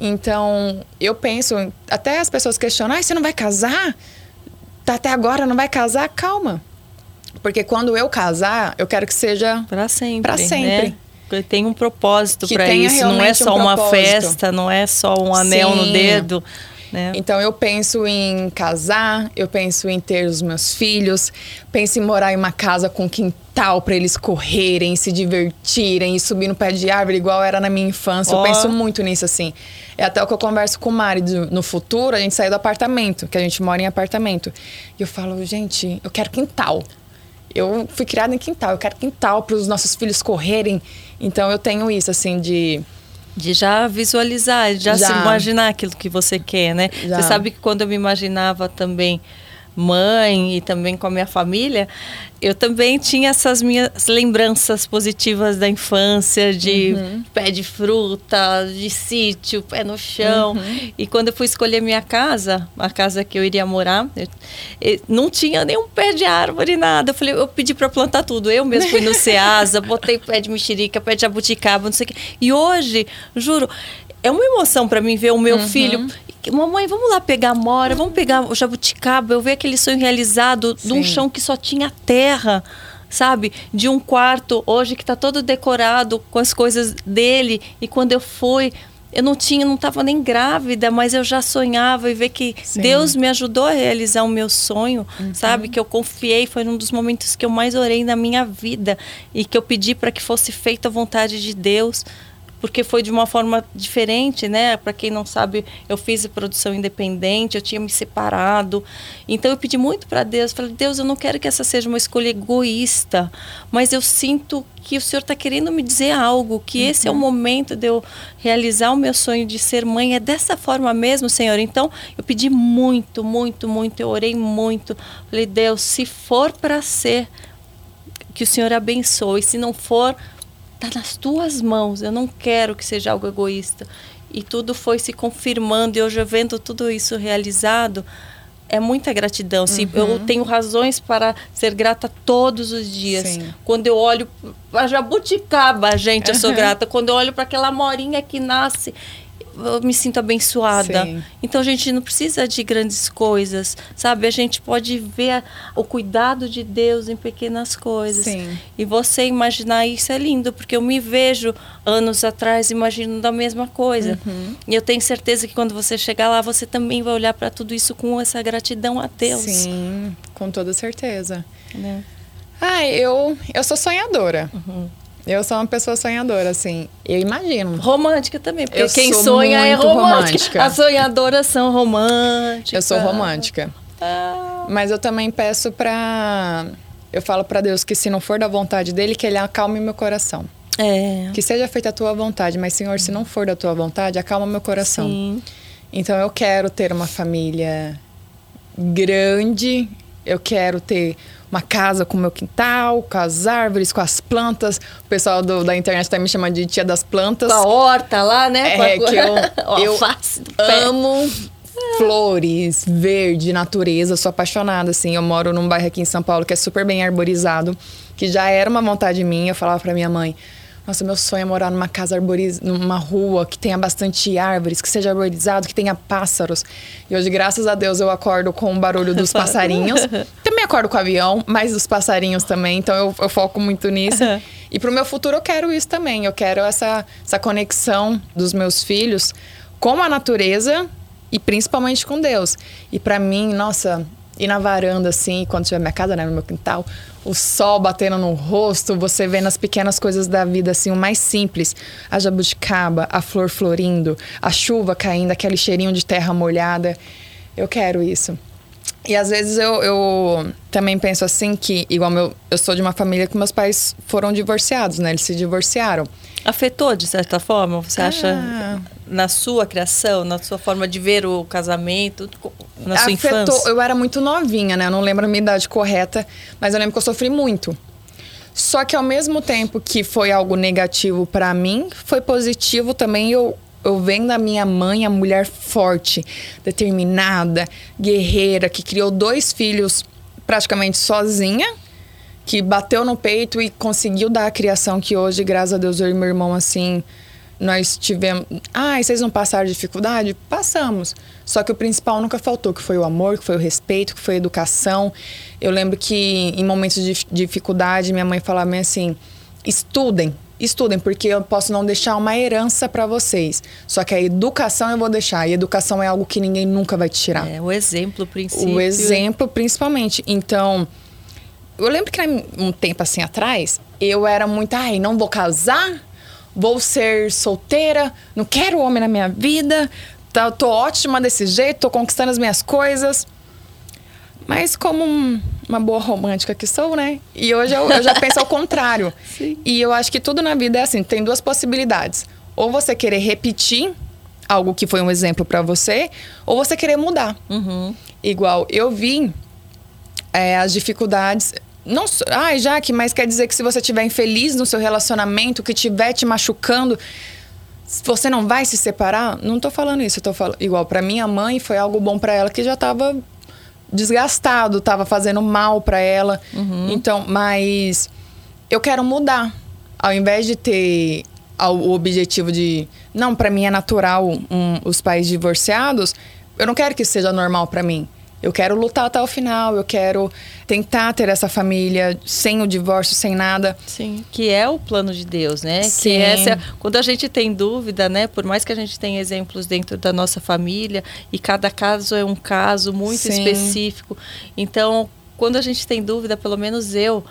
Então, eu penso, até as pessoas questionam, ai, você não vai casar? Tá até agora, não vai casar? Calma. Porque quando eu casar, eu quero que seja
Pra sempre.
Pra sempre.
Né? Porque Tem um propósito para isso. Não é só
um
uma festa, não é só um anel no
Sim.
dedo. Né?
Então eu penso em casar, eu penso em ter os meus filhos, penso em morar em uma casa com quintal para eles correrem, se divertirem e subir no pé de árvore igual era na minha infância.
Ó.
Eu penso muito nisso assim. É até o que eu converso com o Mari no futuro, a gente sair do apartamento, que a gente mora em apartamento. E eu falo, gente, eu quero quintal. Eu fui criada em quintal, eu quero quintal para os nossos filhos correrem. Então eu tenho isso assim de
De já visualizar, de já,
Já.
se imaginar aquilo que você quer, né?
Já.
Você sabe que quando eu me imaginava também mãe e também com a minha família, eu também tinha essas minhas lembranças positivas da infância, de
Uhum.
pé de fruta, de sítio, pé no chão.
Uhum.
E quando eu fui escolher minha casa, a casa que eu iria morar, eu- eu- não tinha nenhum pé de árvore, nada. Eu falei, eu pedi para plantar tudo. Eu mesmo fui no Ceasa, botei pé de mexerica, pé de jabuticaba, não sei o quê. E hoje, juro, é uma emoção para mim ver o meu
Uhum.
filho Mamãe, vamos lá pegar a mora, vamos pegar o jabuticaba. Eu vi aquele sonho realizado Sim. de um chão que só tinha terra sabe? De um quarto hoje que está todo decorado com as coisas dele. E quando eu fui, eu não tinha, não estava nem grávida, mas eu já sonhava e ver que Sim. Deus me ajudou a realizar o meu sonho, uhum. sabe? Que eu confiei, foi um dos momentos que eu mais orei na minha vida e que eu pedi para que fosse feita a vontade de Deus porque foi de uma forma diferente, né? Para quem não sabe, eu fiz produção independente, eu tinha me separado. Então eu pedi muito para Deus, falei: "Deus, eu não quero que essa seja uma escolha egoísta, mas eu sinto que o Senhor está querendo me dizer algo, que uhum. esse é o momento de eu realizar o meu sonho de ser mãe. É dessa forma mesmo, Senhor. Então, eu pedi muito, muito, muito. Eu orei muito. Falei, Deus, se for para ser, que o Senhor abençoe. Se não for, está nas tuas mãos. Eu não quero que seja algo egoísta. E tudo foi se confirmando e hoje vendo tudo isso realizado, é muita gratidão. Uhum. eu tenho razões para ser grata todos os dias. Sim. Quando eu olho para jabuticaba, gente, eu sou grata. Quando eu olho para aquela morinha que nasce eu me sinto abençoada. Sim. Então a gente não precisa de grandes coisas, sabe? A gente pode ver o cuidado de Deus em pequenas coisas. Sim. E você imaginar isso é lindo, porque eu me vejo anos atrás imaginando a mesma coisa. Uhum. E eu tenho certeza que quando você chegar lá, você também vai olhar para tudo isso com essa gratidão a Deus.
Sim, com toda certeza. Né? Ah, eu, eu sou sonhadora. Uhum. Eu sou uma pessoa sonhadora, assim. Eu imagino.
Romântica também, porque eu quem sonha é romântica. romântica. As sonhadoras são românticas.
Eu sou romântica. Ah. Mas eu também peço pra. Eu falo para Deus que se não for da vontade dele, que ele acalme meu coração. É. Que seja feita a tua vontade, mas Senhor, se não for da tua vontade, acalma meu coração. Sim. Então eu quero ter uma família grande, eu quero ter uma casa com meu quintal, com as árvores, com as plantas. O pessoal do, da internet tá me chamando de tia das plantas.
Com a horta lá, né?
É, que eu, eu amo flores, verde, natureza. Sou apaixonada, assim. Eu moro num bairro aqui em São Paulo que é super bem arborizado. Que já era uma vontade minha. Eu falava pra minha mãe... Nossa, meu sonho é morar numa casa arborizada, numa rua que tenha bastante árvores, que seja arborizado, que tenha pássaros. E hoje, graças a Deus, eu acordo com o barulho dos passarinhos. também acordo com o avião, mas dos passarinhos também. Então eu, eu foco muito nisso. Uhum. E pro meu futuro eu quero isso também. Eu quero essa, essa conexão dos meus filhos com a natureza e principalmente com Deus. E para mim, nossa, ir na varanda assim, quando tiver minha casa, né, no meu quintal, o sol batendo no rosto, você vendo as pequenas coisas da vida, assim, o mais simples. A jabuticaba, a flor florindo, a chuva caindo, aquele cheirinho de terra molhada. Eu quero isso. E às vezes eu, eu também penso assim que, igual meu, eu sou de uma família que meus pais foram divorciados, né? Eles se divorciaram.
Afetou de certa forma? Você ah. acha na sua criação, na sua forma de ver o casamento, na sua Afetou. infância?
Eu era muito novinha, né? Eu não lembro a minha idade correta, mas eu lembro que eu sofri muito. Só que ao mesmo tempo que foi algo negativo para mim, foi positivo também. Eu eu venho da minha mãe, a mulher forte, determinada, guerreira, que criou dois filhos praticamente sozinha, que bateu no peito e conseguiu dar a criação que hoje, graças a Deus, eu e meu irmão, assim, nós tivemos. Ah, vocês não passaram dificuldade? Passamos. Só que o principal nunca faltou, que foi o amor, que foi o respeito, que foi a educação. Eu lembro que em momentos de dificuldade, minha mãe falava assim: estudem, estudem, porque eu posso não deixar uma herança para vocês. Só que a educação eu vou deixar. E educação é algo que ninguém nunca vai te tirar.
É, o exemplo, princípio.
O exemplo, principalmente. Então, eu lembro que um tempo assim atrás, eu era muito, ai, não vou casar, vou ser solteira, não quero homem na minha vida, tá, tô ótima desse jeito, tô conquistando as minhas coisas. Mas como um, uma boa romântica que sou, né? E hoje eu, eu já penso ao contrário. Sim. E eu acho que tudo na vida é assim, tem duas possibilidades. Ou você querer repetir algo que foi um exemplo para você, ou você querer mudar. Uhum. Igual, eu vi é, as dificuldades... Não, ai, Jaque, mas quer dizer que se você estiver infeliz no seu relacionamento, que estiver te machucando, você não vai se separar? Não tô falando isso, eu tô falando. Igual, para minha mãe foi algo bom para ela que já tava desgastado, estava fazendo mal para ela. Uhum. Então, mas eu quero mudar. Ao invés de ter o objetivo de. Não, para mim é natural um, os pais divorciados. Eu não quero que isso seja normal para mim. Eu quero lutar até o final, eu quero tentar ter essa família sem o divórcio, sem nada.
Sim, que é o plano de Deus, né?
Sim.
Que essa, quando a gente tem dúvida, né? Por mais que a gente tenha exemplos dentro da nossa família e cada caso é um caso muito
Sim.
específico. Então, quando a gente tem dúvida, pelo menos eu,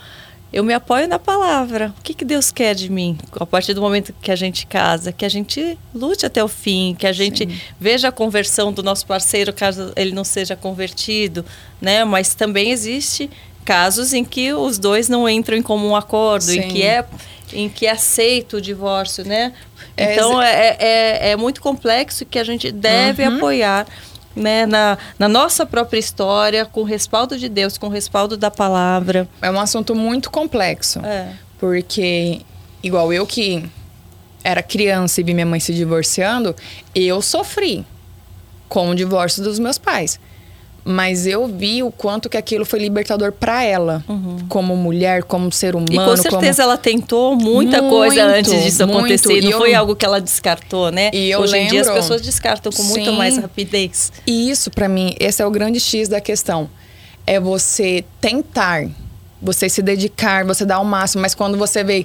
eu me apoio na palavra. O que, que Deus quer de mim? A partir do momento que a gente casa, que a gente lute até o fim, que a gente
Sim.
veja a conversão do nosso parceiro, caso ele não seja convertido, né? Mas também existe casos em que os dois não entram em comum acordo, em
Sim.
que é em que é aceito o divórcio, né?
É,
Então é, é, é muito complexo que a gente deve
Uhum.
apoiar né, na, na nossa própria história, com o respaldo de Deus, com o respaldo da palavra.
É um assunto muito complexo.
É.
Porque, igual eu que era criança e vi minha mãe se divorciando, eu sofri com o divórcio dos meus pais. Mas eu vi o quanto que aquilo foi libertador para ela, como mulher, como ser humano.
Uhum. E com certeza ela tentou muita coisa
Muito,
antes disso
muito.
acontecer.
E
Não
eu-
foi algo que ela descartou, né?
E eu
Hoje em dia as
lembro-
pessoas descartam com muito
Sim.
mais rapidez.
E isso, para mim, esse é o grande X da questão. É você tentar, você se dedicar, você dar o máximo, mas quando você vê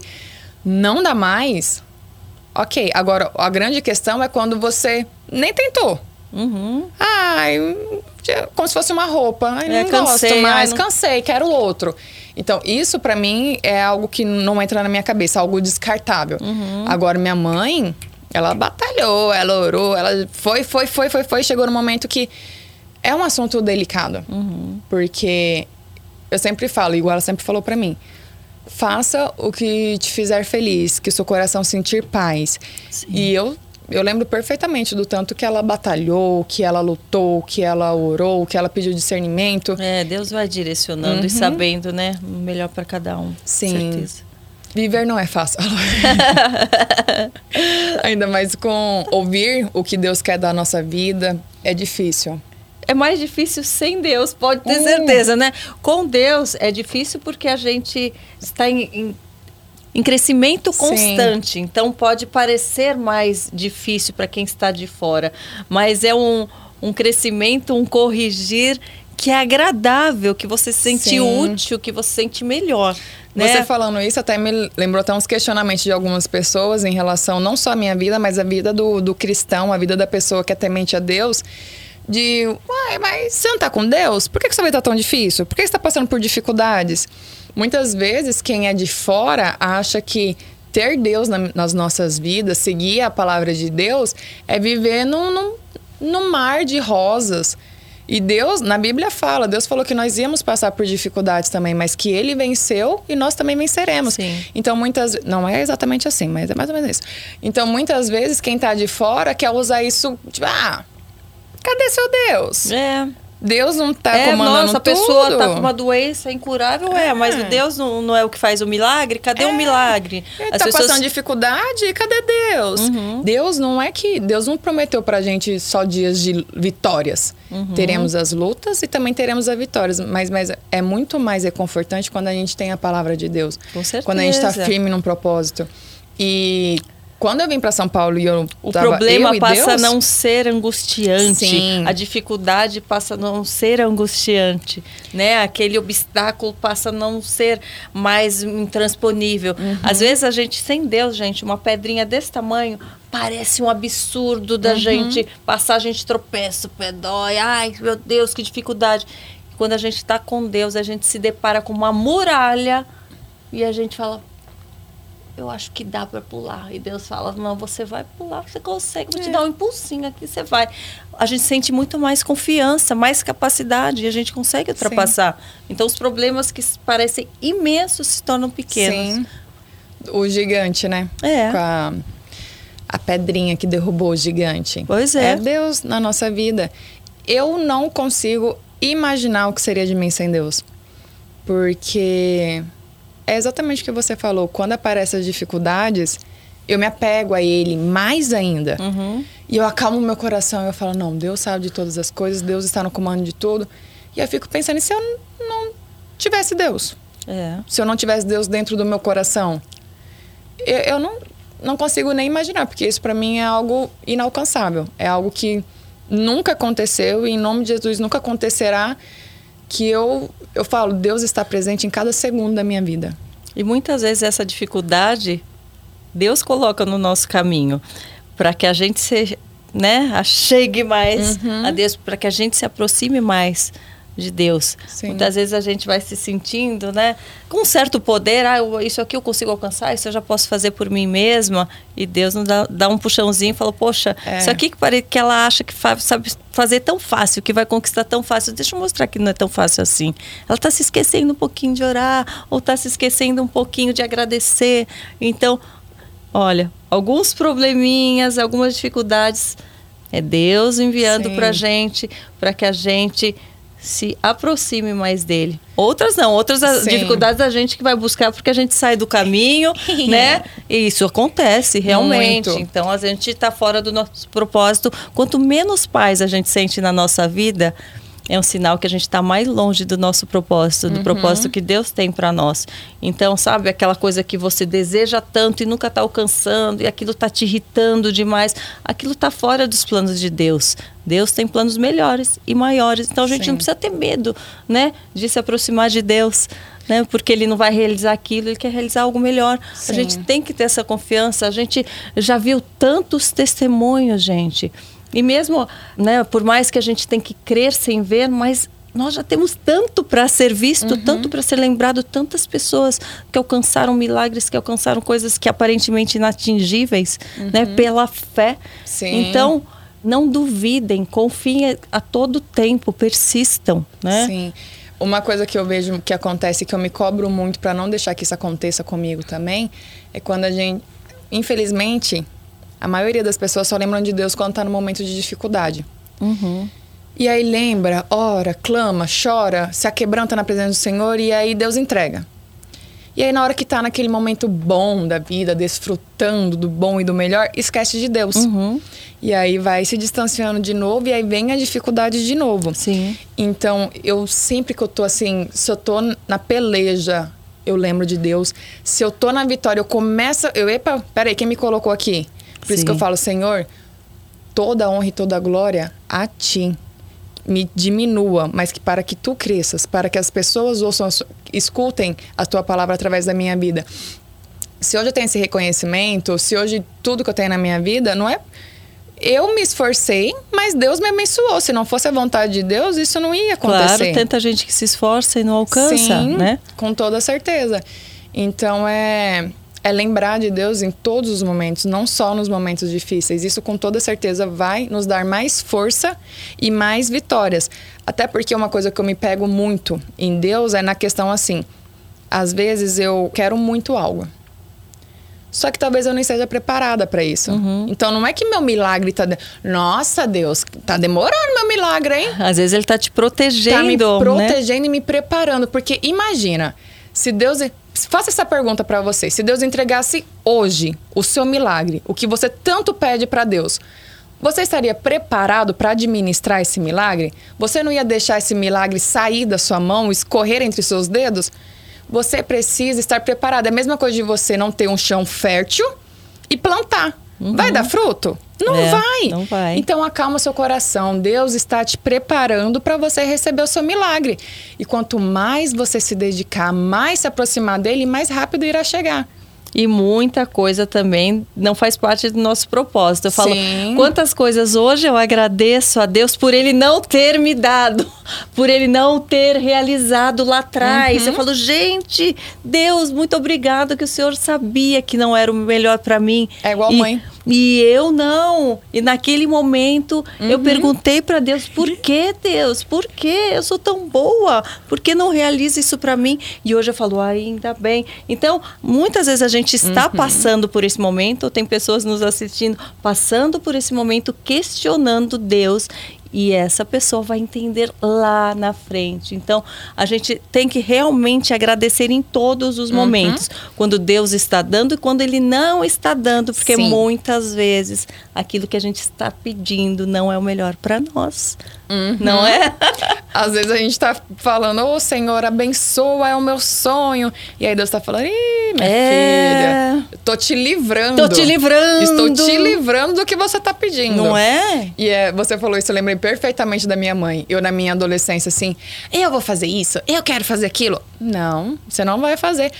não dá mais, ok. Agora, a grande questão é quando você nem tentou.
Uhum.
Ai, como se fosse uma roupa. Ai,
É,
não
cansei,
gosto mais,
ai, não-
cansei, quero outro. Então, isso pra mim é algo que não entra na minha cabeça, algo descartável.
Uhum.
Agora, minha mãe, ela batalhou, ela orou, ela foi, foi, foi, foi, foi, chegou no momento que é um assunto delicado.
Uhum.
Porque eu sempre falo, igual ela sempre falou pra mim, faça o que te fizer feliz, que o seu coração sentir paz.
Sim.
E eu eu lembro perfeitamente do tanto que ela batalhou, que ela lutou, que ela orou, que ela pediu discernimento.
É, Deus vai direcionando e sabendo, né? O melhor para cada um.
Uhum. Sim.
Com certeza.
Viver não é fácil. Ainda mais com ouvir o que Deus quer da nossa vida, é difícil.
É mais difícil sem Deus, pode ter
Hum.
certeza, né? Com Deus é difícil porque a gente está em, em, em crescimento
Sim.
constante. Então pode parecer mais difícil para quem está de fora. Mas é um, um crescimento, um corrigir que é agradável, que você se sente
Sim.
útil, que você se sente melhor. Né?
Você falando isso até me lembrou até uns questionamentos de algumas pessoas em relação não só à minha vida, mas a vida do, do cristão, a vida da pessoa que é temente a Deus. De, uai, mas você não tá com Deus? Por que, que sua vida tá tão difícil? Por que você tá passando por dificuldades? Muitas vezes, quem é de fora acha que ter Deus na- nas nossas vidas, seguir a palavra de Deus, é viver num, num, num mar de rosas. E Deus, na Bíblia fala, Deus falou que nós íamos passar por dificuldades também, mas que ele venceu e nós também venceremos.
Sim.
Então, muitas. Não é exatamente assim, mas é mais ou menos isso. Então, muitas vezes, quem tá de fora quer usar isso, tipo, ah, cadê seu Deus?
É.
Deus não tá
é,
comandando
nossa, a
tudo.
pessoa tá com uma doença incurável, é, mas
É.
Deus não, não é o que faz o milagre? Cadê o milagre?
Ele tá passando dificuldade, cadê Deus?
Uhum.
Deus não é que. Deus não prometeu pra gente só dias de vitórias.
Uhum.
Teremos as lutas e também teremos as vitórias. Mas, mas é muito mais reconfortante quando a gente tem a palavra de Deus.
Com certeza.
Quando a gente tá firme num propósito. E quando eu vim pra São Paulo e eu.
O
tava
problema
eu
passa a não ser angustiante.
Sim.
A dificuldade passa a não ser angustiante, né? Aquele obstáculo passa a não ser mais intransponível.
Uhum.
Às vezes a gente sem Deus, gente, uma pedrinha desse tamanho parece um absurdo
Uhum.
da gente passar, a gente tropeça, o pé dói. Ai, meu Deus, que dificuldade. Quando a gente está com Deus, a gente se depara com uma muralha e a gente fala, eu acho que dá para pular. E Deus fala: não, você vai pular, você consegue, vou te
É.
dar um impulsinho aqui, você vai. A gente sente muito mais confiança, mais capacidade e a gente consegue ultrapassar. Então, os problemas que parecem imensos se tornam pequenos.
Sim. O gigante, né?
É.
Com a, a pedrinha que derrubou o gigante.
Pois é.
É Deus na nossa vida. Eu não consigo imaginar o que seria de mim sem Deus. Porque é exatamente o que você falou. Quando aparecem as dificuldades, eu me apego a Ele mais ainda.
Uhum.
E eu acalmo meu coração e eu falo, não, Deus sabe de todas as coisas, Deus está no comando de tudo. E eu fico pensando, e se eu não tivesse Deus?
É.
Se eu não tivesse Deus dentro do meu coração? Eu, eu não, não consigo nem imaginar, porque isso para mim é algo inalcançável. É algo que nunca aconteceu e em nome de Jesus nunca acontecerá que eu eu falo, Deus está presente em cada segundo da minha vida.
E muitas vezes essa dificuldade Deus coloca no nosso caminho para que a gente se, né, chegue mais uhum. a Deus, para que a gente se aproxime mais de Deus. Sim. Muitas vezes a gente vai se sentindo, né, com um certo poder, ah, isso aqui eu consigo alcançar, isso eu já posso fazer por mim mesma, e Deus nos dá, dá um puxãozinho e fala, poxa, é. isso aqui que, pare, que ela acha que fa, sabe fazer tão fácil, que vai conquistar tão fácil, deixa eu mostrar que não é tão fácil assim. Ela está se esquecendo um pouquinho de orar, ou está se esquecendo um pouquinho de agradecer. Então, olha, alguns probleminhas, algumas dificuldades, é Deus enviando para gente, para que a gente se aproxime mais dele. Outras não, outras Sim. dificuldades a gente que vai buscar porque a gente sai do caminho, né? E isso acontece realmente. Muito. Então a gente está fora do nosso propósito. Quanto menos paz a gente sente na nossa vida, é um sinal que a gente está mais longe do nosso propósito, do uhum. propósito que Deus tem para nós. Então, sabe, aquela coisa que você deseja tanto e nunca está alcançando, e aquilo está te irritando demais, aquilo está fora dos planos de Deus. Deus tem planos melhores e maiores. Então, a gente Sim. não precisa ter medo, né, de se aproximar de Deus. Né, porque ele não vai realizar aquilo, ele quer realizar algo melhor. Sim. A gente tem que ter essa confiança. A gente já viu tantos testemunhos, gente e mesmo, né, por mais que a gente tem que crer sem ver, mas nós já temos tanto para ser visto, uhum. tanto para ser lembrado, tantas pessoas que alcançaram milagres, que alcançaram coisas que aparentemente inatingíveis, né, uhum. né, pela fé. Sim. Então, não duvidem, confiem a todo tempo, persistam, né?
Sim. Uma coisa que eu vejo que acontece que eu me cobro muito para não deixar que isso aconteça comigo também, é quando a gente, infelizmente, a maioria das pessoas só lembram de Deus quando está no momento de dificuldade.
Uhum.
E aí lembra, ora, clama, chora, se aquebranta na presença do Senhor e aí Deus entrega. E aí na hora que está naquele momento bom da vida, desfrutando do bom e do melhor, esquece de Deus.
Uhum.
E aí vai se distanciando de novo e aí vem a dificuldade de novo.
Sim.
Então, eu sempre que eu tô assim, se eu tô na peleja, eu lembro de Deus. Se eu tô na vitória, eu começo, eu, epa, peraí, quem me colocou aqui? Por Sim. isso que eu falo, Senhor, toda honra e toda glória a ti. Me diminua, mas que para que tu cresças, para que as pessoas ouçam, escutem a tua palavra através da minha vida. Se hoje eu tenho esse reconhecimento, se hoje tudo que eu tenho na minha vida, não é eu me esforcei, mas Deus me abençoou. Se não fosse a vontade de Deus, isso não ia acontecer.
Claro, tanta gente que se esforça e não alcança, Sim, né?
Com toda certeza. Então é é lembrar de Deus em todos os momentos, não só nos momentos difíceis. Isso com toda certeza vai nos dar mais força e mais vitórias. Até porque uma coisa que eu me pego muito em Deus é na questão assim: às vezes eu quero muito algo. Só que talvez eu não esteja preparada para isso.
Uhum.
Então não é que meu milagre tá. De... Nossa, Deus, tá demorando meu milagre, hein?
Às vezes ele tá te protegendo.
Tá me protegendo né? e me preparando. Porque imagina, se Deus Faça essa pergunta para você. Se Deus entregasse hoje o seu milagre, o que você tanto pede para Deus, você estaria preparado para administrar esse milagre? Você não ia deixar esse milagre sair da sua mão, escorrer entre seus dedos? Você precisa estar preparado. É a mesma coisa de você não ter um chão fértil e plantar. Uhum. Vai dar fruto? Não
é,
vai.
Não vai.
Então acalma seu coração. Deus está te preparando para você receber o seu milagre. E quanto mais você se dedicar, mais se aproximar dele, mais rápido irá chegar
e muita coisa também não faz parte do nosso propósito. Eu falo, Sim. quantas coisas hoje eu agradeço a Deus por ele não ter me dado, por ele não ter realizado lá atrás. Uhum. Eu falo, gente, Deus, muito obrigado que o Senhor sabia que não era o melhor para mim.
É igual
e,
mãe.
E eu não. E naquele momento uhum. eu perguntei para Deus: por que, Deus? Por que eu sou tão boa? Por que não realiza isso para mim? E hoje eu falo: ainda bem. Então, muitas vezes a gente está uhum. passando por esse momento, tem pessoas nos assistindo passando por esse momento, questionando Deus e essa pessoa vai entender lá na frente. Então, a gente tem que realmente agradecer em todos os uhum. momentos, quando Deus está dando e quando Ele não está dando, porque Sim. muitas vezes aquilo que a gente está pedindo não é o melhor para nós,
uhum.
não é?
Às vezes a gente tá falando, ô Senhor, abençoa, é o meu sonho. E aí Deus tá falando, ih, minha
É.
filha, tô te livrando.
Tô te livrando.
Estou te livrando do que você tá pedindo.
Não é?
E é, você falou isso, eu lembrei perfeitamente da minha mãe. Eu, na minha adolescência, assim, eu vou fazer isso, eu quero fazer aquilo. Não, você não vai fazer.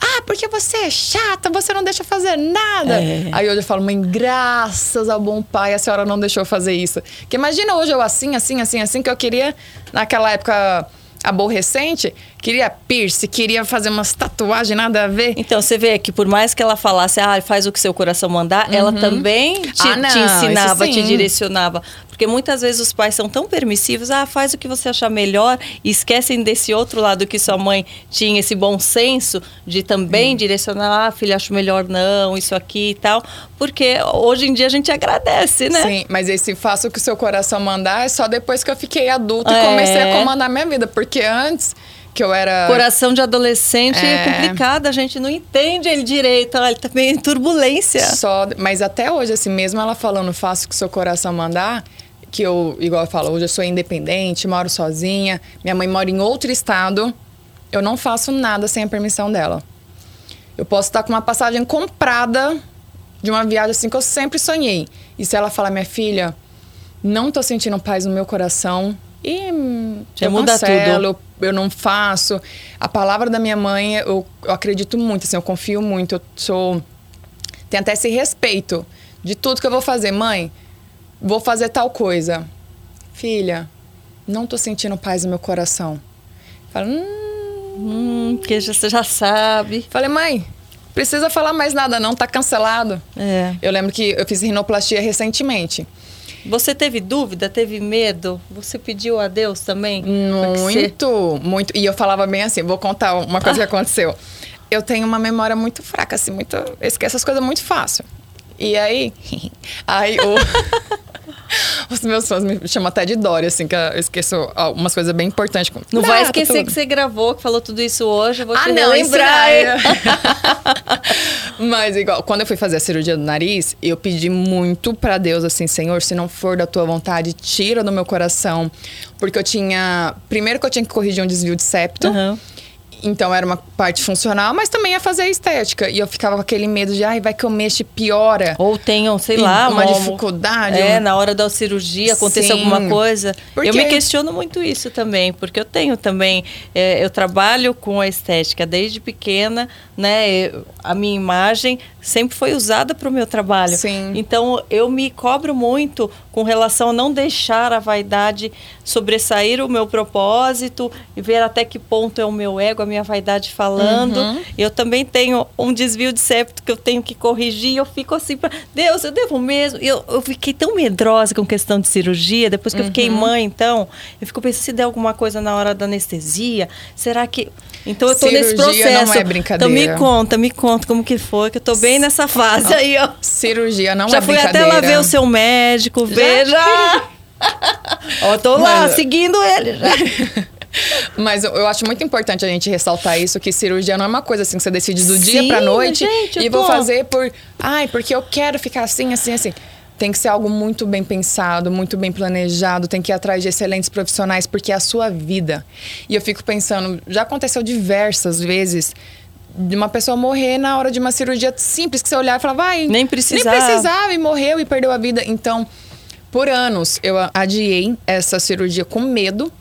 Ah, porque você é chata, você não deixa fazer nada.
É.
Aí hoje eu falo, mãe, graças ao bom pai, a senhora não deixou fazer isso. Que imagina hoje eu assim, assim, assim, assim, que eu queria, naquela época aborrecente, queria piercing, queria fazer umas tatuagens, nada a ver.
Então, você vê que por mais que ela falasse, ah, faz o que seu coração mandar, ela também te,
Ah, não,
te ensinava, te direcionava. Porque muitas vezes os pais são tão permissivos, ah, faz o que você achar melhor, e esquecem desse outro lado que sua mãe tinha esse bom senso de também direcionar, ah, filha, acho melhor não, isso aqui e tal. Porque hoje em dia a gente agradece, né?
Sim, mas esse faça o que o seu coração mandar é só depois que eu fiquei adulta
É.
e comecei a comandar minha vida. Porque antes que eu era.
Coração de adolescente é.
É.
complicado, a gente não entende ele direito, ele tá meio em turbulência.
Só, mas até hoje, assim, mesmo ela falando faça o que seu coração mandar, que eu, igual eu falo, hoje eu sou independente, moro sozinha, minha mãe mora em outro estado, eu não faço nada sem a permissão dela. Eu posso estar com uma passagem comprada de uma viagem assim que eu sempre sonhei. E se ela falar, minha filha, não tô sentindo paz no meu coração e
Já
eu
muda
cancelo, eu, eu não faço. A palavra da minha mãe, eu, eu acredito muito, assim, eu confio muito, eu sou tem até esse respeito de tudo que eu vou fazer. Mãe, vou fazer tal coisa. Filha, não tô sentindo paz no meu coração. Fala, hum.
Hum, que você já sabe.
Falei, mãe, precisa falar mais nada não, tá cancelado.
É.
Eu lembro que eu fiz rinoplastia recentemente.
Você teve dúvida, teve medo? Você pediu a Deus também? Porque você-
Muito, muito. E eu falava bem assim, vou contar uma coisa que aconteceu. Eu tenho uma memória muito fraca, assim, muito. Eu esqueço as coisas muito fácil. E aí. aí o. Os meus fãs me chamam até de Dória, assim, que eu esqueço umas coisas bem importantes. como
Não vai
data,
esquecer
tudo.
que você gravou, que falou tudo isso hoje. Eu vou
Ah,
te
não,
lembrar.
Mas igual, quando eu fui fazer a cirurgia do nariz, eu pedi muito pra Deus assim, Senhor, se não for da tua vontade, tira do meu coração, porque eu tinha, primeiro que eu tinha que corrigir um desvio de septo.
Aham.
Então era uma parte funcional, mas também ia fazer a estética. E eu ficava com aquele medo de, ai, vai que eu mexo e piora.
Ou tenham, sei lá,
uma
uma
dificuldade,
É,
um-
na hora da cirurgia acontecer alguma coisa.
Porque-
Eu me questiono muito isso também, porque eu tenho também. é, eu trabalho com a estética desde pequena, né? eu- a minha imagem sempre foi usada para o meu trabalho.
Sim.
Então eu me cobro muito com relação a não deixar a vaidade sobressair o meu propósito e ver até que ponto é o meu ego, a minha vaidade falando.
Uhum.
Eu também tenho um desvio de septo que eu tenho que corrigir. Eu fico assim, pra, Deus, eu devo mesmo. Eu, eu fiquei tão medrosa com questão de cirurgia. Depois que eu fiquei
Uhum.
mãe, então, eu fico pensando se der alguma coisa na hora da anestesia. Será que. Então eu tô nesse
Cirurgia
processo.
não é brincadeira.
Então me conta, me conta como que foi, que eu tô bem nessa fase aí, ó.
Cirurgia não
Já
é
fui até
brincadeira.
lá ver o seu médico, veja. Ó, tô lá, seguindo ele já.
Mas eu, eu acho muito importante a gente ressaltar isso, que cirurgia não é uma coisa assim que você decide do dia
Sim,
pra noite
gente,
e vou
tô-
fazer por. Ai, porque eu quero ficar assim, assim, assim. Tem que ser algo muito bem pensado, muito bem planejado, tem que ir atrás de excelentes profissionais, porque é a sua vida. E eu fico pensando, já aconteceu diversas vezes de uma pessoa morrer na hora de uma cirurgia simples, que você olhar e falar, vai.
Nem precisava.
Nem precisava e morreu e perdeu a vida. Então, por anos, eu adiei essa cirurgia com medo.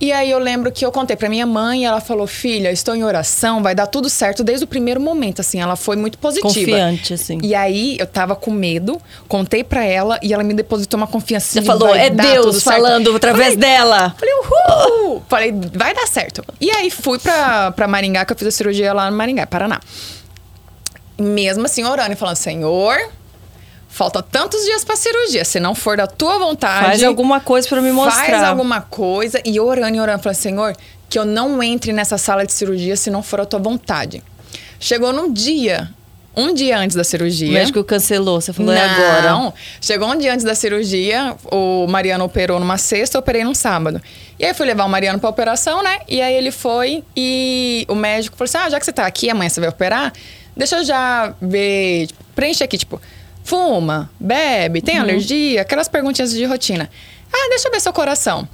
E aí eu lembro que eu contei pra minha mãe ela falou: "Filha, estou em oração, vai dar tudo certo desde o primeiro momento", assim, ela foi muito positiva.
Confiante, assim.
E aí eu tava com medo, contei pra ela e ela me depositou uma confiança.
Você falou,
"Vai
é Deus
tudo certo."
falando através
Falei,
dela.
Falei, uhul! Falei, vai dar certo. E aí fui pra Maringá, que eu fiz a cirurgia lá no Maringá, Paraná. Mesmo assim, orando e falando, Senhor, falta tantos dias pra cirurgia. Se não for da tua vontade.
Faz alguma coisa pra me mostrar.
Faz alguma coisa. E orando e orando, falando, Senhor, que eu não entre nessa sala de cirurgia se não for a tua vontade. Chegou num dia, um dia antes da cirurgia.
O médico cancelou, você falou, é
Não.
agora.
Chegou um dia antes da cirurgia, o Mariano operou numa sexta, eu operei num sábado. E aí eu fui levar o Mariano pra operação, né? E aí ele foi e o médico falou assim: ah, já que você tá aqui, amanhã você vai operar, deixa eu já ver, tipo, preenche aqui, tipo, fuma, bebe,
Uhum.
tem alergia, aquelas perguntinhas de rotina. Ah, deixa eu ver seu coração.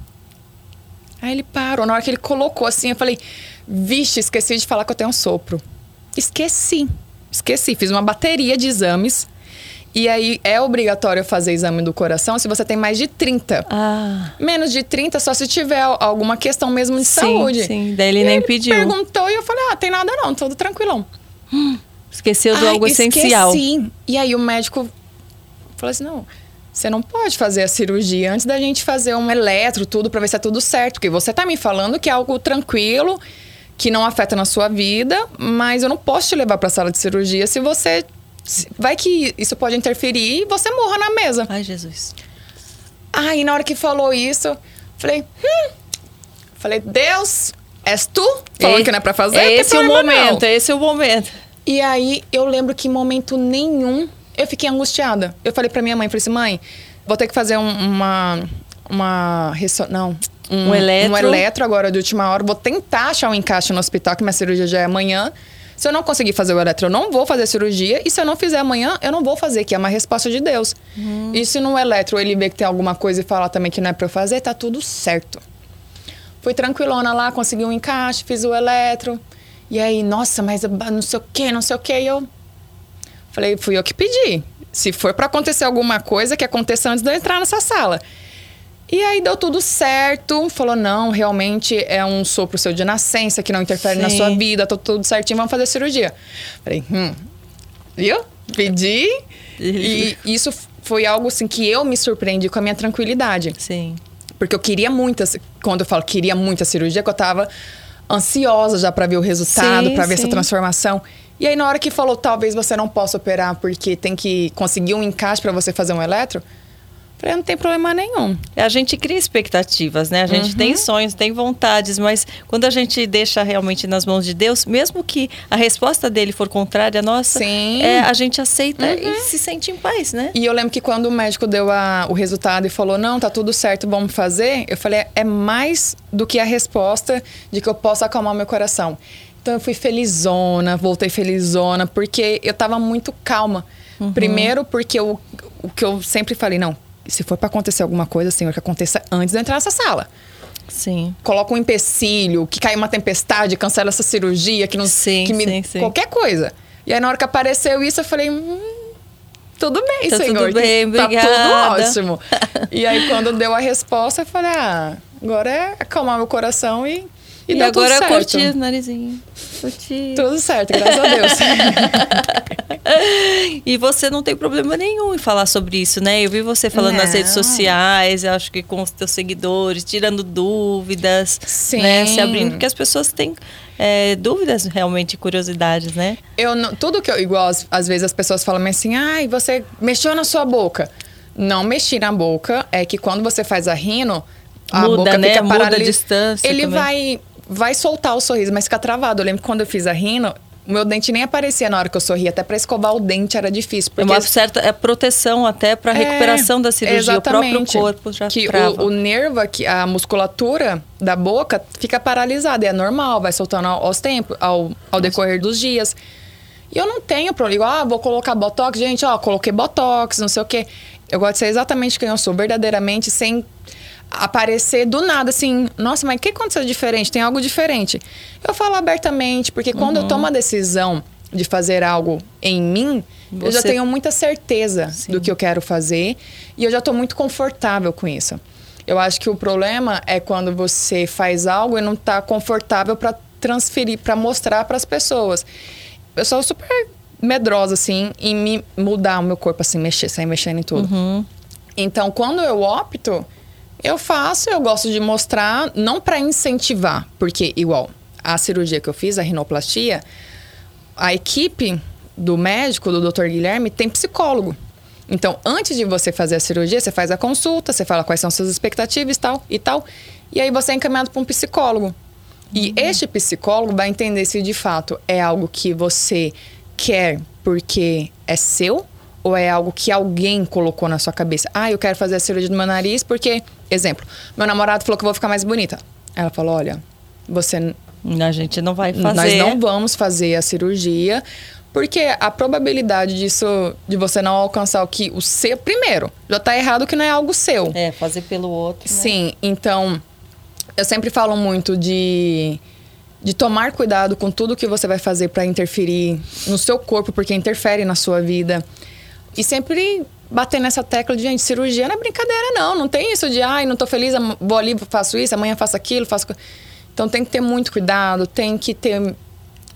Aí ele parou. Na hora que ele colocou assim, eu falei: Vixe, esqueci de falar que eu tenho um sopro. Esqueci. Esqueci. Fiz uma bateria de exames. E aí é obrigatório fazer exame do coração se você tem mais de 30.
Ah.
Menos de 30, só se tiver alguma questão mesmo de
sim,
saúde.
Sim, daí ele e nem
ele
pediu.
perguntou e eu falei: Ah, tem nada não, tudo tranquilão.
Esqueceu do algo essencial.
Esqueci. E aí o médico falou assim: não, você não pode fazer a cirurgia antes da gente fazer um eletro, tudo, pra ver se é tudo certo. Porque você tá me falando que é algo tranquilo, que não afeta na sua vida, mas eu não posso te levar pra sala de cirurgia se você. Vai que isso pode interferir e você morra na mesa.
Ai, Jesus.
Aí na hora que falou isso, falei, hum. Falei, Deus, és tu? Falando
E-
que não é pra fazer?
É esse o
problema, não.
momento, é esse o momento.
E aí eu lembro que em momento nenhum eu fiquei angustiada. Eu falei pra minha mãe, falei assim, mãe, vou ter que fazer um- uma uma não,
Um eletro.
um eletro agora de última hora. Vou tentar achar um encaixe no hospital que minha cirurgia já é amanhã. Se eu não conseguir fazer o eletro, eu não vou fazer a cirurgia. E se eu não fizer amanhã, eu não vou fazer, que é uma resposta de Deus. E se no eletro ele vê que tem alguma coisa e falar também que não é pra eu fazer, tá tudo certo. Fui tranquilona lá, consegui um encaixe, fiz o eletro. E aí, nossa, mas não sei o que, não sei o que. E eu falei, fui eu que pedi. Se for pra acontecer alguma coisa, que aconteça antes de eu entrar nessa sala. E aí deu tudo certo. Falou, não, realmente é um sopro seu de nascença que não interfere na
Sim.
sua vida, tá tudo certinho, vamos fazer a cirurgia. Falei, hum, viu? Pedi. e isso foi algo assim que eu me surpreendi com a minha tranquilidade.
Sim.
Porque eu queria muito, essa- quando eu falo queria muito a cirurgia, que eu tava ansiosa já pra ver o resultado, pra ver
sim.
essa transformação. E aí na hora que falou, talvez você não possa operar porque tem que conseguir um encaixe pra você fazer um eletro, não tem problema nenhum.
A gente cria expectativas, né? A gente
Uhum.
tem sonhos, tem vontades, mas quando a gente deixa realmente nas mãos de Deus, mesmo que a resposta dele for contrária à nossa,
Sim.
é, a gente aceita e
Uhum.
se sente em paz, né?
E eu lembro que quando o médico deu a- o resultado e falou, não, tá tudo certo, vamos fazer, eu falei, é mais do que a resposta de que eu posso acalmar meu coração. Então eu fui felizona, voltei felizona, porque eu tava muito calma. Primeiro, porque eu, o que eu sempre falei, não, se for pra acontecer alguma coisa, Senhor, que aconteça antes de eu entrar nessa sala.
Sim.
Coloca um empecilho, que cai uma tempestade, cancela essa cirurgia, que não
Sim,
que me,
sim, sim.
qualquer coisa. E aí na hora que apareceu isso, eu falei, hum, tudo bem,
Tá
Senhor.
tudo bem,
Tá
obrigada.
tudo ótimo. e aí quando deu a resposta, eu falei, ah, agora é acalmar meu coração e e,
E, agora
tudo
é
certo.
curtir o narizinho. Curtir.
Tudo certo, graças a Deus.
E você não tem problema nenhum em falar sobre isso, né? Eu vi você falando nas
Não.
redes sociais, eu acho que com os teus seguidores, tirando dúvidas,
Sim.
né? Se abrindo, porque as pessoas têm é, dúvidas realmente, curiosidades, né?
Eu não- tudo que eu igual às, vezes as pessoas falam assim, ai, você mexeu na sua boca. Não mexi na boca, é que quando você faz a rino, a
Muda,
boca
né?
fica
Muda a
paralis-
distância
Ele
também.
vai vai soltar o sorriso, mas fica travado. Eu lembro que quando eu fiz a rino, o meu dente nem aparecia na hora que eu sorria, até pra escovar o dente era difícil,
É
porque
uma certa é proteção até para
É,
recuperação da cirurgia. O próprio
exatamente.
corpo já
que
trava.
o, o nervo, aqui, a musculatura da boca fica paralisada. E é normal, vai soltando ao- aos tempos, ao, ao decorrer dos dias. E eu não tenho problema. Igual, ah, vou colocar botox. Gente, ó, coloquei botox, não sei o quê. Eu gosto de ser exatamente quem eu sou, verdadeiramente, sem aparecer do nada assim, nossa, mas o que aconteceu diferente? Tem algo diferente. Eu falo abertamente, porque quando
Uhum.
eu tomo a decisão de fazer algo em mim, eu já
Você-
tenho muita certeza
Sim.
do que eu quero fazer e eu já estou muito confortável com isso. Eu acho que o problema é quando você faz algo e não está confortável para transferir, para mostrar para as pessoas. Eu sou super medrosa assim em me mudar o meu corpo assim, mexer, sair mexendo em tudo.
Uhum.
Então, quando eu opto, eu faço, eu gosto de mostrar, não para incentivar, porque igual a cirurgia que eu fiz, a rinoplastia, a equipe do médico, do Dr. Guilherme, tem psicólogo. Então, antes de você fazer a cirurgia, você faz a consulta, você fala quais são suas expectativas e tal, e tal, e aí você é encaminhado para um psicólogo. E este psicólogo vai entender se de fato é algo que você quer porque é seu ou é algo que alguém colocou na sua cabeça. Ah, eu quero fazer a cirurgia do meu nariz porque, exemplo, meu namorado falou que eu vou ficar mais bonita. Ela falou: "Olha, você
A gente não vai fazer.
nós não vamos fazer a cirurgia, porque a probabilidade disso, de você não alcançar o que o seu. Primeiro, já tá errado que não é algo seu.
É, fazer pelo outro. né?
Sim, então Eu sempre falo muito de, de tomar cuidado com tudo que você vai fazer para interferir no seu corpo, porque interfere na sua vida. E sempre bater nessa tecla de, gente, cirurgia não é brincadeira, não. Não tem isso de, ai, não tô feliz, vou ali, faço isso, amanhã faço aquilo, faço. Então tem que ter muito cuidado, tem que ter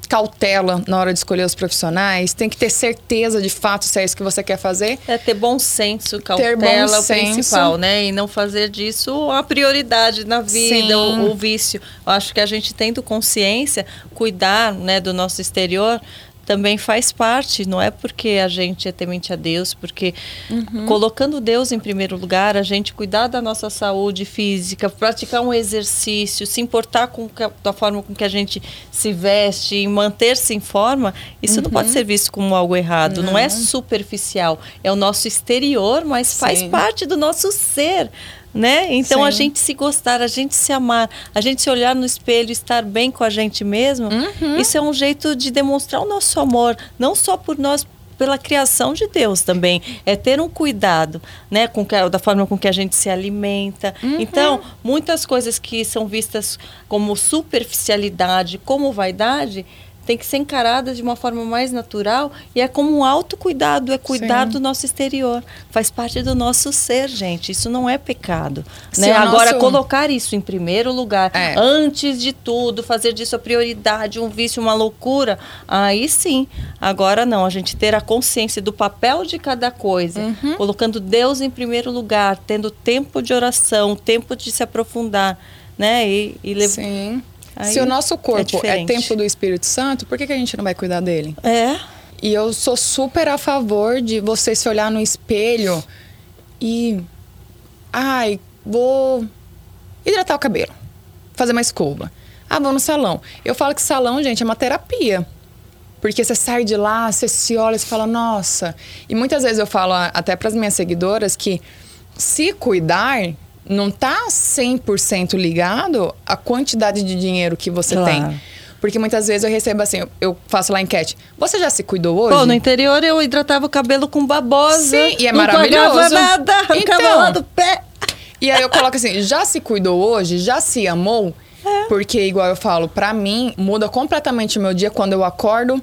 cautela na hora de escolher os profissionais, tem que ter certeza de fato se é isso que você quer fazer.
É ter bom senso, cautela bom é o senso. principal, né? E não fazer disso a prioridade na vida, o, o, vício. Eu acho que a gente tendo consciência, cuidar né, do nosso exterior, também faz parte, não é porque a gente é temente a Deus, porque uhum. colocando Deus em primeiro lugar, a gente cuidar da nossa saúde física, praticar um exercício, se importar com a forma com que a gente se veste e manter-se em forma, isso uhum. não pode uhum. ser visto como algo errado, não, não é superficial, é o nosso exterior, mas Sim. faz parte do nosso ser né? Então Sim. a gente se gostar, a gente se amar, a gente se olhar no espelho, estar bem com a gente mesmo, uhum. isso é um jeito de demonstrar o nosso amor, não só por nós, pela criação de Deus também. É ter um cuidado, né, com que, da forma com que a gente se alimenta. Uhum. Então, muitas coisas que são vistas como superficialidade, como vaidade, tem que ser encarada de uma forma mais natural e é como um autocuidado, é cuidar Sim. do nosso exterior. Faz parte do nosso ser, gente. Isso não é pecado. né? Agora, nosso... colocar isso em primeiro lugar, é. antes de tudo, fazer disso a prioridade, um vício, uma loucura, aí sim. Agora não, a gente ter a consciência do papel de cada coisa, uhum. colocando Deus em primeiro lugar, tendo tempo de oração, tempo de se aprofundar, né? E, e levar.
Sim Aí Se o nosso corpo é, é tempo do Espírito Santo, por que, que a gente não vai cuidar dele?
É.
E eu sou super a favor de você se olhar no espelho e. Ai, vou hidratar o cabelo, fazer uma escova. Ah, vou no salão. Eu falo que salão, gente, é uma terapia. Porque você sai de lá, você se olha e fala, nossa. E muitas vezes eu falo até para as minhas seguidoras que se cuidar não tá 100% ligado à quantidade de dinheiro que você claro. tem. Porque muitas vezes eu recebo assim, eu faço lá enquete. Você já se cuidou hoje?
Pô, no interior eu hidratava o cabelo com babosa.
Sim, e é não maravilhoso.
Não nada, então, lá do pé.
E aí eu coloco assim, já se cuidou hoje? Já se amou? É. Porque, igual eu falo, pra mim, muda completamente o meu dia quando eu acordo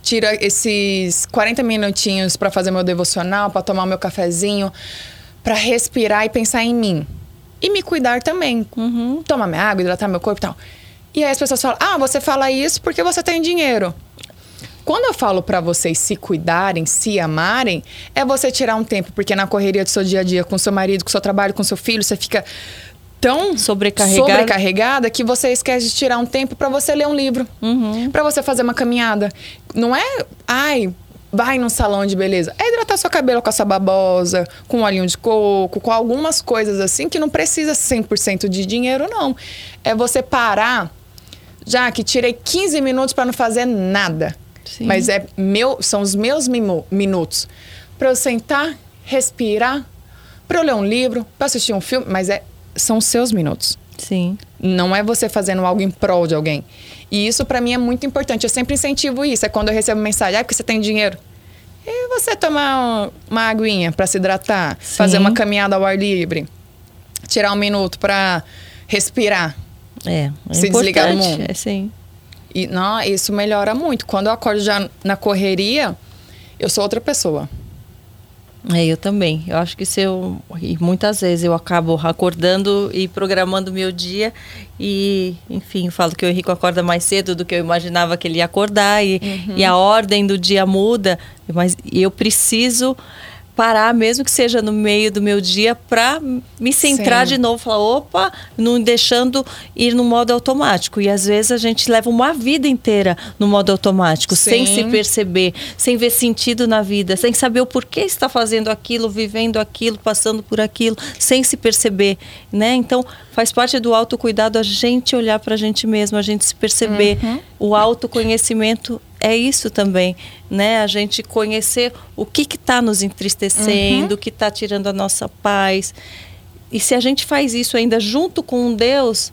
tira esses 40 minutinhos para fazer meu devocional, para tomar meu cafezinho, para respirar e pensar em mim e me cuidar também. Uhum. Tomar minha água, hidratar meu corpo e tal. E aí as pessoas falam: ah, você fala isso porque você tem dinheiro. Quando eu falo para vocês se cuidarem, se amarem, é você tirar um tempo, porque na correria do seu dia a dia, com seu marido, com seu trabalho, com seu filho, você fica tão sobrecarregada, sobrecarregada que você esquece de tirar um tempo para você ler um livro, uhum. para você fazer uma caminhada. Não é, ai, vai num salão de beleza. É hidratar seu cabelo com essa babosa, com olhinho de coco, com algumas coisas assim que não precisa 100% de dinheiro, não. É você parar, já que tirei 15 minutos para não fazer nada. Sim. Mas é meu, são os meus minutos para eu sentar, respirar, para eu ler um livro, para assistir um filme, mas é são os seus minutos.
Sim.
Não é você fazendo algo em prol de alguém. E isso para mim é muito importante. Eu sempre incentivo isso. É quando eu recebo mensagem, ah, porque você tem dinheiro. E você tomar uma aguinha para se hidratar, Sim. fazer uma caminhada ao ar livre, tirar um minuto para respirar.
É,
é se desligar do mundo.
É, sim.
E não, isso melhora muito. Quando eu acordo já na correria, eu sou outra pessoa.
É, eu também. Eu acho que se eu. E muitas vezes eu acabo acordando e programando meu dia. E, enfim, falo que o Henrique acorda mais cedo do que eu imaginava que ele ia acordar. E, uhum. e a ordem do dia muda. Mas eu preciso parar, mesmo que seja no meio do meu dia, para me centrar Sim. de novo, falar, opa, não deixando ir no modo automático. E às vezes a gente leva uma vida inteira no modo automático, Sim. sem se perceber, sem ver sentido na vida, sem saber o porquê está fazendo aquilo, vivendo aquilo, passando por aquilo, sem se perceber, né? Então, faz parte do autocuidado a gente olhar para a gente mesmo, a gente se perceber. Uhum. O autoconhecimento é isso também, né? A gente conhecer o que está nos entristecendo, uhum. o que está tirando a nossa paz. E se a gente faz isso ainda junto com Deus,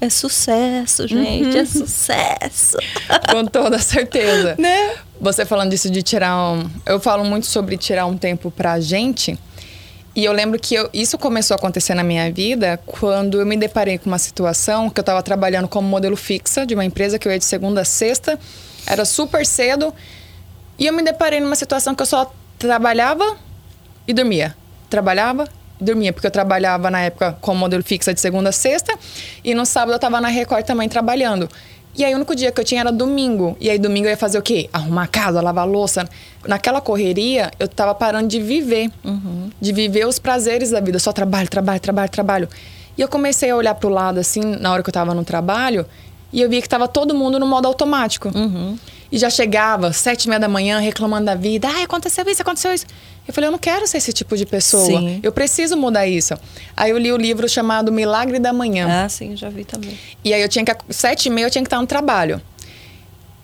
é sucesso, gente, uhum. é sucesso.
Com toda certeza.
né?
Você falando disso de tirar um. Eu falo muito sobre tirar um tempo pra gente. E eu lembro que eu, isso começou a acontecer na minha vida quando eu me deparei com uma situação que eu estava trabalhando como modelo fixa de uma empresa que eu ia de segunda a sexta, era super cedo, e eu me deparei numa situação que eu só trabalhava e dormia. Trabalhava e dormia, porque eu trabalhava na época como modelo fixa de segunda a sexta, e no sábado eu estava na Record também trabalhando. E aí o único dia que eu tinha era domingo. E aí domingo eu ia fazer o quê? Arrumar a casa, lavar a louça. Naquela correria, eu tava parando de viver. Uhum. De viver os prazeres da vida. Só trabalho, trabalho, trabalho, trabalho. E eu comecei a olhar pro lado, assim, na hora que eu tava no trabalho. E eu via que tava todo mundo no modo automático. Uhum. E já chegava, sete e meia da manhã, reclamando da vida. Ah, aconteceu isso, aconteceu isso. Eu falei, eu não quero ser esse tipo de pessoa. Sim. Eu preciso mudar isso. Aí eu li o livro chamado Milagre da Manhã.
Ah, sim, já vi também.
E aí eu tinha que sete e meia eu tinha que estar no trabalho.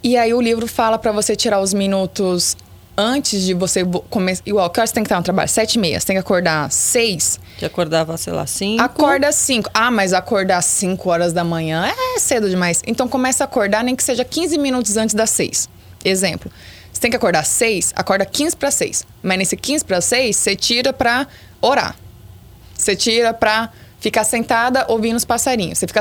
E aí o livro fala para você tirar os minutos antes de você começar. Igual, que hora você tem que estar no trabalho? Sete e meia. Você tem que acordar seis.
Que acordava, sei lá, cinco.
Acorda cinco. Ah, mas acordar cinco horas da manhã é cedo demais. Então começa a acordar nem que seja 15 minutos antes das seis. Exemplo. Você tem que acordar seis, acorda 15 para seis. Mas nesse 15 para seis, você tira para orar. Você tira para ficar sentada ouvindo os passarinhos. Você fica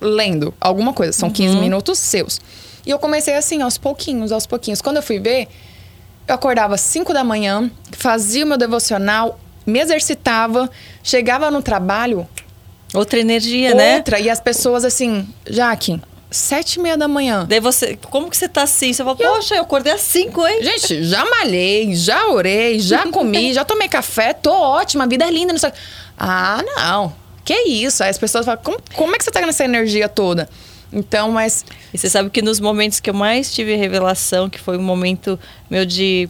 lendo alguma coisa. São 15 uhum. minutos seus. E eu comecei assim, aos pouquinhos, aos pouquinhos. Quando eu fui ver, eu acordava 5 da manhã, fazia o meu devocional, me exercitava, chegava no trabalho.
Outra energia,
outra,
né?
Outra. E as pessoas assim, Jaque, sete e meia da manhã.
Daí você, como que você tá assim? Você fala, poxa, eu acordei às cinco, hein?
Gente, já malhei, já orei, já comi, já tomei café, tô ótima, a vida é linda. Não sei. Ah, não. Que isso? Aí as pessoas falam, como, como é que você tá nessa energia toda? Então, mas.
E você sabe que nos momentos que eu mais tive revelação, que foi um momento meu de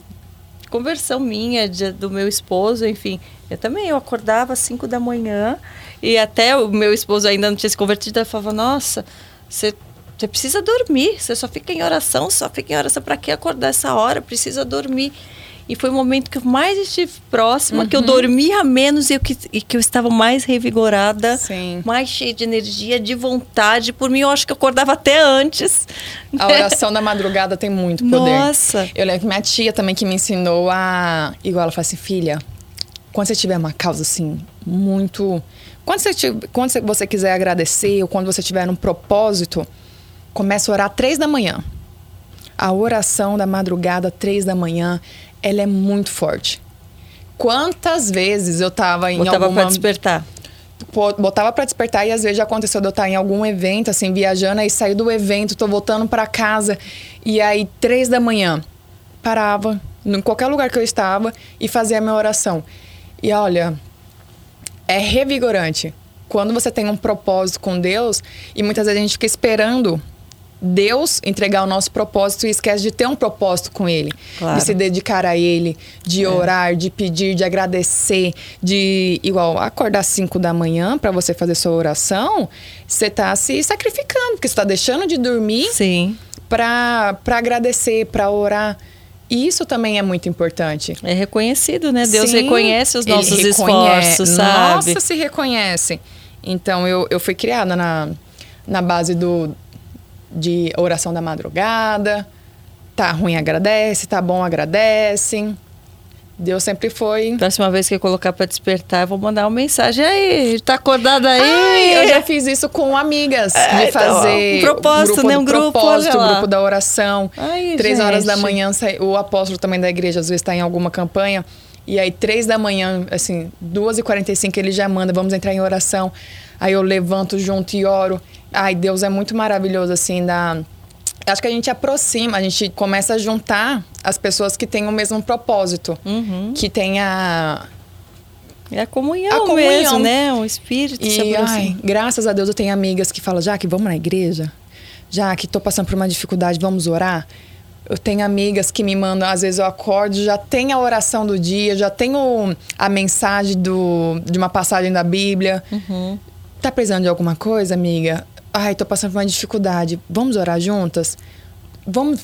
conversão minha, de, do meu esposo, enfim. Eu também, eu acordava às 5 da manhã e até o meu esposo ainda não tinha se convertido, eu falava, nossa, você você precisa dormir, você só fica em oração, só fica em oração. Para que acordar essa hora? Precisa dormir. E foi o momento que eu mais estive próxima, uhum. que eu uhum. dormia menos e, que, e que eu estava mais revigorada, Sim. mais cheia de energia, de vontade. Por mim, eu acho que eu acordava até antes.
A oração da madrugada tem muito poder.
Nossa!
Eu lembro que minha tia também que me ensinou a. Igual ela fala assim, filha, quando você tiver uma causa assim, muito. Quando você, quando você quiser agradecer ou quando você tiver um propósito começa a orar três da manhã. A oração da madrugada, três da manhã, ela é muito forte. Quantas vezes eu tava em
Botava
alguma...
pra despertar.
Botava para despertar e às vezes já aconteceu de eu estar em algum evento, assim, viajando, aí saí do evento, tô voltando para casa. E aí, três da manhã, parava, em qualquer lugar que eu estava, e fazia a minha oração. E olha, é revigorante. Quando você tem um propósito com Deus, e muitas vezes a gente fica esperando Deus entregar o nosso propósito e esquece de ter um propósito com Ele. Claro. De se dedicar a Ele, de é. orar, de pedir, de agradecer, de, igual, acordar às 5 da manhã para você fazer sua oração, você está se sacrificando, porque você está deixando de dormir para agradecer, para orar. E isso também é muito importante.
É reconhecido, né? Deus Sim, reconhece os nossos esforços, sabe?
Nossa, se reconhece. Então, eu, eu fui criada na, na base do, de oração da madrugada. Tá ruim, agradece. Tá bom, agradece. Deus sempre foi.
Próxima vez que eu colocar para despertar, eu vou mandar uma mensagem aí. Tá acordada aí?
Ai, eu já fiz isso com amigas. É, de então, fazer.
Então, um propósito, grupo, né? Um grupo.
Propósito, grupo da oração. Ai, três gente. horas da manhã, o apóstolo também da igreja, às vezes está em alguma campanha. E aí, três da manhã, assim, duas e quarenta e cinco, ele já manda, vamos entrar em oração. Aí eu levanto junto e oro. Ai, Deus é muito maravilhoso, assim, da... Acho que a gente aproxima, a gente começa a juntar as pessoas que têm o mesmo propósito. Uhum. Que tem a...
É a comunhão, a comunhão. mesmo, né? O espírito
e, se ai, graças a Deus eu tenho amigas que falam, já que vamos na igreja? Já que estou passando por uma dificuldade, vamos orar? Eu tenho amigas que me mandam, às vezes eu acordo, já tem a oração do dia, já tenho a mensagem do, de uma passagem da Bíblia. Uhum. Tá precisando de alguma coisa, amiga? ai, tô passando por uma dificuldade, vamos orar juntas? Vamos,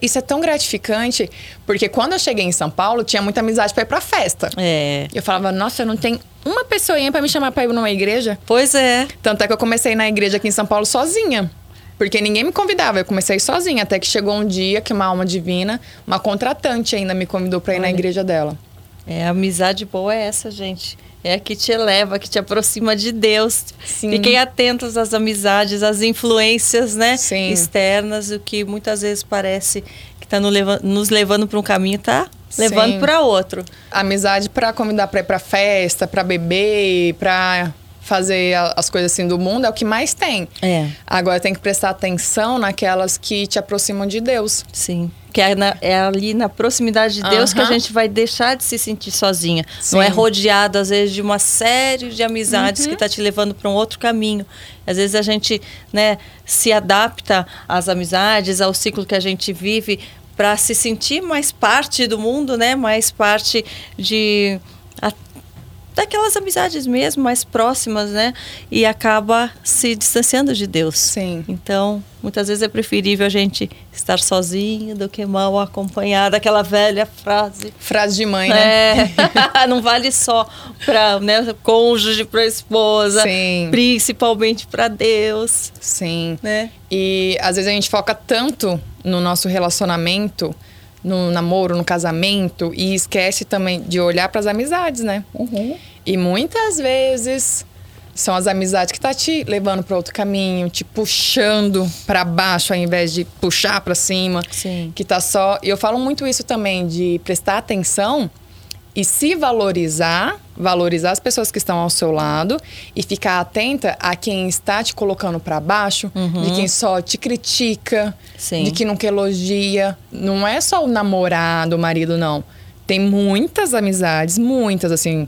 isso é tão gratificante, porque quando eu cheguei em São Paulo, tinha muita amizade para ir pra festa.
É.
Eu falava, nossa, não tenho uma pessoinha para me chamar para ir numa igreja.
Pois é.
Tanto é que eu comecei na igreja aqui em São Paulo sozinha. Porque ninguém me convidava, eu comecei sozinha, até que chegou um dia que uma alma divina, uma contratante ainda me convidou para ir Olha. na igreja dela.
É, a amizade boa é essa, gente. É a que te eleva, que te aproxima de Deus.
Sim.
Fiquem atentos às amizades, às influências né,
Sim.
externas, o que muitas vezes parece que está nos levando para um caminho, tá levando para outro.
Amizade pra convidar pra ir pra festa, pra beber, pra fazer as coisas assim do mundo é o que mais tem.
É.
Agora tem que prestar atenção naquelas que te aproximam de Deus.
Sim. Que é, na- é ali na proximidade de Deus que a gente vai deixar de se sentir sozinha.
Sim.
Não é rodeado, às vezes, de uma série de amizades que está te levando para um outro caminho. Às vezes a gente né, se adapta às amizades, ao ciclo que a gente vive, para se sentir mais parte do mundo, né? mais parte de. Daquelas amizades mesmo, mais próximas, né? E acaba se distanciando de Deus.
Sim.
Então, muitas vezes é preferível a gente estar sozinho do que mal acompanhado. Aquela velha frase.
Frase de mãe, né?
É, não vale só para né, cônjuge, para esposa,
Sim.
principalmente para Deus,
Sim.
né?
E às vezes a gente foca tanto no nosso relacionamento, no namoro, no casamento, e esquece também de olhar para as amizades, né? E muitas vezes são as amizades que tá te levando para outro caminho, te puxando para baixo ao invés de puxar para cima.
Sim.
Que tá só, e eu falo muito isso também de prestar atenção e se valorizar, valorizar as pessoas que estão ao seu lado e ficar atenta a quem está te colocando para baixo, de quem só te critica,
Sim.
de que nunca elogia. Não é só o namorado, o marido, não. Tem muitas amizades, muitas, assim,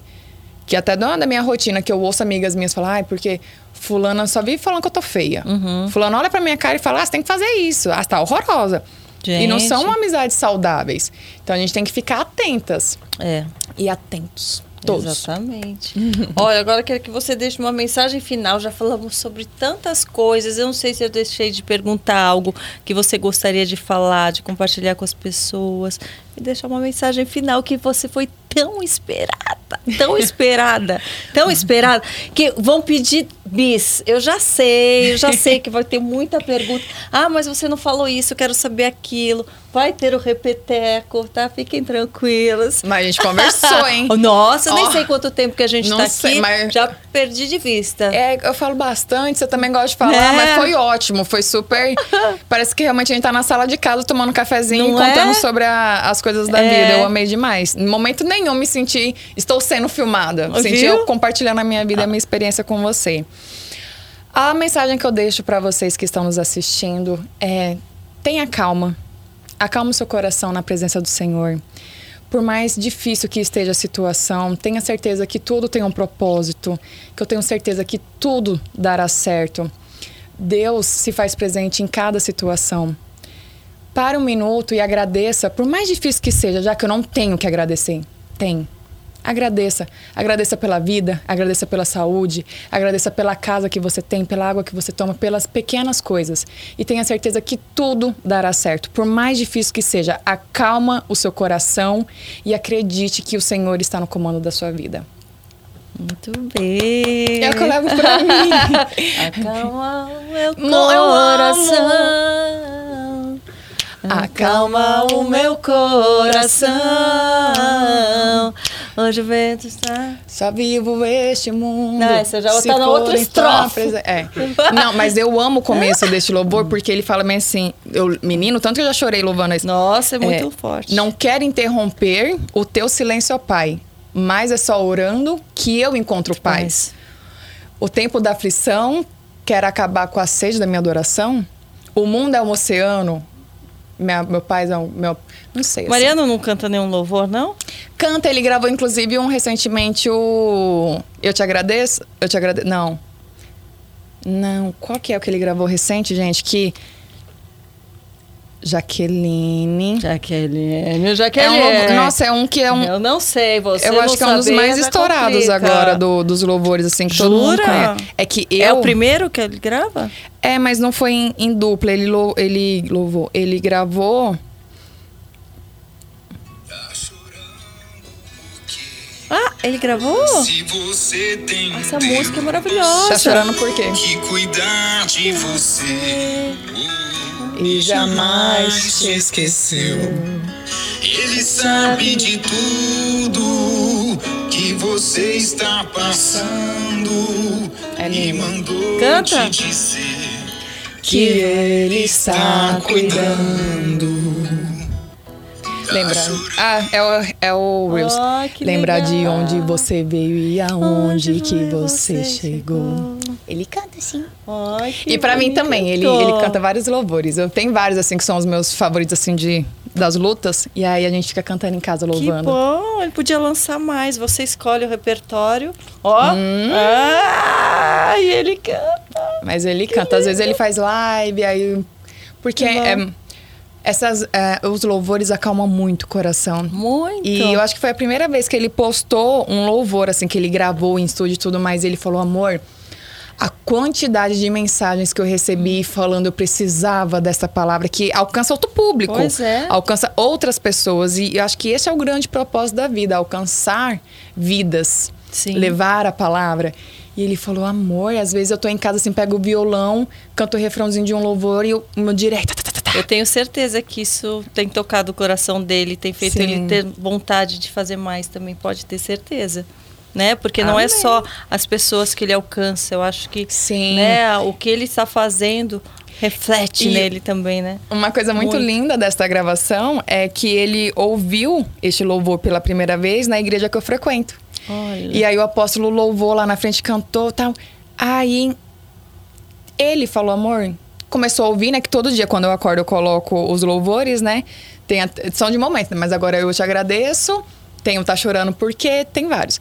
que até da da minha rotina, que eu ouço amigas minhas falar, ai, porque fulana só vive falando que eu tô feia. Fulana olha pra minha cara e fala, ah, você tem que fazer isso. Ah, tá horrorosa. E não
Gente.
são amizades saudáveis. Então a gente tem que ficar atentas
É.
e atentos. Todos.
Exatamente. Olha, agora quero que você deixe uma mensagem final. Já falamos sobre tantas coisas. Eu não sei se eu deixei de perguntar algo que você gostaria de falar, de compartilhar com as pessoas. E deixar uma mensagem final que você foi tão esperada, tão esperada, tão esperada, que vão pedir bis. Eu já sei, eu já sei que vai ter muita pergunta. Ah, mas você não falou isso, eu quero saber aquilo. Vai ter o repeteco, tá? Fiquem tranquilos.
Mas a gente conversou, hein?
Nossa, eu nem sei quanto tempo que a gente
não
tá
sei,
aqui.
mas-
Já perdi de vista.
É, eu falo bastante, você também gosta de falar,
É.
mas foi ótimo, foi super. Parece que realmente a gente tá na sala de casa tomando um cafezinho
Não
e contando
é?
sobre a- as coisas da
É.
vida. Eu amei demais. Em momento nenhum me senti, estou sendo filmada.
Viu?
Senti eu compartilhando a minha vida e a minha experiência com você. A mensagem que eu deixo para vocês que estão nos assistindo é: tenha calma. Acalma o seu coração na presença do Senhor. Por mais difícil que esteja a situação, tenha certeza que tudo tem um propósito, que eu tenho certeza que tudo dará certo. Deus se faz presente em cada situação. Pare um minuto e agradeça, por mais difícil que seja, já que eu não tenho que agradecer. Tem. Agradeça. Agradeça pela vida, agradeça pela saúde, agradeça pela casa que você tem, pela água que você toma, pelas pequenas coisas. E tenha certeza que tudo dará certo. Por mais difícil que seja, acalma o seu coração e acredite que o Senhor está no comando da sua vida.
Muito bem.
É o que eu levo pra mim.
Acalma o meu coração. Acalma o meu coração. Hoje o vento está.
Só vivo este mundo.
Não, essa já
se
tá na outra
entrar
estrofe.
presen- É. Não, mas eu amo o começo deste louvor porque ele fala bem assim, eu, menino, tanto que eu já chorei louvando isso.
Nossa, é muito
É,
forte.
Não quero interromper o teu silêncio, ó Pai, mas é só orando que eu encontro paz. O tempo da aflição quer acabar com a sede da minha adoração. O mundo é um oceano. Minha- meu pai é um. Meu, não sei. assim.
Mariano não canta nenhum louvor, não?
Canta, ele gravou inclusive um recentemente o. Eu te agradeço? Eu te agradeço. Não. Não. Qual que é o que ele gravou recente, gente? Que. Jaqueline.
Jaqueline,
É
Jaqueline.
um, nossa, é um que é um.
Eu não sei, você
Eu acho que é um dos mais
já
estourados
complica.
agora do- dos louvores, assim, que todo mundo
Jura?
conhece. É que eu.
É o primeiro que ele grava?
É, mas não foi em, em dupla. Ele, lou- ele louvou. Ele gravou.
Ah, ele gravou?
Se você tem
Essa
Deus
música é maravilhosa.
Tá chorando por quê?
que cuidar de você
E jamais te
esqueceu. Ele sabe de tudo que você está passando
É
e mandou
Canta.
te dizer
Que ele está cuidando. Lembra? Ah, é o, é o Reels.
Oh, que
Lembrar de
legal.
onde você veio e aonde
Onde
que
foi
você chegou. Ele canta assim.
Que
E pra mim também, ele, ele canta vários louvores. Eu tenho vários, assim, que são os meus favoritos, assim, de, das lutas. E aí a gente fica cantando em casa,
Que
louvando.
bom, ele podia lançar mais. Você escolhe o repertório. Ó.
Hum.
Ah, e ele canta.
Mas ele canta. Às vezes ele faz live, aí... Porque
Que
é, essas, é, os louvores acalmam muito o coração.
Muito.
E eu acho que foi a primeira vez que ele postou um louvor, assim, que ele gravou em estúdio e tudo mais. Ele falou, amor, a quantidade de mensagens que eu recebi falando eu precisava dessa palavra, que alcança outro público.
Pois é.
Alcança outras pessoas. E eu acho que esse é o grande propósito da vida, alcançar vidas.
Sim.
Levar a palavra. E ele falou, amor, às vezes eu tô em casa assim, pego o violão, canto o refrãozinho de um louvor e o meu direto. tá, tá, tá, tá.
Eu tenho certeza que isso tem tocado o coração dele, tem feito
Sim.
ele ter vontade de fazer mais também, pode ter certeza. Né? Porque não é
Amém.
só as pessoas que ele alcança, eu acho que
Sim.
né, o que ele está fazendo reflete
E-
nele também, né?
Uma coisa muito,
Muito.
linda desta gravação é que ele ouviu este louvor pela primeira vez na igreja que eu frequento.
Olha.
E aí o apóstolo louvou lá na frente, cantou tal. Aí ele falou, amor, começou a ouvir, né? Que todo dia quando eu acordo eu coloco os louvores, né? Tem a- são de momento, mas agora eu te agradeço. Tem o Tá Chorando Porque, tem vários.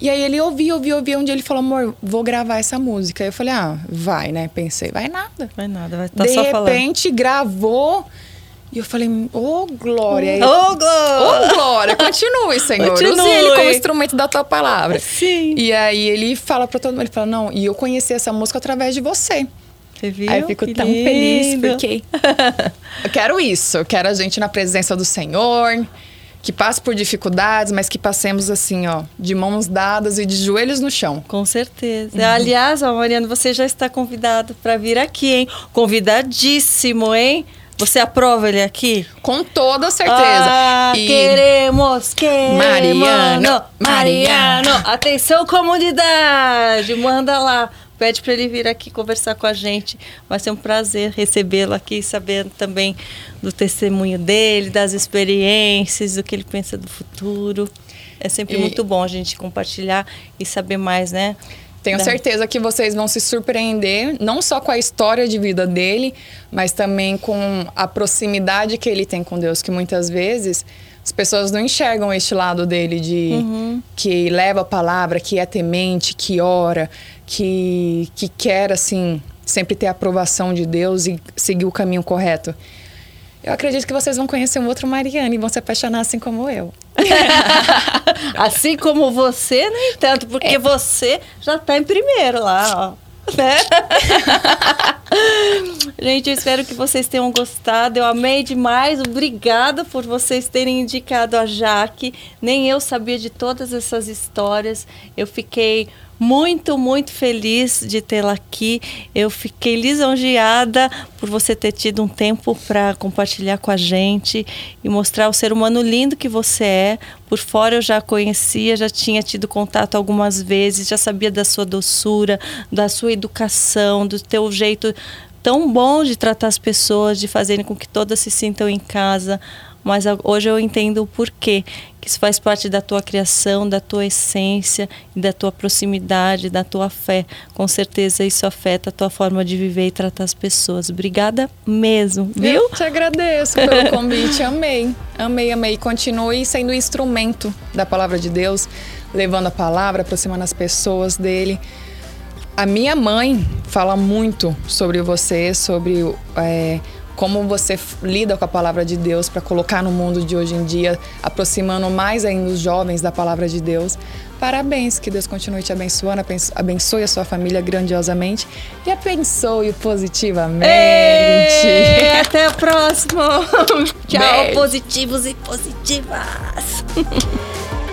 E aí ele ouviu, ouviu, ouviu. Um dia ele falou, amor, vou gravar essa música. Aí eu falei, ah, vai, né? Pensei, vai nada.
Vai nada, vai estar
de
só falando.
repente, gravou. E eu falei, ô, Glória. Aí-
Ô, Glória!
Ô, Glória, continue, Senhor.
Continue.
Use ele como instrumento da tua palavra.
Sim.
E aí ele fala pra todo mundo, ele fala, não, e eu conheci essa música através de você.
Você viu?
aí eu fico
Que
tão feliz,
lindo.
porque eu quero isso. Eu quero a gente na presença do Senhor, que passe por dificuldades, mas que passemos assim, ó, de mãos dadas e de joelhos no chão.
Com certeza.
Uhum.
Aliás, ó, Mariana, você já está convidado para vir aqui, hein? Convidadíssimo, hein? Você aprova ele aqui?
Com toda certeza.
Ah,
E-
queremos, queremos.
Mariano,
Mariano. Atenção, comunidade. Manda lá. Pede para ele vir aqui conversar com a gente. Vai ser um prazer recebê-lo aqui, saber também do testemunho dele, das experiências, do que ele pensa do futuro. É sempre
E-
muito bom a gente compartilhar e saber mais, né?
Tenho
Da-
certeza que vocês vão se surpreender, não só com a história de vida dele, mas também com a proximidade que ele tem com Deus, que muitas vezes as pessoas não enxergam este lado dele de que leva a palavra, que é temente, que ora, que, que quer assim sempre ter a aprovação de Deus e seguir o caminho correto. Eu acredito que vocês vão conhecer um outro Mariana e vão se apaixonar assim como eu.
Assim como você, nem tanto, porque você já está em primeiro lá, ó. Né? Gente, eu espero que vocês tenham gostado. Eu amei demais. Obrigada por vocês terem indicado a Jaque. Nem eu sabia de todas essas histórias. Eu fiquei muito, muito feliz de tê-la aqui. Eu fiquei lisonjeada por você ter tido um tempo para compartilhar com a gente e mostrar o ser humano lindo que você é. Por fora eu já conhecia, já tinha tido contato algumas vezes, já sabia da sua doçura, da sua educação, do teu jeito tão bom de tratar as pessoas, de fazerem com que todas se sintam em casa. Mas hoje eu entendo o porquê, que isso faz parte da tua criação, da tua essência, da tua proximidade, da tua fé. Com certeza isso afeta a tua forma de viver e tratar as pessoas. Obrigada mesmo, viu?
Eu te agradeço pelo convite, amei. Amei, amei. Continue sendo instrumento da palavra de Deus, levando a palavra, aproximando as pessoas dele. A minha mãe fala muito sobre você, sobre é, como você lida com a palavra de Deus para colocar no mundo de hoje em dia, aproximando mais ainda os jovens da palavra de Deus. Parabéns, que Deus continue te abençoando, abenço- abençoe a sua família grandiosamente e abençoe positivamente.
Ei, até a próxima. Tchau,
Beijo.
positivos e positivas.